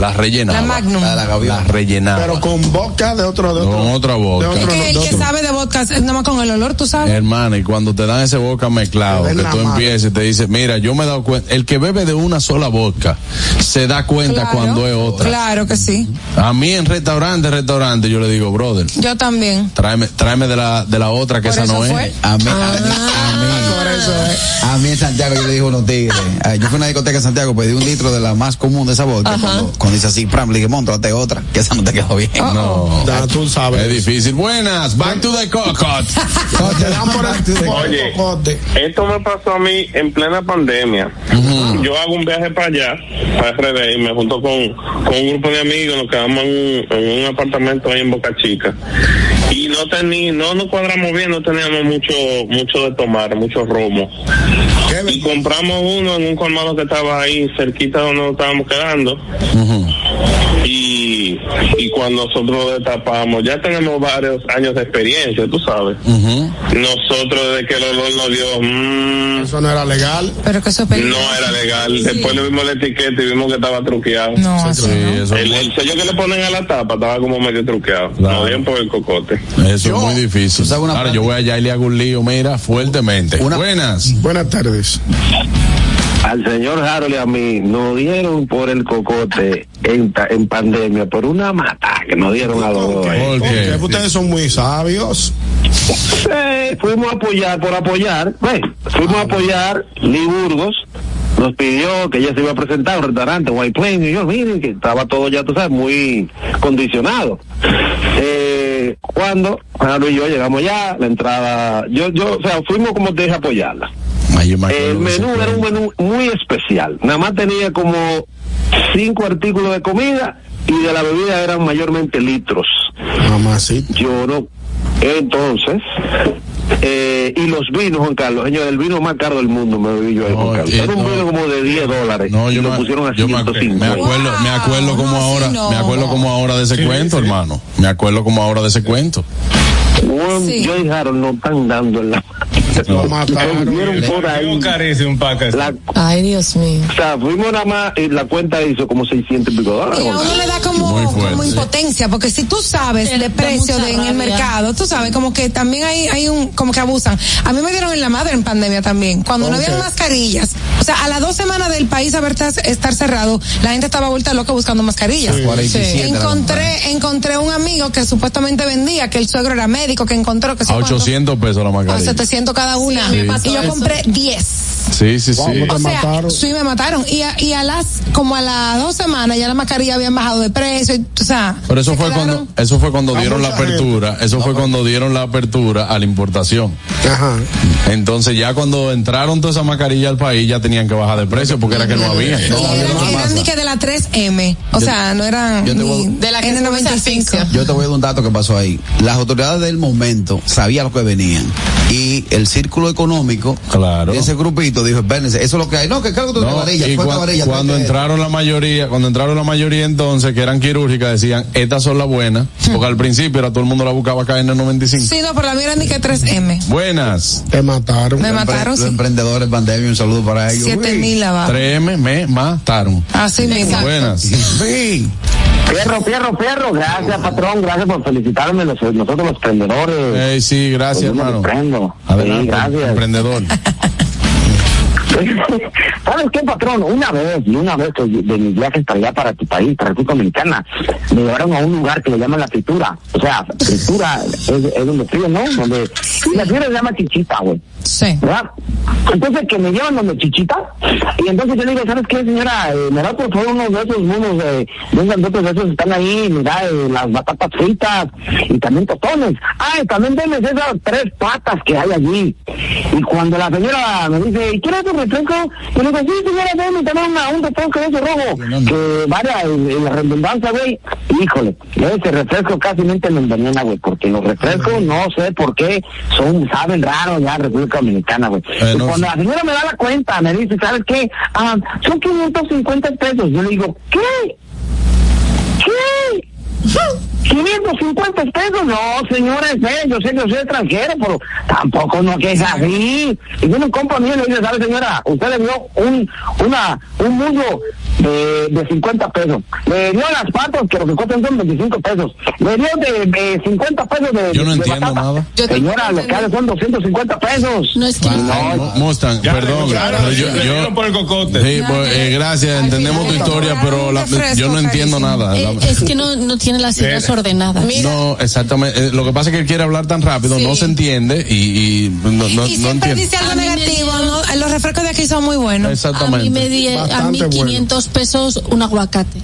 [SPEAKER 3] La rellenaba.
[SPEAKER 5] La Magnum.
[SPEAKER 6] La de la gaviota.
[SPEAKER 3] La rellenaba.
[SPEAKER 4] Pero con boca de otro, de otro.
[SPEAKER 3] Con otra boca.
[SPEAKER 4] de
[SPEAKER 5] Es
[SPEAKER 4] otro-
[SPEAKER 5] que el
[SPEAKER 4] de
[SPEAKER 5] que
[SPEAKER 4] otro.
[SPEAKER 5] sabe de vodka, nada más con el olor, tú sabes.
[SPEAKER 3] Hermano, y cuando te dan ese vodka mezclado, que tú empiezas y te dices, mira, yo me he dado cuenta, el que bebe de una sola vodka se da cuenta
[SPEAKER 5] Claro.
[SPEAKER 3] cuando es otra.
[SPEAKER 5] Claro que sí.
[SPEAKER 3] A mí en restaurante, restaurante, yo le digo, brother,
[SPEAKER 5] Yo también.
[SPEAKER 3] tráeme, tráeme de la, de la otra que
[SPEAKER 5] Por
[SPEAKER 3] esa
[SPEAKER 5] eso
[SPEAKER 3] no
[SPEAKER 5] fue.
[SPEAKER 3] es.
[SPEAKER 6] A mí, a a mí. A mí en Santiago yo le dije unos tigres. ah, Yo fui a una discoteca en Santiago, pedí un litro de la más común de esa vodka.
[SPEAKER 5] Ajá.
[SPEAKER 6] Cuando, cuando dice así, pram, le dije, montrate otra, que esa no te quedó bien.
[SPEAKER 3] No.
[SPEAKER 4] Ya tú sabes.
[SPEAKER 3] Es difícil. Buenas, back to the cocot.
[SPEAKER 10] Oye.
[SPEAKER 4] cocote.
[SPEAKER 10] Esto me pasó a mí en plena pandemia. Yo hago un viaje para allá, para RD, y me junto con, con un grupo de amigos, nos quedamos en un, en un apartamento ahí en Boca Chica. Y no tení, no nos cuadramos bien, no teníamos mucho, mucho de tomar, mucho romo. Y compramos uno en un colmado que estaba ahí cerquita donde nos estábamos quedando. Y, y cuando nosotros lo destapamos, ya tenemos varios años de experiencia, tú sabes. Nosotros desde que el olor nos dio, mm,
[SPEAKER 4] Eso no era legal.
[SPEAKER 5] Pero que eso
[SPEAKER 10] no era legal. Después le vimos la etiqueta y vimos que estaba truqueado.
[SPEAKER 5] No, no.
[SPEAKER 10] el, el sello que le ponen a la tapa estaba como medio truqueado. No bien por el cocote.
[SPEAKER 3] Eso es muy difícil. Ahora yo voy allá y le hago un lío, mira, fuertemente. Buenas.
[SPEAKER 4] Buenas tardes.
[SPEAKER 11] Al señor Harold y a mí nos dieron por el cocote en, ta- en pandemia, por una mata que nos dieron a los dos.
[SPEAKER 4] Porque ustedes son muy sabios.
[SPEAKER 11] Sí, fuimos a apoyar, por apoyar, fuimos a apoyar Lee Burgos, nos pidió que ella se iba a presentar a un restaurante, White Plains, y yo, miren, que estaba todo ya, tú sabes, muy condicionado. Eh, cuando Harold y yo llegamos ya, la entrada, yo, yo, o sea, fuimos como te dije a apoyarla. El menú era un menú muy especial. Nada más tenía como cinco artículos de comida y de la bebida eran mayormente litros. Yo no. Entonces, eh, y los vinos, Juan Carlos, señor, el vino más caro del mundo me bebí yo ahí, Juan Carlos. Era un vino como de 10 dólares.
[SPEAKER 3] No,
[SPEAKER 11] y
[SPEAKER 3] yo
[SPEAKER 11] lo
[SPEAKER 3] me,
[SPEAKER 11] pusieron a
[SPEAKER 3] yo me, acu-
[SPEAKER 11] 150.
[SPEAKER 3] me acuerdo, me acuerdo como ahora,
[SPEAKER 11] no.
[SPEAKER 3] me acuerdo como ahora de ese cuento, hermano. Me acuerdo como ahora de ese cuento.
[SPEAKER 11] Yo y Harold no están dando en la
[SPEAKER 4] Lo <laughs> mataron.
[SPEAKER 11] Vendieron por ahí. La-
[SPEAKER 7] Ay, Dios mío.
[SPEAKER 11] o sea, fuimos nada más y la cuenta hizo como 600 y pico dólares.
[SPEAKER 5] Y a uno le da como, como impotencia, porque si tú sabes de precio de, en el mercado, tú sabes, como que también hay, hay un, como que abusan. A mí me dieron en la madre en pandemia también, cuando no habían mascarillas. O sea, a las dos semanas del país haber estar cerrado, la gente estaba vuelta loca buscando mascarillas.
[SPEAKER 6] Sí. 47 era la
[SPEAKER 5] Encontré, encontré un amigo que supuestamente vendía, que el suegro era médico, que encontró que se
[SPEAKER 3] A 800 pesos la
[SPEAKER 5] a
[SPEAKER 3] mascarilla.
[SPEAKER 5] 700 cada una.
[SPEAKER 3] Sí,
[SPEAKER 5] y yo compré 10.
[SPEAKER 3] Sí, sí, sí.
[SPEAKER 5] O sea, sí me mataron. Y a, y a las, como a las dos semanas ya la mascarilla habían bajado de precio. y, o sea,
[SPEAKER 3] Pero eso
[SPEAKER 5] se
[SPEAKER 3] fue
[SPEAKER 5] quedaron-
[SPEAKER 3] cuando, eso fue cuando dieron la
[SPEAKER 5] gente.
[SPEAKER 3] apertura, eso fue cuando dieron la apertura a la importación. Entonces ya cuando entraron todas esas mascarillas al país ya tenían que bajar de precio porque era que no había.
[SPEAKER 5] eran, eran ni que de la 3M. O sea, no eran
[SPEAKER 6] yo te
[SPEAKER 5] ni
[SPEAKER 6] voy-
[SPEAKER 5] de la N95.
[SPEAKER 6] Yo te voy a dar un dato que pasó ahí. Las autoridades del momento sabían lo que venían. Y el círculo económico de ese grupito dijo, espérense, eso es lo que hay. No, que cargo tu
[SPEAKER 3] No,
[SPEAKER 6] varilla,
[SPEAKER 3] y
[SPEAKER 6] suelta
[SPEAKER 3] cua-
[SPEAKER 6] varilla,
[SPEAKER 3] cuando entraron la mayoría, cuando entraron la mayoría entonces que eran quirúrgicas decían, estas son las buenas, porque al principio era todo el mundo la buscaba acá en el 95.
[SPEAKER 5] Sí, no, pero la mía era ni que 3M.
[SPEAKER 3] Buenas.
[SPEAKER 4] Te mataron.
[SPEAKER 5] Me mataron,
[SPEAKER 6] Los
[SPEAKER 5] sí.
[SPEAKER 6] emprendedores pandemia, un saludo para ellos.
[SPEAKER 5] Siete
[SPEAKER 6] Uy.
[SPEAKER 5] mil abajo.
[SPEAKER 3] 3M me mataron.
[SPEAKER 5] Así mismo.
[SPEAKER 3] Buenas.
[SPEAKER 6] Sí.
[SPEAKER 11] Fierro, fierro, fierro. Gracias, patrón. Gracias por felicitarme. los- nosotros los prendedores.
[SPEAKER 3] Ey, sí, gracias,
[SPEAKER 11] Pues
[SPEAKER 3] hermano. Adelante,
[SPEAKER 11] Sí, gracias.
[SPEAKER 3] emprendedor. <laughs>
[SPEAKER 11] ¿Sabes qué, patrón? Una vez, y una vez que de mis viajes para allá, para tu país, para República Dominicana, me llevaron a un lugar que le llaman la fritura. O sea, fritura es, es donde frío, ¿no? Donde, la fritura se llama chichita, güey.
[SPEAKER 5] Sí.
[SPEAKER 11] ¿Verdad? Entonces que me llevan donde chichita, y entonces yo le digo, ¿sabes qué, señora? Eh, me da por favor uno de esos unos de, de grandote de esos que están ahí, me da eh, las batatas fritas y también totones. Ah, y también denme esas tres patas que hay allí. Y cuando la señora me dice, ¿y quieres un refresco? Y le digo, sí, señora, déjame también una, un refresco de ese rojo. Que vaya en, la redundancia, güey. Híjole, ese refresco casi me envenena, güey, porque los refrescos no sé por qué son, saben raro ya República Dominicana, güey.
[SPEAKER 3] Eh, no
[SPEAKER 11] cuando la señora me da la cuenta, me dice, ¿sabes qué? Ah, son 550 pesos. Yo le digo, ¿qué? ¿Qué? 550 pesos, no, señora, es fe, yo sé que yo soy extranjero, pero tampoco no que es así. Y viene un compa mío y le dice, ¿sabe señora? Usted le dio un, una, un muslo
[SPEAKER 37] de, de 50 pesos. Le dio las patas, que lo que cuestan son 25 pesos. Le dio de, de 50 pesos de.
[SPEAKER 3] Yo no
[SPEAKER 37] de
[SPEAKER 3] entiendo
[SPEAKER 37] batata.
[SPEAKER 3] nada.
[SPEAKER 37] Señora, lo que hace son 250 pesos.
[SPEAKER 9] No es que.
[SPEAKER 3] Mo- Mustang, perdón. pero yo, yo-
[SPEAKER 36] por el cocote.
[SPEAKER 3] Sí, pues, eh, gracias, entendemos tu historia, pero la- yo no entiendo nada.
[SPEAKER 9] Eh, es que no, no tiene las ideas
[SPEAKER 3] Eh,
[SPEAKER 9] ordenadas.
[SPEAKER 3] No, exactamente. Eh, Lo que pasa es que él quiere hablar tan rápido, no se entiende y, y no, no,
[SPEAKER 5] y
[SPEAKER 3] no entiende.
[SPEAKER 5] dice algo negativo, ¿no? Los refrescos de aquí son muy buenos.
[SPEAKER 3] Exactamente.
[SPEAKER 9] A mí me di a
[SPEAKER 3] Bastante bueno.
[SPEAKER 9] 1500 pesos un aguacate.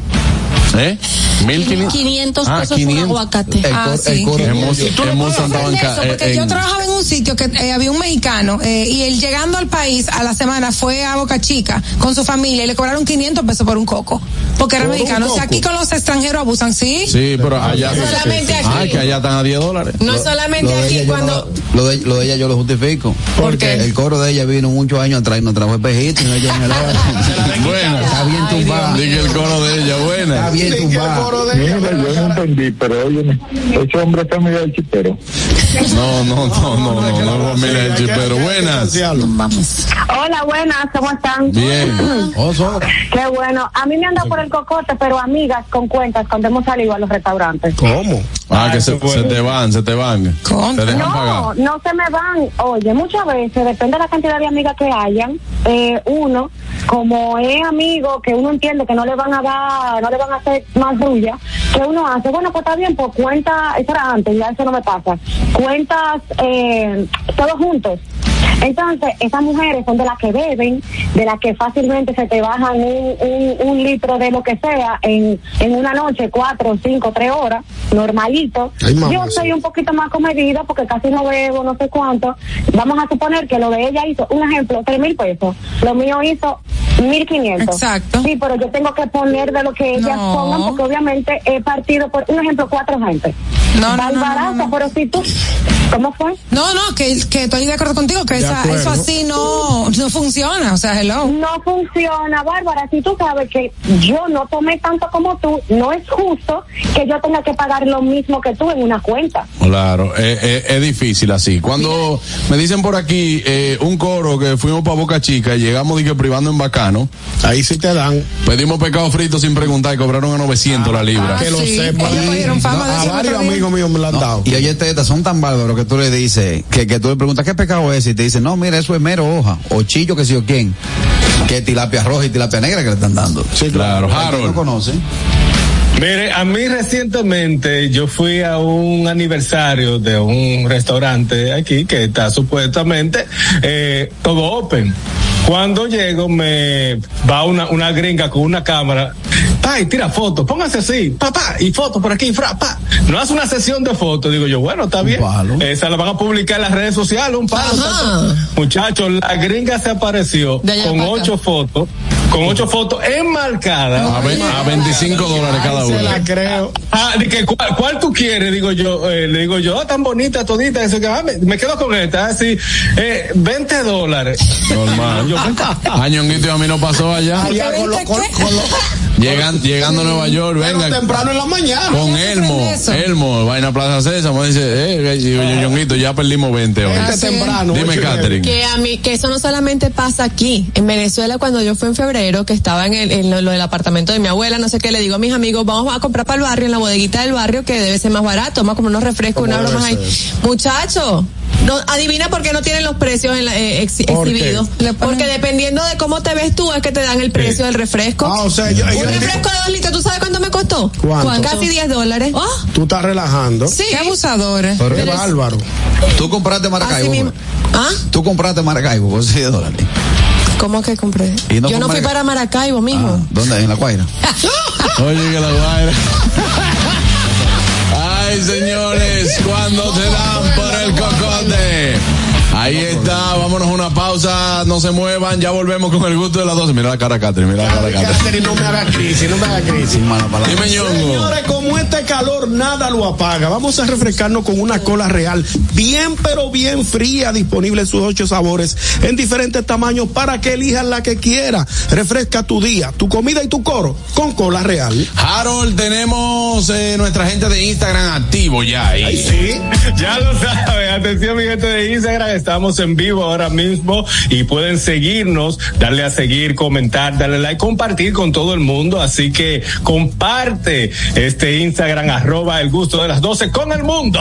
[SPEAKER 3] ¿Eh? 1500.
[SPEAKER 9] 1500
[SPEAKER 3] Ah,
[SPEAKER 9] pesos
[SPEAKER 3] 500.
[SPEAKER 9] un aguacate.
[SPEAKER 5] Ah, sí.
[SPEAKER 3] Hemos, hemos Santa Banca,
[SPEAKER 5] Eso, porque
[SPEAKER 3] eh,
[SPEAKER 5] yo
[SPEAKER 3] en-
[SPEAKER 5] trabajaba en un sitio que eh, había un mexicano eh, y él llegando al país a la semana fue a Boca Chica con su familia y le cobraron 500 pesos por un coco. Porque era
[SPEAKER 3] ¿Por un
[SPEAKER 5] mexicano. O sea,
[SPEAKER 3] coco?
[SPEAKER 5] aquí con los extranjeros abusan, ¿sí?
[SPEAKER 3] Sí, pero allá.
[SPEAKER 5] No solamente aquí.
[SPEAKER 3] Ah, que allá están a 10 dólares.
[SPEAKER 5] No
[SPEAKER 6] Lo-
[SPEAKER 5] solamente
[SPEAKER 6] lo
[SPEAKER 5] aquí cuando...
[SPEAKER 6] no- lo, de, lo de ella yo lo justifico.
[SPEAKER 5] ¿Por qué?
[SPEAKER 6] El coro de ella vino muchos años atrás y nos trajo espejito y no ella en el oro. <laughs>
[SPEAKER 3] Buena.
[SPEAKER 6] Está bien tumbada.
[SPEAKER 3] Dije el coro de ella, buena.
[SPEAKER 6] Está bien tumbada.
[SPEAKER 38] Mira, yo no entendí, pero oye, ese hombre está medio del chipero.
[SPEAKER 3] No, no, no, no, no, no, no, mira el chipero. Buenas.
[SPEAKER 9] Vamos.
[SPEAKER 39] Hola, buenas, ¿cómo están?
[SPEAKER 3] Bien.
[SPEAKER 39] Qué bueno. A mí me han dado por el cocote, pero amigas con cuentas cuando hemos salido a los restaurantes.
[SPEAKER 3] ¿Cómo? Ah, que se, se te van, se te van. Te
[SPEAKER 39] No,
[SPEAKER 3] pagar.
[SPEAKER 39] no se me van. Oye, muchas veces, depende de la cantidad de amigas que hayan, eh, uno, como es amigo, que uno entiende que no le van a dar, no le van a hacer más brulla, que uno hace, bueno, pues está bien, pues cuenta, eso era antes, ya eso no me pasa, cuentas eh, todos juntos. Entonces, esas mujeres son de las que beben, de las que fácilmente se te bajan un, un, un litro de lo que sea en, en una noche, cuatro, cinco, tres horas, normalito.
[SPEAKER 4] Ay, mamá,
[SPEAKER 39] Yo
[SPEAKER 4] sí.
[SPEAKER 39] soy un poquito más comedida porque casi no bebo, no sé cuánto. Vamos a suponer que lo de ella hizo, un ejemplo, tres mil pesos. Lo mío hizo mil quinientos.
[SPEAKER 5] Exacto.
[SPEAKER 39] Sí, pero yo tengo que poner de lo que ellas
[SPEAKER 5] No.
[SPEAKER 39] pongan porque obviamente he partido por, un ejemplo, cuatro gente.
[SPEAKER 5] No, no, no, no, no.
[SPEAKER 39] pero si tú, ¿cómo fue?
[SPEAKER 5] No, no, que, que estoy de acuerdo contigo, que esa- eso así no, no funciona. O sea, hello.
[SPEAKER 39] No funciona, Bárbara. Si tú sabes que yo no tomé tanto como tú, no es justo que yo tenga que pagar lo mismo que tú en una cuenta.
[SPEAKER 3] Claro, eh, eh, es difícil así. Cuando me dicen por aquí eh, un coro que fuimos para Boca Chica y llegamos dije privando en Bacano.
[SPEAKER 4] Ahí sí te dan.
[SPEAKER 3] Pedimos pescado frito sin preguntar y cobraron a 900 la libra.
[SPEAKER 4] que lo sepa.
[SPEAKER 5] Ellos cogieron fama de
[SPEAKER 4] a varios amigos míos me lo han dado.
[SPEAKER 6] Y oye, son tan bárbaros que tú le dices, que, que tú le preguntas qué pecado es y te no, mira, eso es mero hoja, o chillo que sí o quién, que tilapia roja y tilapia negra que le están dando.
[SPEAKER 3] Sí, claro. Harold.
[SPEAKER 6] no conoce.
[SPEAKER 36] Mire, a mí recientemente yo fui a un aniversario de un restaurante aquí que está supuestamente eh, todo open. Cuando llego me va una, una gringa con una cámara, ay, tira fotos, póngase así, papá, y fotos por aquí, fra, pa. No hace una sesión de fotos, digo yo, bueno, está bien. Esa la van a publicar en las redes sociales, un palo. Muchachos, la gringa se apareció
[SPEAKER 3] con ocho fotos, con ocho fotos enmarcadas.
[SPEAKER 6] A, ve- a 25 dólares cada
[SPEAKER 3] Se
[SPEAKER 6] una.
[SPEAKER 3] la creo. Ah, de que, ¿cuál, cuál tú quieres? Digo yo, eh, le digo yo, ah, tan bonita todita. Eso que, ah, me, me quedo con esta, así, eh, 20 dólares. Normal. Yo, <laughs>
[SPEAKER 6] A Ñonguito y a mí no pasó allá.
[SPEAKER 4] Allá con lo- con- con lo-
[SPEAKER 6] Llegan, llegando a Nueva York,
[SPEAKER 4] Pero
[SPEAKER 6] venga.
[SPEAKER 4] temprano en la mañana.
[SPEAKER 6] Con Elmo. Elmo, vaina Plaza César, me dice, eh, digo yo, Ñonguito, ya perdimos 20 hoy.
[SPEAKER 4] Este temprano.
[SPEAKER 6] Dime. Catherine.
[SPEAKER 7] Que a mí, que eso no solamente pasa aquí. En Venezuela, cuando yo fui en febrero, que estaba en, el, en lo, lo del apartamento de mi abuela, no sé qué, le digo a mis amigos, vamos a comprar para el barrio, en la bodeguita del barrio, que debe ser más barato, vamos a comer unos refrescos, una
[SPEAKER 4] ¿Cómo
[SPEAKER 7] broma ahí.
[SPEAKER 4] debe
[SPEAKER 7] Muchacho, no, adivina por qué no tienen los precios en la- eh, ex-
[SPEAKER 4] ¿Por qué?
[SPEAKER 7] exhibidos. Porque dependiendo de cómo te ves tú, es que te dan el precio del refresco.
[SPEAKER 4] Ah, o sea, yo-
[SPEAKER 7] Un
[SPEAKER 4] yo-
[SPEAKER 7] refresco de dos litros, ¿tú sabes cuánto me costó?
[SPEAKER 4] ¿Cuánto?
[SPEAKER 7] Casi 10 dólares. Oh,
[SPEAKER 4] Tú estás relajando.
[SPEAKER 7] sí.
[SPEAKER 5] Qué abusadores.
[SPEAKER 6] Pero
[SPEAKER 4] Qué
[SPEAKER 6] es-
[SPEAKER 4] bárbaro.
[SPEAKER 6] Tú compraste Maracaibo.
[SPEAKER 7] Mismo. ¿Ah?
[SPEAKER 6] Tú compraste Maracaibo por 6 dólares.
[SPEAKER 7] ¿Cómo que compré?
[SPEAKER 6] ¿Y no
[SPEAKER 7] yo no fui para Maracaibo, mijo.
[SPEAKER 6] Ah, ¿Dónde? En la Guaira. <laughs> Oye, que la Guaira. <laughs> Señores, cuando te dan por el cocote. Ahí está, vámonos a una pausa, no se muevan, ya volvemos con el gusto de las 12. Mira la cara, Catherine, mira la cara, Catherine.
[SPEAKER 4] Catherine, no me haga crisis, no me haga crisis.
[SPEAKER 6] Mala palabra. Dime.
[SPEAKER 4] Señores, como este calor nada lo apaga, vamos a refrescarnos con una cola real, bien pero bien fría, disponible en sus ocho sabores, en diferentes tamaños para que elijas la que quiera. Refresca tu día, tu comida y tu coro con cola real.
[SPEAKER 6] Harold, tenemos eh, nuestra gente de Instagram activo ya. ahí.
[SPEAKER 4] Ay, sí. <laughs>
[SPEAKER 36] Ya lo saben, atención mi gente de Instagram, estamos en vivo ahora mismo y pueden seguirnos, darle a seguir, comentar, darle like, compartir con todo el mundo. Así que comparte este Instagram arroba el gusto de las 12 con el mundo.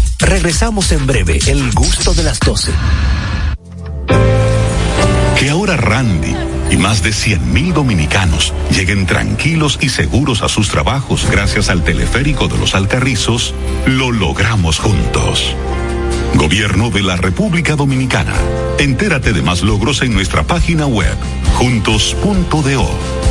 [SPEAKER 1] Regresamos en breve, el gusto de las 12.
[SPEAKER 15] Que ahora Randy y más de 100 dominicanos lleguen tranquilos y seguros a sus trabajos gracias al teleférico de los Alcarrizos, lo logramos juntos. Gobierno de la República Dominicana. Entérate de más logros en nuestra página web, juntos.do.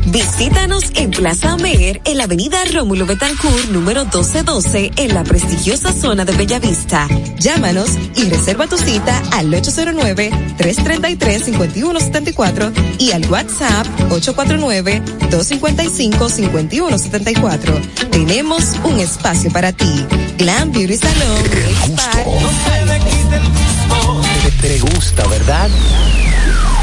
[SPEAKER 20] Visítanos en Plaza Amer, en la avenida Rómulo Betancourt, número 1212, en la prestigiosa zona de Bellavista. Llámanos y reserva tu cita al 809-333-5174 y al WhatsApp 849-255-5174. Tenemos un espacio para ti. Glam Beauty Salon.
[SPEAKER 1] Te, te gusta, ¿verdad?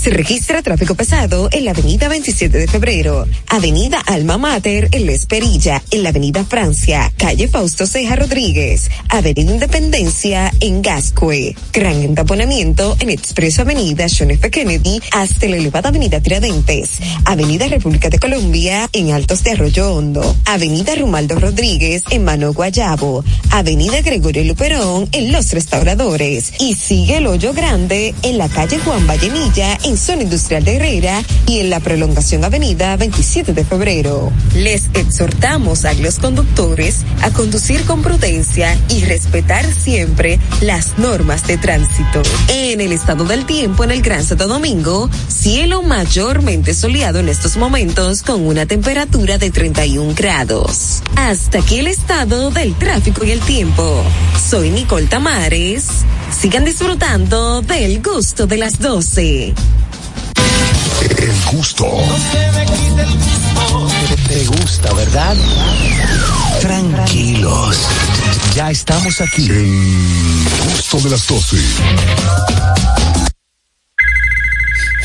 [SPEAKER 20] Se registra tráfico pesado en la avenida 27 de febrero, avenida Alma Mater en La Esperilla, en la avenida Francia, calle Fausto Ceja Rodríguez, avenida Independencia en Gascue, gran entaponamiento en Expreso Avenida John F. Kennedy hasta la elevada avenida Tiradentes, avenida República de Colombia en Altos de Arroyo Hondo, avenida Rumaldo Rodríguez en Mano Guayabo, avenida Gregorio Luperón en Los Restauradores. Y sigue el hoyo grande en la calle Juan Vallenilla en zona industrial de Herrera y en la prolongación avenida 27 de febrero. Les exhortamos a los conductores a conducir con prudencia y respetar siempre las normas de tránsito. En el estado del tiempo en el Gran Santo Domingo, cielo mayormente soleado en estos momentos con una temperatura de 31 grados. Hasta aquí el estado del tráfico y el tiempo. Soy Nicole Tamares. Sigan disfrutando del gusto de las 12.
[SPEAKER 19] El gusto.
[SPEAKER 1] Te, te gusta, ¿verdad? Tranquilos. Ya estamos aquí.
[SPEAKER 19] El gusto de las 12.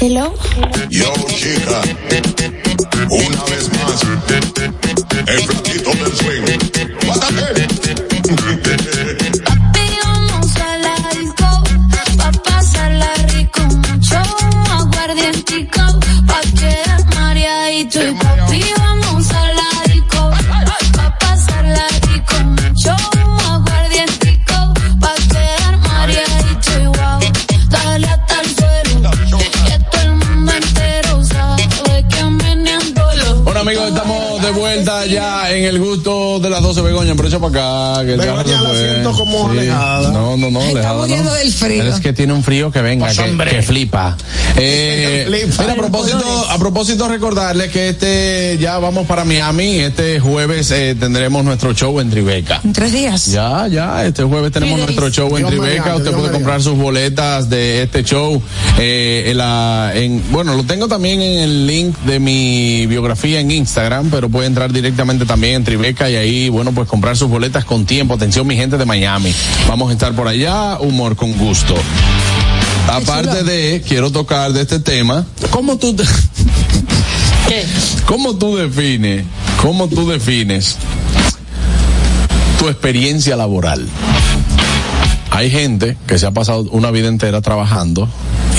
[SPEAKER 20] Hello.
[SPEAKER 19] Yo, chica. Una vez más. El flaquito del swing.
[SPEAKER 18] Aguardientico, pa' quedar mareadito y papi, vamos a la disco, pa' pasarla rico, mucho aguardientico, pa' quedar mareadito y wow, dale hasta el suelo, que todo el mundo entero sabe que meneando lo
[SPEAKER 3] Bueno amigos, estamos de vuelta ya en el gusto de las 12 Begoña, pero echa para acá. Que
[SPEAKER 4] Begoña
[SPEAKER 3] se
[SPEAKER 4] la siento como alejada.
[SPEAKER 3] No, no, no,
[SPEAKER 5] Ay, está
[SPEAKER 3] alejada.
[SPEAKER 5] muriendo
[SPEAKER 3] no.
[SPEAKER 5] del frío.
[SPEAKER 3] Es que tiene un frío que venga, que,
[SPEAKER 4] hambre.
[SPEAKER 3] que flipa. <laughs> Eh,
[SPEAKER 4] Flipa.
[SPEAKER 3] mira, a propósito, a propósito, recordarles que este, ya vamos para Miami. Este jueves eh, tendremos nuestro show en Tribeca.
[SPEAKER 5] En tres días.
[SPEAKER 3] Ya, ya, este jueves tenemos
[SPEAKER 5] Sí,
[SPEAKER 3] nuestro show en Tribeca. Usted
[SPEAKER 4] Dios
[SPEAKER 3] puede comprar sus boletas de este show. Eh, en la, en, bueno, lo tengo también en el link de mi biografía en Instagram, pero puede entrar directamente también en Tribeca y ahí, bueno, pues comprar sus boletas con tiempo. Atención, mi gente de Miami. Vamos a estar por allá, humor con gusto. Aparte de, quiero tocar de este tema, ¿cómo tú te- <laughs>
[SPEAKER 9] ¿Qué?
[SPEAKER 3] ¿Cómo tú defines, cómo tú defines tu experiencia laboral? Hay gente que se ha pasado una vida entera trabajando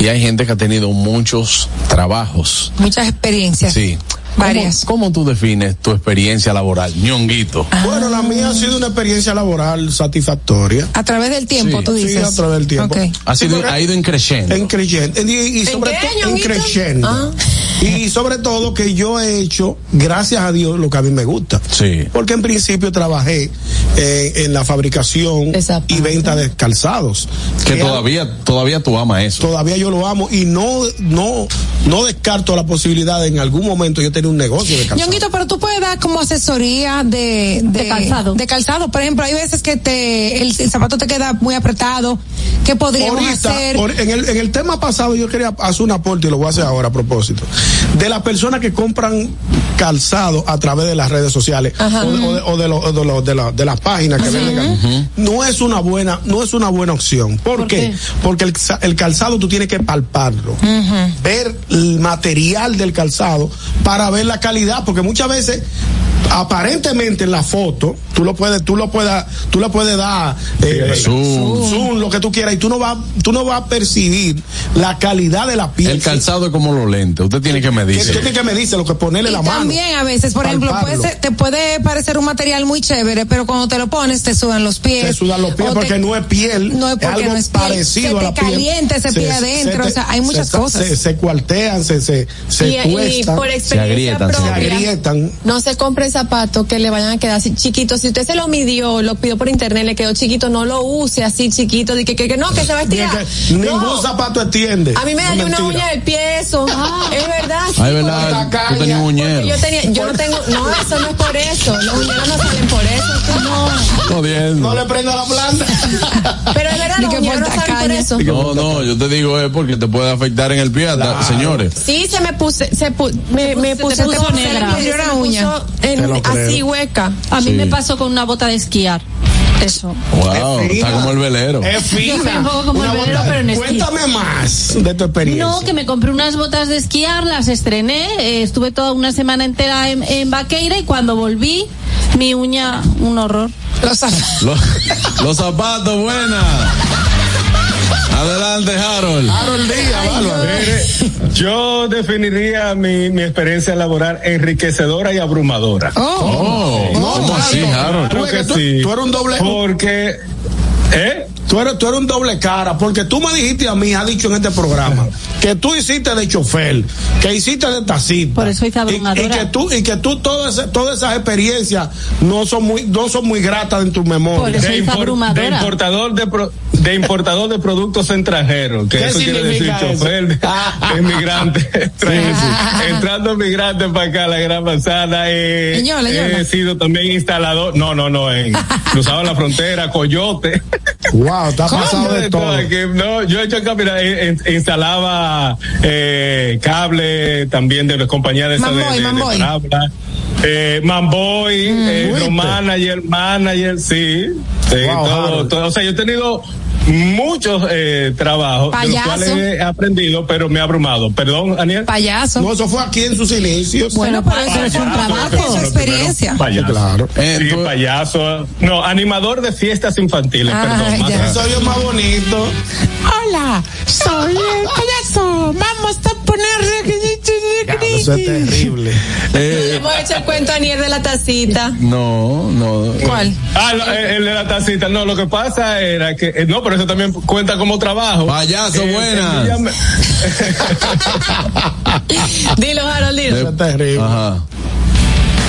[SPEAKER 3] y hay gente que ha tenido muchos trabajos.
[SPEAKER 5] Muchas experiencias.
[SPEAKER 3] Sí.
[SPEAKER 5] Varias.
[SPEAKER 3] ¿Cómo, cómo tú defines tu experiencia laboral? ñonguito.
[SPEAKER 4] Bueno, la mía ha sido una experiencia laboral satisfactoria.
[SPEAKER 5] A través del tiempo,
[SPEAKER 3] Sí.
[SPEAKER 5] tú
[SPEAKER 4] Sí,
[SPEAKER 5] dices.
[SPEAKER 4] a través del tiempo.
[SPEAKER 3] Ha, sido, ha ido increciendo.
[SPEAKER 4] En creyendo. Y, y sobre todo en.
[SPEAKER 5] Ah.
[SPEAKER 4] Y sobre todo que yo he hecho, gracias a Dios, lo que a mí me gusta.
[SPEAKER 3] Sí.
[SPEAKER 4] Porque en principio trabajé eh, en la fabricación y venta de calzados.
[SPEAKER 3] Que
[SPEAKER 4] Que
[SPEAKER 3] todavía, todavía tú amas eso.
[SPEAKER 4] todavía yo lo amo y no, no, no descarto la posibilidad de en algún momento yo tener un negocio de calzados.
[SPEAKER 5] Ñonguito, pero tú puedes dar como asesoría de,
[SPEAKER 9] De calzado.
[SPEAKER 5] De calzado. Por ejemplo, hay veces que te, el, el zapato te queda muy apretado. ¿Qué podríamos
[SPEAKER 4] Ahorita,
[SPEAKER 5] hacer?
[SPEAKER 4] or- en, el, en el tema pasado yo quería hacer un aporte y lo voy a hacer ahora a propósito. De las personas que compran calzado a través de las redes sociales
[SPEAKER 5] Ajá.
[SPEAKER 4] o, de, o de- o de lo- de lo- de la- de las páginas que venden, no es una buena, no es una buena opción. ¿Por,
[SPEAKER 9] ¿Por
[SPEAKER 4] qué?
[SPEAKER 9] qué?
[SPEAKER 4] Porque el calzado tú tienes que palparlo, ver el material del calzado para ver la calidad, porque muchas veces aparentemente en la foto tú lo puedes tú lo puedes tú le puedes dar eh,
[SPEAKER 3] Zoom.
[SPEAKER 4] zoom, lo que tú quieras y tú no vas tú no vas a percibir la calidad de la piel
[SPEAKER 3] El calzado es como los lentes. Usted tiene que medirse.
[SPEAKER 4] tiene que medirse lo que ponerle
[SPEAKER 5] Y
[SPEAKER 4] la mano
[SPEAKER 5] también a veces, por ejemplo, puede ser- te puede parecer un material muy chévere, pero cuando te lo pones te sudan los pies.
[SPEAKER 4] te sudan los pies porque
[SPEAKER 5] te-
[SPEAKER 4] no es piel
[SPEAKER 5] No es porque
[SPEAKER 4] algo
[SPEAKER 5] no es piel.
[SPEAKER 4] parecido
[SPEAKER 5] Se
[SPEAKER 4] a
[SPEAKER 5] te
[SPEAKER 4] la piel
[SPEAKER 5] calienta ese pie adentro,
[SPEAKER 4] te-
[SPEAKER 5] o sea, hay muchas
[SPEAKER 4] se-
[SPEAKER 5] cosas.
[SPEAKER 4] se, se cuartean se se, se
[SPEAKER 7] y, por experiencia
[SPEAKER 3] agrietan, se
[SPEAKER 4] se
[SPEAKER 7] propia,
[SPEAKER 4] agrietan
[SPEAKER 7] no se compre zapatos que le vayan a quedar así chiquitos. Si usted se lo midió, lo pidió por internet, le quedó chiquito, no lo use así chiquito, de que, que, que no, que se va a estirar.
[SPEAKER 4] que ningún
[SPEAKER 7] No.
[SPEAKER 4] zapato extiende
[SPEAKER 7] A mí me
[SPEAKER 4] No
[SPEAKER 7] dañó una uña del pie eso. es verdad. sí,
[SPEAKER 3] Ay, verdad, tú tenías un uñero.
[SPEAKER 7] yo tenía, yo no tengo, no, eso no es por eso. Los uñeros no salen por eso. no.
[SPEAKER 4] No le prenda la planta
[SPEAKER 7] Pero es verdad, los
[SPEAKER 5] que
[SPEAKER 7] uñeros no salen por eso.
[SPEAKER 3] No, no, yo te digo es porque te puede afectar en el pie, señores.
[SPEAKER 7] Sí, se me puse, se pu- me, me puse
[SPEAKER 9] puso
[SPEAKER 7] todo
[SPEAKER 9] negra.
[SPEAKER 7] se me
[SPEAKER 5] Dio una
[SPEAKER 7] puso
[SPEAKER 5] uña.
[SPEAKER 7] en- así hueca.
[SPEAKER 9] A mí
[SPEAKER 3] Sí.
[SPEAKER 9] me pasó con una bota de esquiar. Eso.
[SPEAKER 3] Wow,
[SPEAKER 4] Es
[SPEAKER 3] está como el velero.
[SPEAKER 4] es
[SPEAKER 9] Yo
[SPEAKER 4] fina
[SPEAKER 9] un poco como
[SPEAKER 4] Una
[SPEAKER 9] el velero,
[SPEAKER 4] bota-
[SPEAKER 9] pero en esquí.
[SPEAKER 4] cuéntame más de tu experiencia
[SPEAKER 9] No, que me compré unas botas de esquiar, las estrené, eh, estuve toda una semana entera en, en Vaqueira y cuando volví, mi uña, un horror.
[SPEAKER 5] Los zapatos.
[SPEAKER 3] Los, los zapatos, buena. Adelante, Harold.
[SPEAKER 4] Harold Díaz,
[SPEAKER 8] yo definiría mi, mi experiencia laboral enriquecedora y abrumadora.
[SPEAKER 3] Oh, ¿cómo
[SPEAKER 4] claro.
[SPEAKER 3] así, Harold?
[SPEAKER 8] Creo que
[SPEAKER 4] tú-
[SPEAKER 8] sí.
[SPEAKER 4] tú eres un doble-
[SPEAKER 8] Porque, ¿eh?
[SPEAKER 4] Tú eres, tú eres un doble cara, porque tú me dijiste a mí, has dicho en este programa, que tú hiciste de chofer, que hiciste de taxista.
[SPEAKER 9] Por eso hice
[SPEAKER 4] y, y que tú, y que tú todas, todas esas experiencias no son muy, no son muy gratas en tu
[SPEAKER 9] Por
[SPEAKER 4] memoria.
[SPEAKER 9] eso
[SPEAKER 8] De, importador de, pro- de importador de productos extranjeros, que
[SPEAKER 4] ¿Qué
[SPEAKER 8] eso quiere decir
[SPEAKER 4] eso?
[SPEAKER 8] chofer de, inmigrante, <laughs> <laughs> entrando migrante para acá la Gran Manzana, eh,
[SPEAKER 5] Señora, señora.
[SPEAKER 8] he sido también instalador, no, no, no, en, cruzaba la frontera, Coyote. <laughs>
[SPEAKER 4] Wow, está pasado de todo.
[SPEAKER 8] aquí, no, yo he hecho mira, eh, eh, instalaba eh, cable también de las compañías de, esa de,
[SPEAKER 5] Mamboy,
[SPEAKER 8] de- de
[SPEAKER 5] Mamboy.
[SPEAKER 8] palabra. Eh, Manboy, eh,
[SPEAKER 4] ¿Fuiste?
[SPEAKER 8] no manager, manager, sí. sí
[SPEAKER 4] Wow,
[SPEAKER 8] todo, todo. O sea, yo he tenido muchos eh, trabajos de los
[SPEAKER 5] Payaso.
[SPEAKER 8] cuales he aprendido, pero me ha abrumado. Perdón, Aniel.
[SPEAKER 5] Payaso.
[SPEAKER 4] No, eso fue aquí en sus inicios.
[SPEAKER 5] bueno, pero eso es un trabajo, es experiencia.
[SPEAKER 8] Payaso.
[SPEAKER 4] Claro.
[SPEAKER 3] Eh,
[SPEAKER 8] Sí, payaso. No, animador de fiestas infantiles,
[SPEAKER 5] Ah,
[SPEAKER 8] perdón. más-
[SPEAKER 5] ya.
[SPEAKER 4] Eso es más bonito.
[SPEAKER 5] Hola, soy el payaso. Vamos a poner.
[SPEAKER 4] Eso es terrible.
[SPEAKER 3] eh,
[SPEAKER 7] Hemos hecho el cuento a Nier de la tacita.
[SPEAKER 3] no, no.
[SPEAKER 5] ¿Cuál?
[SPEAKER 8] Ah, lo- eh, el de la tacita. No, lo que pasa era que. eh, no, pero eso también cuenta como trabajo.
[SPEAKER 3] Payaso,
[SPEAKER 8] Eh,
[SPEAKER 3] buenas.
[SPEAKER 8] sencillamente- <laughs>
[SPEAKER 7] Dilo, Harold, dilo.
[SPEAKER 4] Eso es terrible.
[SPEAKER 3] Ajá.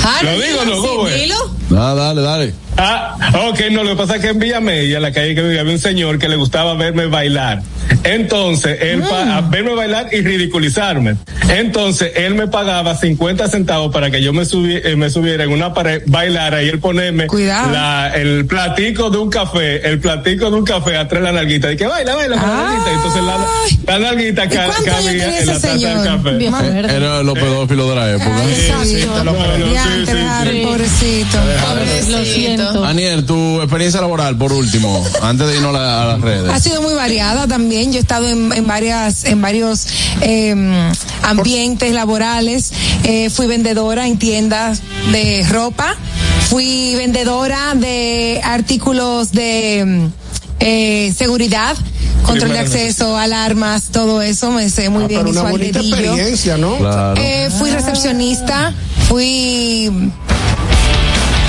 [SPEAKER 7] Harold,
[SPEAKER 8] Lo digo,
[SPEAKER 7] dilo.
[SPEAKER 3] Ah, dale, dale.
[SPEAKER 36] Ah, ok, no, lo que pasa es que en Villamella, en la calle que vivía, había un señor que le gustaba verme bailar. Entonces, él, pa- a verme bailar y ridiculizarme. Entonces, él me pagaba 50 centavos para que yo me, subi- eh, me subiera en una pared, bailara y él ponerme la- el platico de un café, el platico de un café atrás de la nalguita. Y que baila, baila con la nalguita. Entonces, la, la nalguita ca- cabía en la taza del café.
[SPEAKER 3] Era los pedófilos de la época.
[SPEAKER 5] Diantre, Harold, pobrecito.
[SPEAKER 9] Lo siento.
[SPEAKER 3] Aniel, tu experiencia laboral, por último, antes de irnos a, la- a las redes.
[SPEAKER 5] Ha sido muy variada también. Yo he estado en, en varias, en varios eh, ambientes laborales. Eh, fui vendedora en tiendas de ropa. Fui vendedora de artículos de mm, eh, seguridad, control de acceso, alarmas, todo eso. Me sé muy bien
[SPEAKER 4] Pero una bonita experiencia, ¿no?
[SPEAKER 3] Claro.
[SPEAKER 5] Eh, fui recepcionista, fui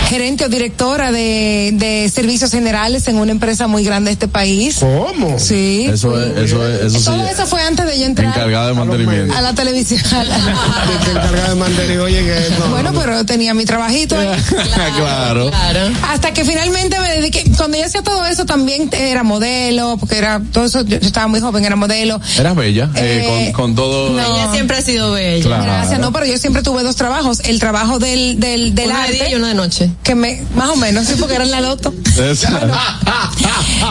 [SPEAKER 5] gerente o directora de, de servicios generales en una empresa muy grande de este país.
[SPEAKER 4] ¿Cómo?
[SPEAKER 5] Sí.
[SPEAKER 3] Eso es, eso es, eso sí.
[SPEAKER 5] Todo eso fue antes de yo entrar
[SPEAKER 3] Encargada de mantenimiento.
[SPEAKER 5] a la televisión. <laughs>
[SPEAKER 4] encargada de mantener, oye, que no,
[SPEAKER 5] bueno, pero tenía mi trabajito ahí. <laughs> <laughs>
[SPEAKER 3] claro.
[SPEAKER 5] Hasta que finalmente me dediqué, cuando yo hacía todo eso también era modelo, porque era todo eso, yo, yo estaba muy joven, era modelo.
[SPEAKER 3] Eras bella, eh,
[SPEAKER 5] Eh,
[SPEAKER 3] con, con todo.
[SPEAKER 5] no. Ella
[SPEAKER 7] siempre ha sido bella.
[SPEAKER 3] Claro.
[SPEAKER 5] Gracias, no, pero yo siempre tuve dos trabajos, el trabajo del, del, del
[SPEAKER 7] Uno de
[SPEAKER 5] arte.
[SPEAKER 7] día y uno de noche.
[SPEAKER 5] Que me, más o menos, sí, porque era en la loto. <laughs>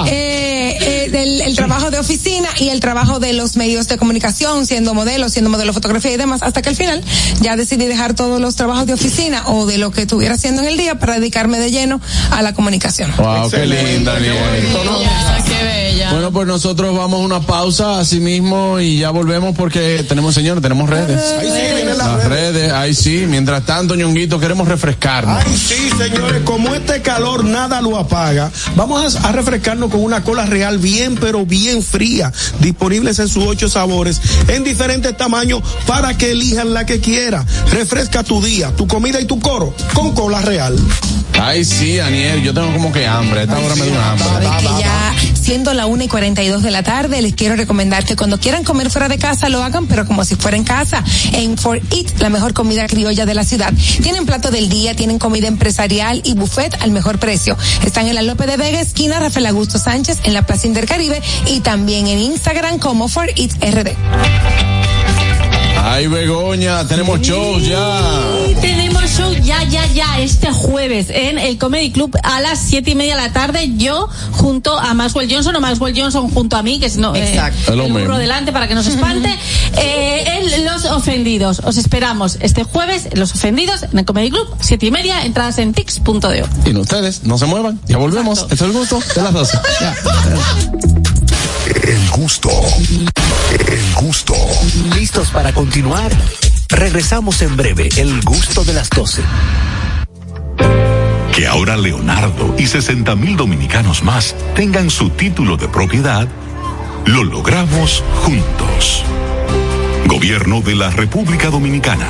[SPEAKER 5] Eh, eh, del- el trabajo de oficina y el trabajo de los medios de comunicación, siendo modelo, siendo modelo de fotografía y demás, hasta que al final ya decidí dejar todos los trabajos de oficina o de lo que estuviera haciendo en el día para dedicarme de lleno a la comunicación.
[SPEAKER 3] Wow, qué linda, Aniel.
[SPEAKER 7] qué bella.
[SPEAKER 3] Bueno, pues nosotros vamos a una pausa así mismo y ya volvemos porque tenemos, señores, tenemos redes.
[SPEAKER 4] Ahí sí, vienen las
[SPEAKER 3] Las redes, ahí sí. Mientras tanto, ñonguito, queremos refrescarnos.
[SPEAKER 4] Ay, sí, señores, como este calor nada lo apaga, vamos a, a refrescarnos con una cola real bien, pero bien fría, disponibles en sus ocho sabores, en diferentes tamaños, para que elijan la que quiera. Refresca tu día, tu comida y tu coro con cola real.
[SPEAKER 3] Ay, sí, Aniel, yo tengo como que hambre. A esta hora me da hambre.
[SPEAKER 5] Que ya siendo la una y 42 de la tarde, les quiero recomendar que cuando quieran comer fuera de casa lo hagan, pero como si fuera en casa. En For Eat, la mejor comida criolla de la ciudad. Tienen plato del día, tienen comida empresarial y buffet al mejor precio. Están en la Lope de Vega, esquina Rafael Augusto Sánchez, en la Plaza Intercaribe y también en Instagram como For Eat RD.
[SPEAKER 3] Ay, Begoña, tenemos shows ya.
[SPEAKER 9] Y tenemos show ya, ya, ya, este jueves en el Comedy Club a las siete y media de la tarde. Yo junto a Maxwell Johnson o Maxwell Johnson junto a mí, que es no, eh,
[SPEAKER 3] Exacto. Es
[SPEAKER 9] el burro delante para que nos espante. <laughs> eh, en Los Ofendidos. Os esperamos este jueves en Los Ofendidos en el Comedy Club, siete y media, entradas en tix.de.
[SPEAKER 3] Y no ustedes, no se muevan. Ya volvemos. Esto es el gusto de las 12. Ya. <laughs>
[SPEAKER 19] El gusto. El gusto.
[SPEAKER 1] ¿Listos para continuar? Regresamos en breve, el gusto de las 12.
[SPEAKER 15] Que ahora Leonardo y 60 mil dominicanos más tengan su título de propiedad, lo logramos juntos. Gobierno de la República Dominicana.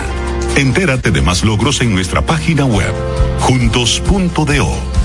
[SPEAKER 15] Entérate de más logros en nuestra página web, juntos.do.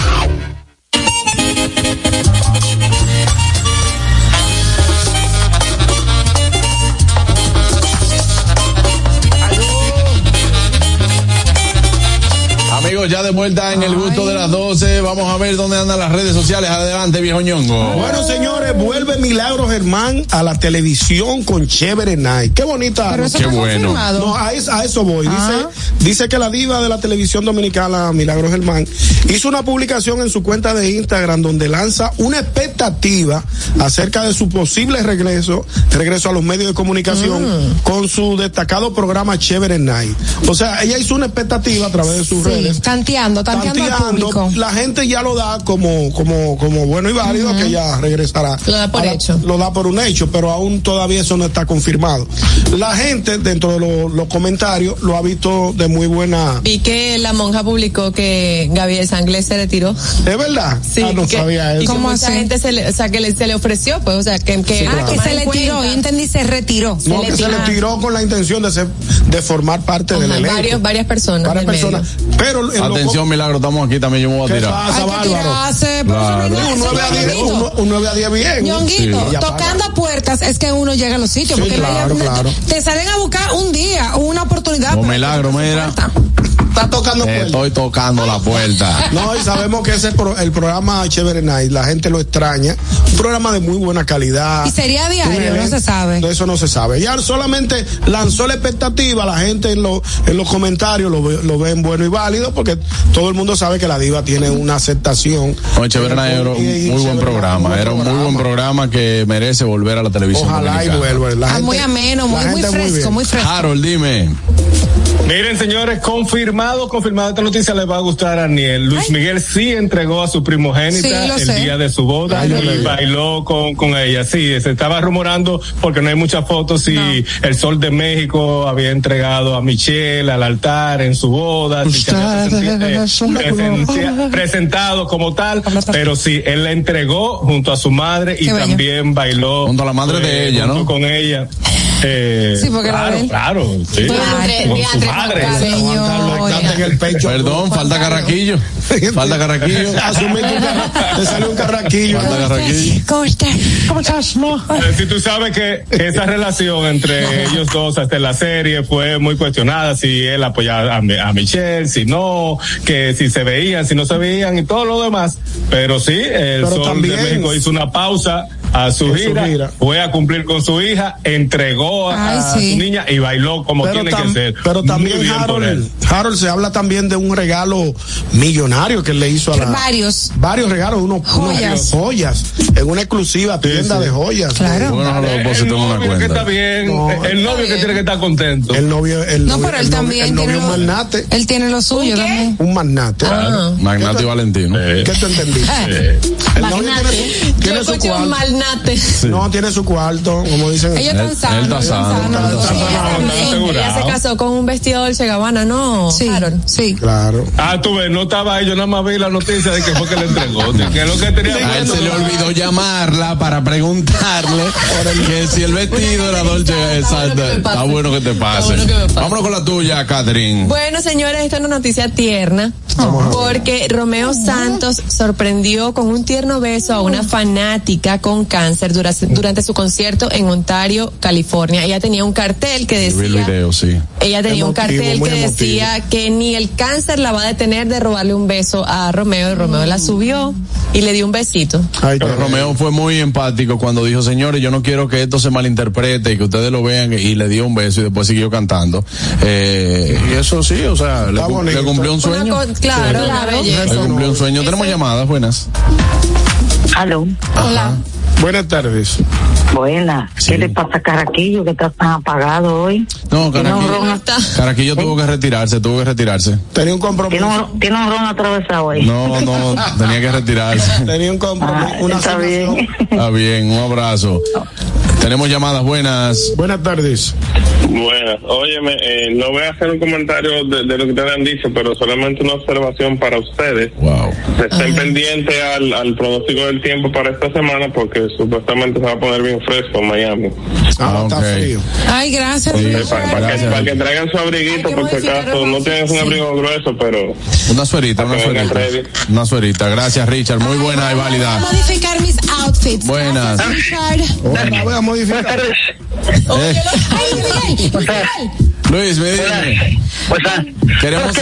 [SPEAKER 3] Amigos, ya de vuelta en el gusto de las 12. Vamos a ver dónde andan las redes sociales. Adelante, viejo ñongo.
[SPEAKER 4] Bueno, señores, vuelve Milagro Germán a la televisión con Chévere Night. Qué bonita.
[SPEAKER 3] Pero eso Qué bueno.
[SPEAKER 4] No, a, es- a eso voy.
[SPEAKER 3] Ah.
[SPEAKER 4] Dice, dice que la diva de la televisión dominicana, Milagro Germán, hizo una publicación en su cuenta de Instagram donde lanza una expectativa acerca de su posible regreso, regreso a los medios de comunicación
[SPEAKER 5] Mm.
[SPEAKER 4] con su destacado programa Chévere Night. O sea, ella hizo una expectativa a través de sus redes.
[SPEAKER 5] Tanteando, tanteando al
[SPEAKER 4] Tanteando,
[SPEAKER 5] público.
[SPEAKER 4] la gente ya lo da como, como, como bueno y válido que ya regresará.
[SPEAKER 7] Lo da por
[SPEAKER 4] Ahora,
[SPEAKER 7] hecho.
[SPEAKER 4] Lo da por un hecho, pero aún todavía eso no está confirmado. La gente, dentro de lo- los comentarios, lo ha visto de muy buena.
[SPEAKER 7] Vi que la monja publicó que Gabriel Sanglés se retiró.
[SPEAKER 4] ¿Es verdad?
[SPEAKER 7] Sí,
[SPEAKER 4] Ah, no
[SPEAKER 7] que,
[SPEAKER 4] sabía
[SPEAKER 7] y
[SPEAKER 4] eso.
[SPEAKER 7] que mucha gente se le, o sea, que le- se le ofreció, pues, o sea, que, que
[SPEAKER 5] ah, que se le tiró. Yo entendí, se retiró.
[SPEAKER 4] No, que se le tiró con la intención de ser, de formar parte del
[SPEAKER 7] Ajá,
[SPEAKER 4] elenco.
[SPEAKER 7] varios, varias personas.
[SPEAKER 4] Varias
[SPEAKER 7] del medio.
[SPEAKER 4] personas. Pero en lo-
[SPEAKER 3] Atención, Milagro, estamos aquí también. Yo me voy a
[SPEAKER 4] ¿Qué
[SPEAKER 3] tirar.
[SPEAKER 4] pasa, Bárbaro?
[SPEAKER 5] tirarse, pero
[SPEAKER 3] Claro.
[SPEAKER 4] Un 9 a 10,
[SPEAKER 5] Ñonguito.
[SPEAKER 4] un, un 9 a 10 bien.
[SPEAKER 5] Ñonguito,
[SPEAKER 4] Sí.
[SPEAKER 5] Tocando puertas es que uno llega a los sitios.
[SPEAKER 4] Sí,
[SPEAKER 5] porque
[SPEAKER 4] claro,
[SPEAKER 5] alguna-
[SPEAKER 4] claro.
[SPEAKER 5] te salen a buscar un día, una oportunidad. Para
[SPEAKER 3] Milagro, mira.
[SPEAKER 5] puerta.
[SPEAKER 4] Está tocando
[SPEAKER 3] Te
[SPEAKER 4] puertas.
[SPEAKER 3] estoy tocando la puerta. <laughs>
[SPEAKER 4] No, y sabemos que ese pro- el programa Chévere Night, la gente lo extraña. Un programa de muy buena calidad.
[SPEAKER 5] Y sería diario, no se sabe.
[SPEAKER 4] De eso no se sabe. Ya solamente lanzó la expectativa, la gente en, lo- en los comentarios lo, ve- lo ven bueno y válido, porque todo el mundo sabe que la diva tiene una aceptación.
[SPEAKER 3] Oye, Chévere Night era un muy buen programa. Era un muy buen programa que merece volver a la televisión.
[SPEAKER 4] Ojalá y vuelva. La
[SPEAKER 5] Ah,
[SPEAKER 4] gente-
[SPEAKER 5] muy ameno,
[SPEAKER 4] la
[SPEAKER 5] muy, fresco, muy fresco.
[SPEAKER 3] Harold, dime.
[SPEAKER 8] Miren, señores, confirmado, confirmado, esta noticia les va a gustar a Aniel. Luis Miguel sí entregó a su primogénita
[SPEAKER 5] Sí,
[SPEAKER 8] el
[SPEAKER 5] sé.
[SPEAKER 8] día de su boda
[SPEAKER 4] Ay, le
[SPEAKER 8] y bailó con, con ella. Sí, se estaba rumorando porque no hay muchas fotos si el Sol de México había entregado a Michelle al altar en su boda, si había <laughs> eh, presentado como tal, pero sí, él la entregó junto a su madre y
[SPEAKER 5] Qué bello.
[SPEAKER 8] también bailó
[SPEAKER 3] Junto a la madre de ella,
[SPEAKER 8] junto
[SPEAKER 3] ¿no?
[SPEAKER 8] con ella. Eh,
[SPEAKER 5] Sí, porque la
[SPEAKER 8] claro, claro, sí. Con su madre.
[SPEAKER 4] En el pecho.
[SPEAKER 3] Perdón, falta carraquillo. Falta carraquillo. <laughs>
[SPEAKER 4] Asumiste un carra- te salió un carraquillo.
[SPEAKER 3] Falta carraquillo.
[SPEAKER 5] ¿Cómo estás? ¿Cómo estás? No.
[SPEAKER 8] Eh, Si tú sabes que, esa relación entre <laughs> ellos dos hasta en la serie fue muy cuestionada, si él apoyaba a, Mi- a Michelle, si no, que si se veían, si no se veían y todo lo demás. Pero sí, el
[SPEAKER 4] Pero
[SPEAKER 8] Sol
[SPEAKER 4] también-
[SPEAKER 8] de México hizo una pausa a su gira,
[SPEAKER 4] gira.
[SPEAKER 8] fue a cumplir con su hija, entregó a,
[SPEAKER 5] Ay,
[SPEAKER 8] a
[SPEAKER 5] sí.
[SPEAKER 8] su niña y bailó como
[SPEAKER 4] pero,
[SPEAKER 8] tiene que ser.
[SPEAKER 4] pero también. Harold, Harold se habla también de un regalo millonario que él le hizo a la
[SPEAKER 5] Varios.
[SPEAKER 4] varios regalos unos
[SPEAKER 5] Joyas.
[SPEAKER 4] unos joyas en una exclusiva tienda
[SPEAKER 8] sí.
[SPEAKER 4] de joyas
[SPEAKER 5] Claro.
[SPEAKER 3] Bueno,
[SPEAKER 8] El
[SPEAKER 3] una
[SPEAKER 8] novio que está
[SPEAKER 3] cuenta.
[SPEAKER 8] bien,
[SPEAKER 4] No,
[SPEAKER 8] el novio que tiene que estar contento.
[SPEAKER 4] el novio el
[SPEAKER 5] No,
[SPEAKER 4] novio,
[SPEAKER 5] pero él
[SPEAKER 4] el novio-
[SPEAKER 5] también
[SPEAKER 4] el novio
[SPEAKER 5] tiene
[SPEAKER 4] un magnate
[SPEAKER 5] Él tiene lo suyo también.
[SPEAKER 4] un magnate
[SPEAKER 7] Ah.
[SPEAKER 3] Magnato y Valentino.
[SPEAKER 8] Eh,
[SPEAKER 4] ¿qué te entendí?
[SPEAKER 5] Eh.
[SPEAKER 4] el novio tiene su,
[SPEAKER 7] Yo
[SPEAKER 4] no tiene su cuarto como dicen
[SPEAKER 5] Ellos están sanos.
[SPEAKER 3] él está sano,
[SPEAKER 5] ella
[SPEAKER 7] se casó con un vestido Dolce Gabbana, ¿no?
[SPEAKER 5] Sí,
[SPEAKER 4] claro
[SPEAKER 8] Ah, tú ves, no estaba ahí, yo nada más vi la noticia de que fue que le entregó, de que es lo que tenía
[SPEAKER 3] A él se le olvidó llamarla para preguntarle que si el vestido era Dolce. Exacto. Está bueno que te pase. Vámonos con la tuya, Catherine.
[SPEAKER 7] Bueno, señores, esta es una noticia tierna. Porque Romeo Santos sorprendió con un tierno beso a una fanática con cáncer durante, durante su concierto en Ontario, California. Ella tenía un cartel que
[SPEAKER 3] el
[SPEAKER 7] decía,
[SPEAKER 3] video, sí.
[SPEAKER 7] ella tenía un cartel que
[SPEAKER 3] emotivo.
[SPEAKER 7] decía que ni el cáncer la va a detener de robarle un beso a Romeo. Y Romeo la subió y le dio un besito.
[SPEAKER 3] Pero Romeo fue muy empático cuando dijo, señores, yo no quiero que esto se malinterprete y que ustedes lo vean y le dio un beso y después siguió cantando. Eh, y eso sí, o sea, le, cum- le cumplió un sueño.
[SPEAKER 7] Claro,
[SPEAKER 3] Sí.
[SPEAKER 7] belleza.
[SPEAKER 3] Le cumplió un sueño. Tenemos llamadas, buenas.
[SPEAKER 40] Aló.
[SPEAKER 4] Hola. Buenas tardes.
[SPEAKER 40] Buena. ¿Qué le pasa a Caraquillo que está tan apagado hoy?
[SPEAKER 3] No,
[SPEAKER 40] Tiene un
[SPEAKER 3] Caraquillo, Caraquillo tuvo que retirarse, tuvo que retirarse.
[SPEAKER 4] Tenía un compromiso.
[SPEAKER 40] tiene un, tiene un ron atravesado hoy.
[SPEAKER 3] No, no, tenía que retirarse. <laughs>
[SPEAKER 4] Tenía un compromiso. una
[SPEAKER 40] está bien.
[SPEAKER 3] Está bien, un abrazo. Tenemos llamadas buenas.
[SPEAKER 4] Buenas tardes.
[SPEAKER 41] Bueno, óyeme, eh, no voy a hacer un comentario de, de lo que ustedes han dicho, pero solamente una observación para ustedes.
[SPEAKER 3] Wow.
[SPEAKER 41] Estén pendientes al, al pronóstico del tiempo para esta semana porque supuestamente se va a poner bien fresco en Miami.
[SPEAKER 3] Ah, ok.
[SPEAKER 5] Ay, gracias. Richard.
[SPEAKER 41] para, para que, para que traigan su abriguito, por si acaso. No tienes un abrigo grueso, pero...
[SPEAKER 3] Una suerita, una suerita. Una suerita. Gracias, Richard. Muy buena y
[SPEAKER 5] Voy a
[SPEAKER 3] válida.
[SPEAKER 5] modificar mis outfits.
[SPEAKER 3] Buenas.
[SPEAKER 5] Gracias, Richard.
[SPEAKER 4] Hola,
[SPEAKER 3] Eh,
[SPEAKER 5] Miguel.
[SPEAKER 3] Luis. Queremos,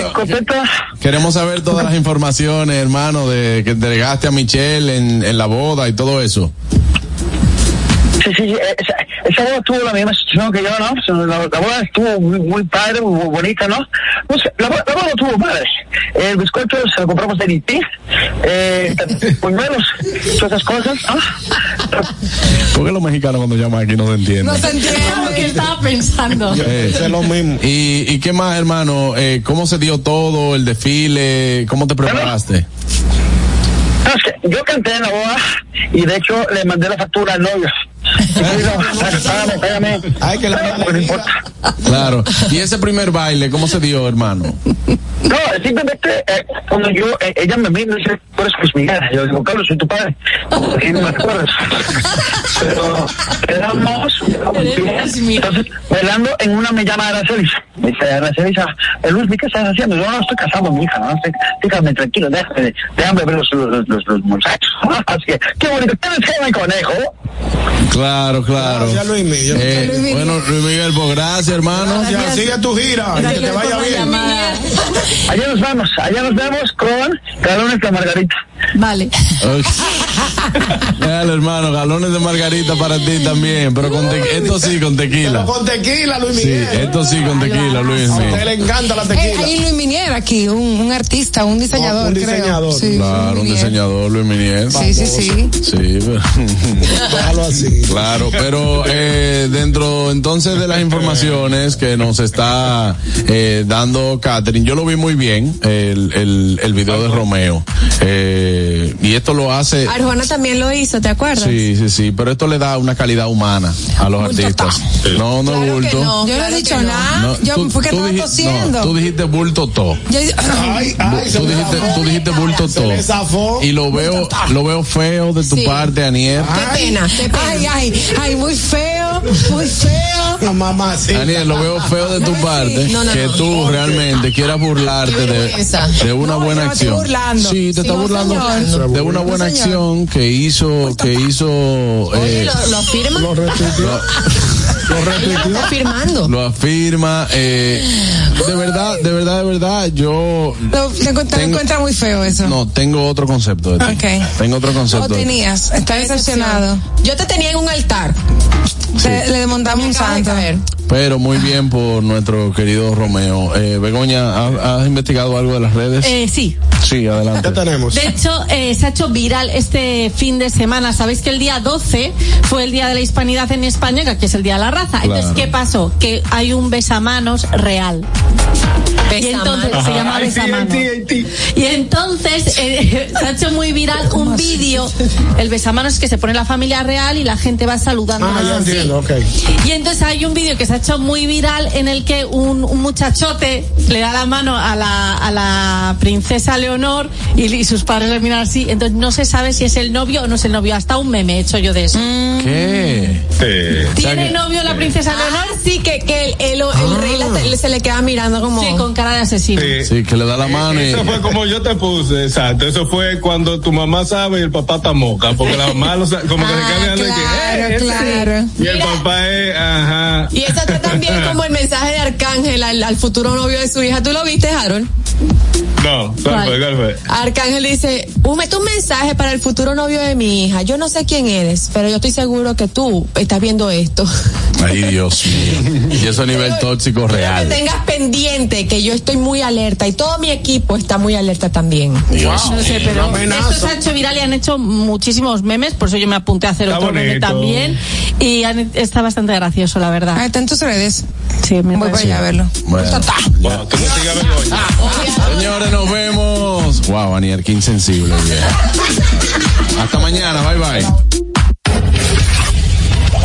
[SPEAKER 3] queremos saber todas las informaciones, hermano, de que entregaste a Michelle en, en la boda y todo eso.
[SPEAKER 42] Sí, sí, sí, esa, esa boda tuvo la misma situación que yo, ¿no? La, la boda estuvo muy, muy padre, muy, muy bonita, ¿no? Pues, la, boda- la boda estuvo padre. El bizcocho se lo compramos de IT, eh, <laughs> puñuelos, todas esas cosas, ¿no?
[SPEAKER 3] ¿Por qué los mexicanos cuando llaman aquí no se entienden?
[SPEAKER 9] No se entiende lo que estaba pensando. <laughs>
[SPEAKER 3] Eh, ¿Y, ¿Y qué más, hermano? Eh, ¿Cómo se dio todo, el desfile? ¿Cómo te preparaste?
[SPEAKER 42] No, es que yo canté en la boda y de hecho le mandé la factura al novio. Y me dijo, págame, págame.
[SPEAKER 4] Ay, que la
[SPEAKER 42] no importa.
[SPEAKER 3] Claro. ¿Y ese primer baile, cómo se dio, hermano?
[SPEAKER 42] No, simplemente eh, cuando yo, eh, ella me mira y dice, tú eres Luis Miguel. Yo digo, Carlos, soy tu padre. Y no me acuerdas. Pero quedamos, entonces, bailando en una me llama Aracelis. Me dice, Aracelis, ah, eh, Luis, ¿qué estás haciendo? Yo no estoy casando a mi hija, no estoy, déjame tranquilo, déjame, déjame ver los, los, los, los muchachos. Así que, qué bonito, ¿tienes que mi conejo?
[SPEAKER 3] Claro, claro.
[SPEAKER 4] Gracias, Luis Miguel.
[SPEAKER 3] Eh,
[SPEAKER 4] Luis Miguel.
[SPEAKER 3] bueno, Luis Miguel, pues gracias, hermano.
[SPEAKER 4] Gracias, sigue tu gira. y que te vaya bien.
[SPEAKER 42] Allá nos vemos, allá nos vemos con galones de margarita.
[SPEAKER 9] Vale.
[SPEAKER 3] Dale, hermano, galones de margarita para ti también, pero con te- esto sí con tequila.
[SPEAKER 4] Con tequila, Luis
[SPEAKER 3] Sí,
[SPEAKER 4] Miguel.
[SPEAKER 3] esto sí con tequila, Luis
[SPEAKER 4] A usted
[SPEAKER 3] Miguel.
[SPEAKER 4] le encanta la
[SPEAKER 5] Eh,
[SPEAKER 4] tequila.
[SPEAKER 5] hay Luis Minier aquí, un, un artista, un diseñador.
[SPEAKER 4] un
[SPEAKER 5] creo.
[SPEAKER 4] diseñador.
[SPEAKER 5] Sí,
[SPEAKER 3] Claro, un
[SPEAKER 5] Luis
[SPEAKER 3] diseñador, Luis Minier.
[SPEAKER 5] Sí, sí, sí.
[SPEAKER 3] Sí, pero-
[SPEAKER 4] Déjalo así.
[SPEAKER 3] Claro, pero eh, dentro entonces de las informaciones que nos está eh, dando Catherine, yo lo vi muy bien, el, el, el video de Romeo. Eh, y esto lo hace...
[SPEAKER 7] Arjona también lo hizo, ¿te acuerdas?
[SPEAKER 3] Sí, sí, sí, pero esto le da una calidad humana a los artistas. No, no
[SPEAKER 7] Claro
[SPEAKER 3] bulto.
[SPEAKER 7] no,
[SPEAKER 5] Yo no
[SPEAKER 7] claro
[SPEAKER 5] he dicho nada.
[SPEAKER 3] No,
[SPEAKER 5] yo
[SPEAKER 3] tú-
[SPEAKER 5] fue que
[SPEAKER 3] tú
[SPEAKER 5] estaba tosiendo.
[SPEAKER 3] no, tú dijiste bulto to.
[SPEAKER 5] Yo- <laughs>
[SPEAKER 4] Ay, ay,
[SPEAKER 3] Tú dijiste, tú dijiste bulto to.
[SPEAKER 4] zafó.
[SPEAKER 3] Y lo veo, lo veo feo de tu
[SPEAKER 5] Sí.
[SPEAKER 3] parte, Aniel.
[SPEAKER 5] Qué pena, qué pena. Ay, ay, ay, muy feo, muy feo.
[SPEAKER 4] La mamá, sí.
[SPEAKER 3] Daniel, lo veo feo de tu parte
[SPEAKER 5] No, no,
[SPEAKER 3] que
[SPEAKER 5] no.
[SPEAKER 3] tú realmente quieras burlarte de, una
[SPEAKER 5] No,
[SPEAKER 3] buena acción.
[SPEAKER 5] burlando.
[SPEAKER 3] Sí, te
[SPEAKER 5] Sí,
[SPEAKER 3] está
[SPEAKER 5] no,
[SPEAKER 3] burlando
[SPEAKER 5] señor.
[SPEAKER 3] de una
[SPEAKER 5] No,
[SPEAKER 3] buena acción que hizo, que hizo.
[SPEAKER 7] Oye,
[SPEAKER 3] eh,
[SPEAKER 7] ¿lo, lo afirma?
[SPEAKER 4] Lo retuiteó. Lo retuiteó.
[SPEAKER 7] Está firmando.
[SPEAKER 3] lo afirma. eh, de verdad, de verdad, de verdad, yo
[SPEAKER 5] Lo, te encuentra, muy feo eso.
[SPEAKER 3] no tengo otro concepto de ti.
[SPEAKER 5] Ok.
[SPEAKER 3] Tengo otro
[SPEAKER 5] Lo
[SPEAKER 3] concepto. de ti.
[SPEAKER 5] tenías, está decepcionado.
[SPEAKER 7] Yo te tenía en un altar.
[SPEAKER 5] Te- le desmontamos un santo.
[SPEAKER 3] Pero muy bien por nuestro querido Romeo. Eh, Begoña, ¿has, has investigado algo de las redes?
[SPEAKER 9] Eh, sí.
[SPEAKER 3] sí, adelante.
[SPEAKER 4] ¿Qué tenemos?
[SPEAKER 9] De hecho, eh, se ha hecho viral este fin de semana. Sabéis que el día 12 fue el Día de la Hispanidad en España, que aquí es el Día de la Raza. Entonces. ¿qué pasó? Que hay un besamanos real. Y entonces se llama besamanos. Y entonces eh, <laughs> se ha hecho muy viral un vídeo. El besamanos es que se pone la familia real y la gente va saludando.
[SPEAKER 4] Ah, ya. Entiendo, ok.
[SPEAKER 9] Y entonces hay un vídeo que se ha hecho muy viral en el que un, un muchachote le da la mano a la, a la princesa Leonor y, y sus padres le miran así. Entonces no se sabe si es el novio o no es el novio. Hasta un meme he hecho yo de eso.
[SPEAKER 3] ¿Qué?
[SPEAKER 41] Sí.
[SPEAKER 9] ¿Tiene novio la princesa Leonor?
[SPEAKER 7] Ah, sí, que, que el, el, el rey la- se le queda mirando como.
[SPEAKER 9] Sí, con cara de asesino.
[SPEAKER 3] Sí, que le da la mano y...
[SPEAKER 36] Eso fue como yo te puse, exacto. Eso fue cuando tu mamá sabe y el papá está moca, porque la mamá lo sabe, como que se queda mirando y que,
[SPEAKER 7] claro,
[SPEAKER 36] "Eh, ese".
[SPEAKER 7] claro.
[SPEAKER 36] Y el papá es, ajá.
[SPEAKER 7] Y eso está también como el mensaje de Arcángel al, al futuro novio de su hija. ¿Tú lo viste, Harold?
[SPEAKER 36] No, ¿cuál fue? ¿Cuál fue?
[SPEAKER 7] Arcángel dice, "Uh, mete un mensaje para el futuro novio de mi hija. Yo no sé quién eres, pero yo estoy seguro que tú estás viendo esto. <laughs>
[SPEAKER 3] Ay, Dios mío. Y eso a nivel tóxico
[SPEAKER 7] Que
[SPEAKER 3] real.
[SPEAKER 7] tengas pendiente que yo estoy muy alerta y todo mi equipo está muy alerta también.
[SPEAKER 3] Dios
[SPEAKER 9] No sé, pero esto se ha hecho viral y han hecho muchísimos memes, por eso yo me apunté a hacer
[SPEAKER 7] Está
[SPEAKER 9] otro meme también. Y han- está bastante gracioso, la verdad.
[SPEAKER 5] Ah, está en tus redes.
[SPEAKER 9] Sí, me
[SPEAKER 5] Voy para allá a verlo.
[SPEAKER 3] Bueno. Señores, nos vemos. Wow, Aniel, qué insensible, vieja. Hasta mañana, bye bye.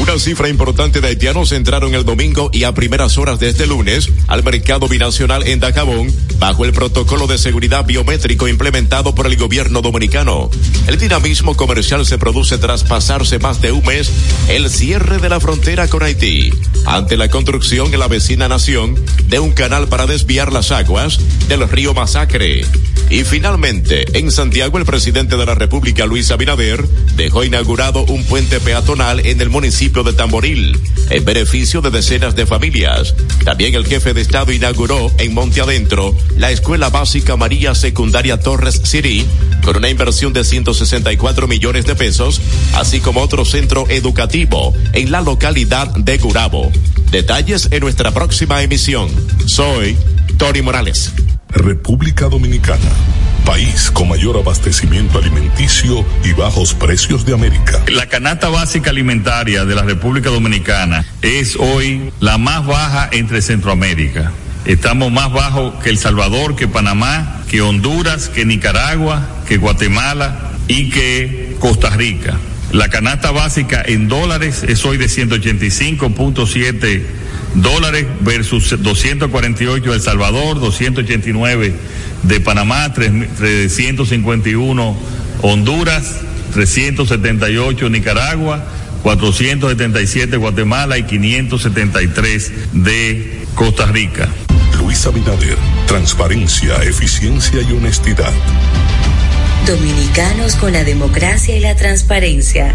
[SPEAKER 43] Una cifra importante de haitianos entraron el domingo y a primeras horas de este lunes al mercado binacional en Dajabón bajo el protocolo de seguridad biométrico implementado por el gobierno dominicano. El dinamismo comercial se produce tras pasarse más de un mes el cierre de la frontera con Haití ante la construcción en la vecina nación de un canal para desviar las aguas del río Masacre. Y finalmente, en Santiago, el presidente de la República, Luis Abinader, dejó inaugurado un puente peatonal en el municipio de Tamboril, en beneficio de decenas de familias. También el jefe de Estado inauguró en Monte Adentro la Escuela Básica María Secundaria Torres City, con una inversión de 164 millones de pesos, así como otro centro educativo en la localidad de Gurabo. Detalles en nuestra próxima emisión. Soy Tony Morales.
[SPEAKER 19] República Dominicana, país con mayor abastecimiento alimenticio y bajos precios de América.
[SPEAKER 44] La canasta básica alimentaria de la República Dominicana es hoy la más baja entre Centroamérica. Estamos más bajos que El Salvador, que Panamá, que Honduras, que Nicaragua, que Guatemala y que Costa Rica. La canasta básica en dólares es hoy de 185.7 dólares versus 248 de El Salvador, 289 de Panamá, 351 Honduras, 378 Nicaragua, 477 Guatemala y 573 de Costa Rica.
[SPEAKER 19] Luis Abinader, transparencia, eficiencia y honestidad.
[SPEAKER 45] Dominicanos con la democracia y la transparencia.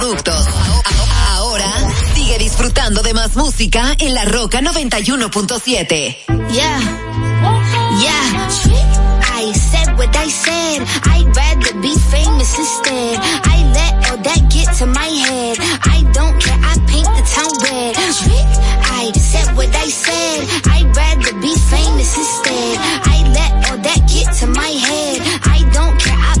[SPEAKER 45] Ahora sigue disfrutando de más música en La Roca 91.7.
[SPEAKER 18] Yeah. Yeah. I said what I said. I'd rather be famous instead. I let all that get to my head. I don't care. I paint the town red. I said what I said. I'd rather be famous instead. I let all that get to my head. I don't care. I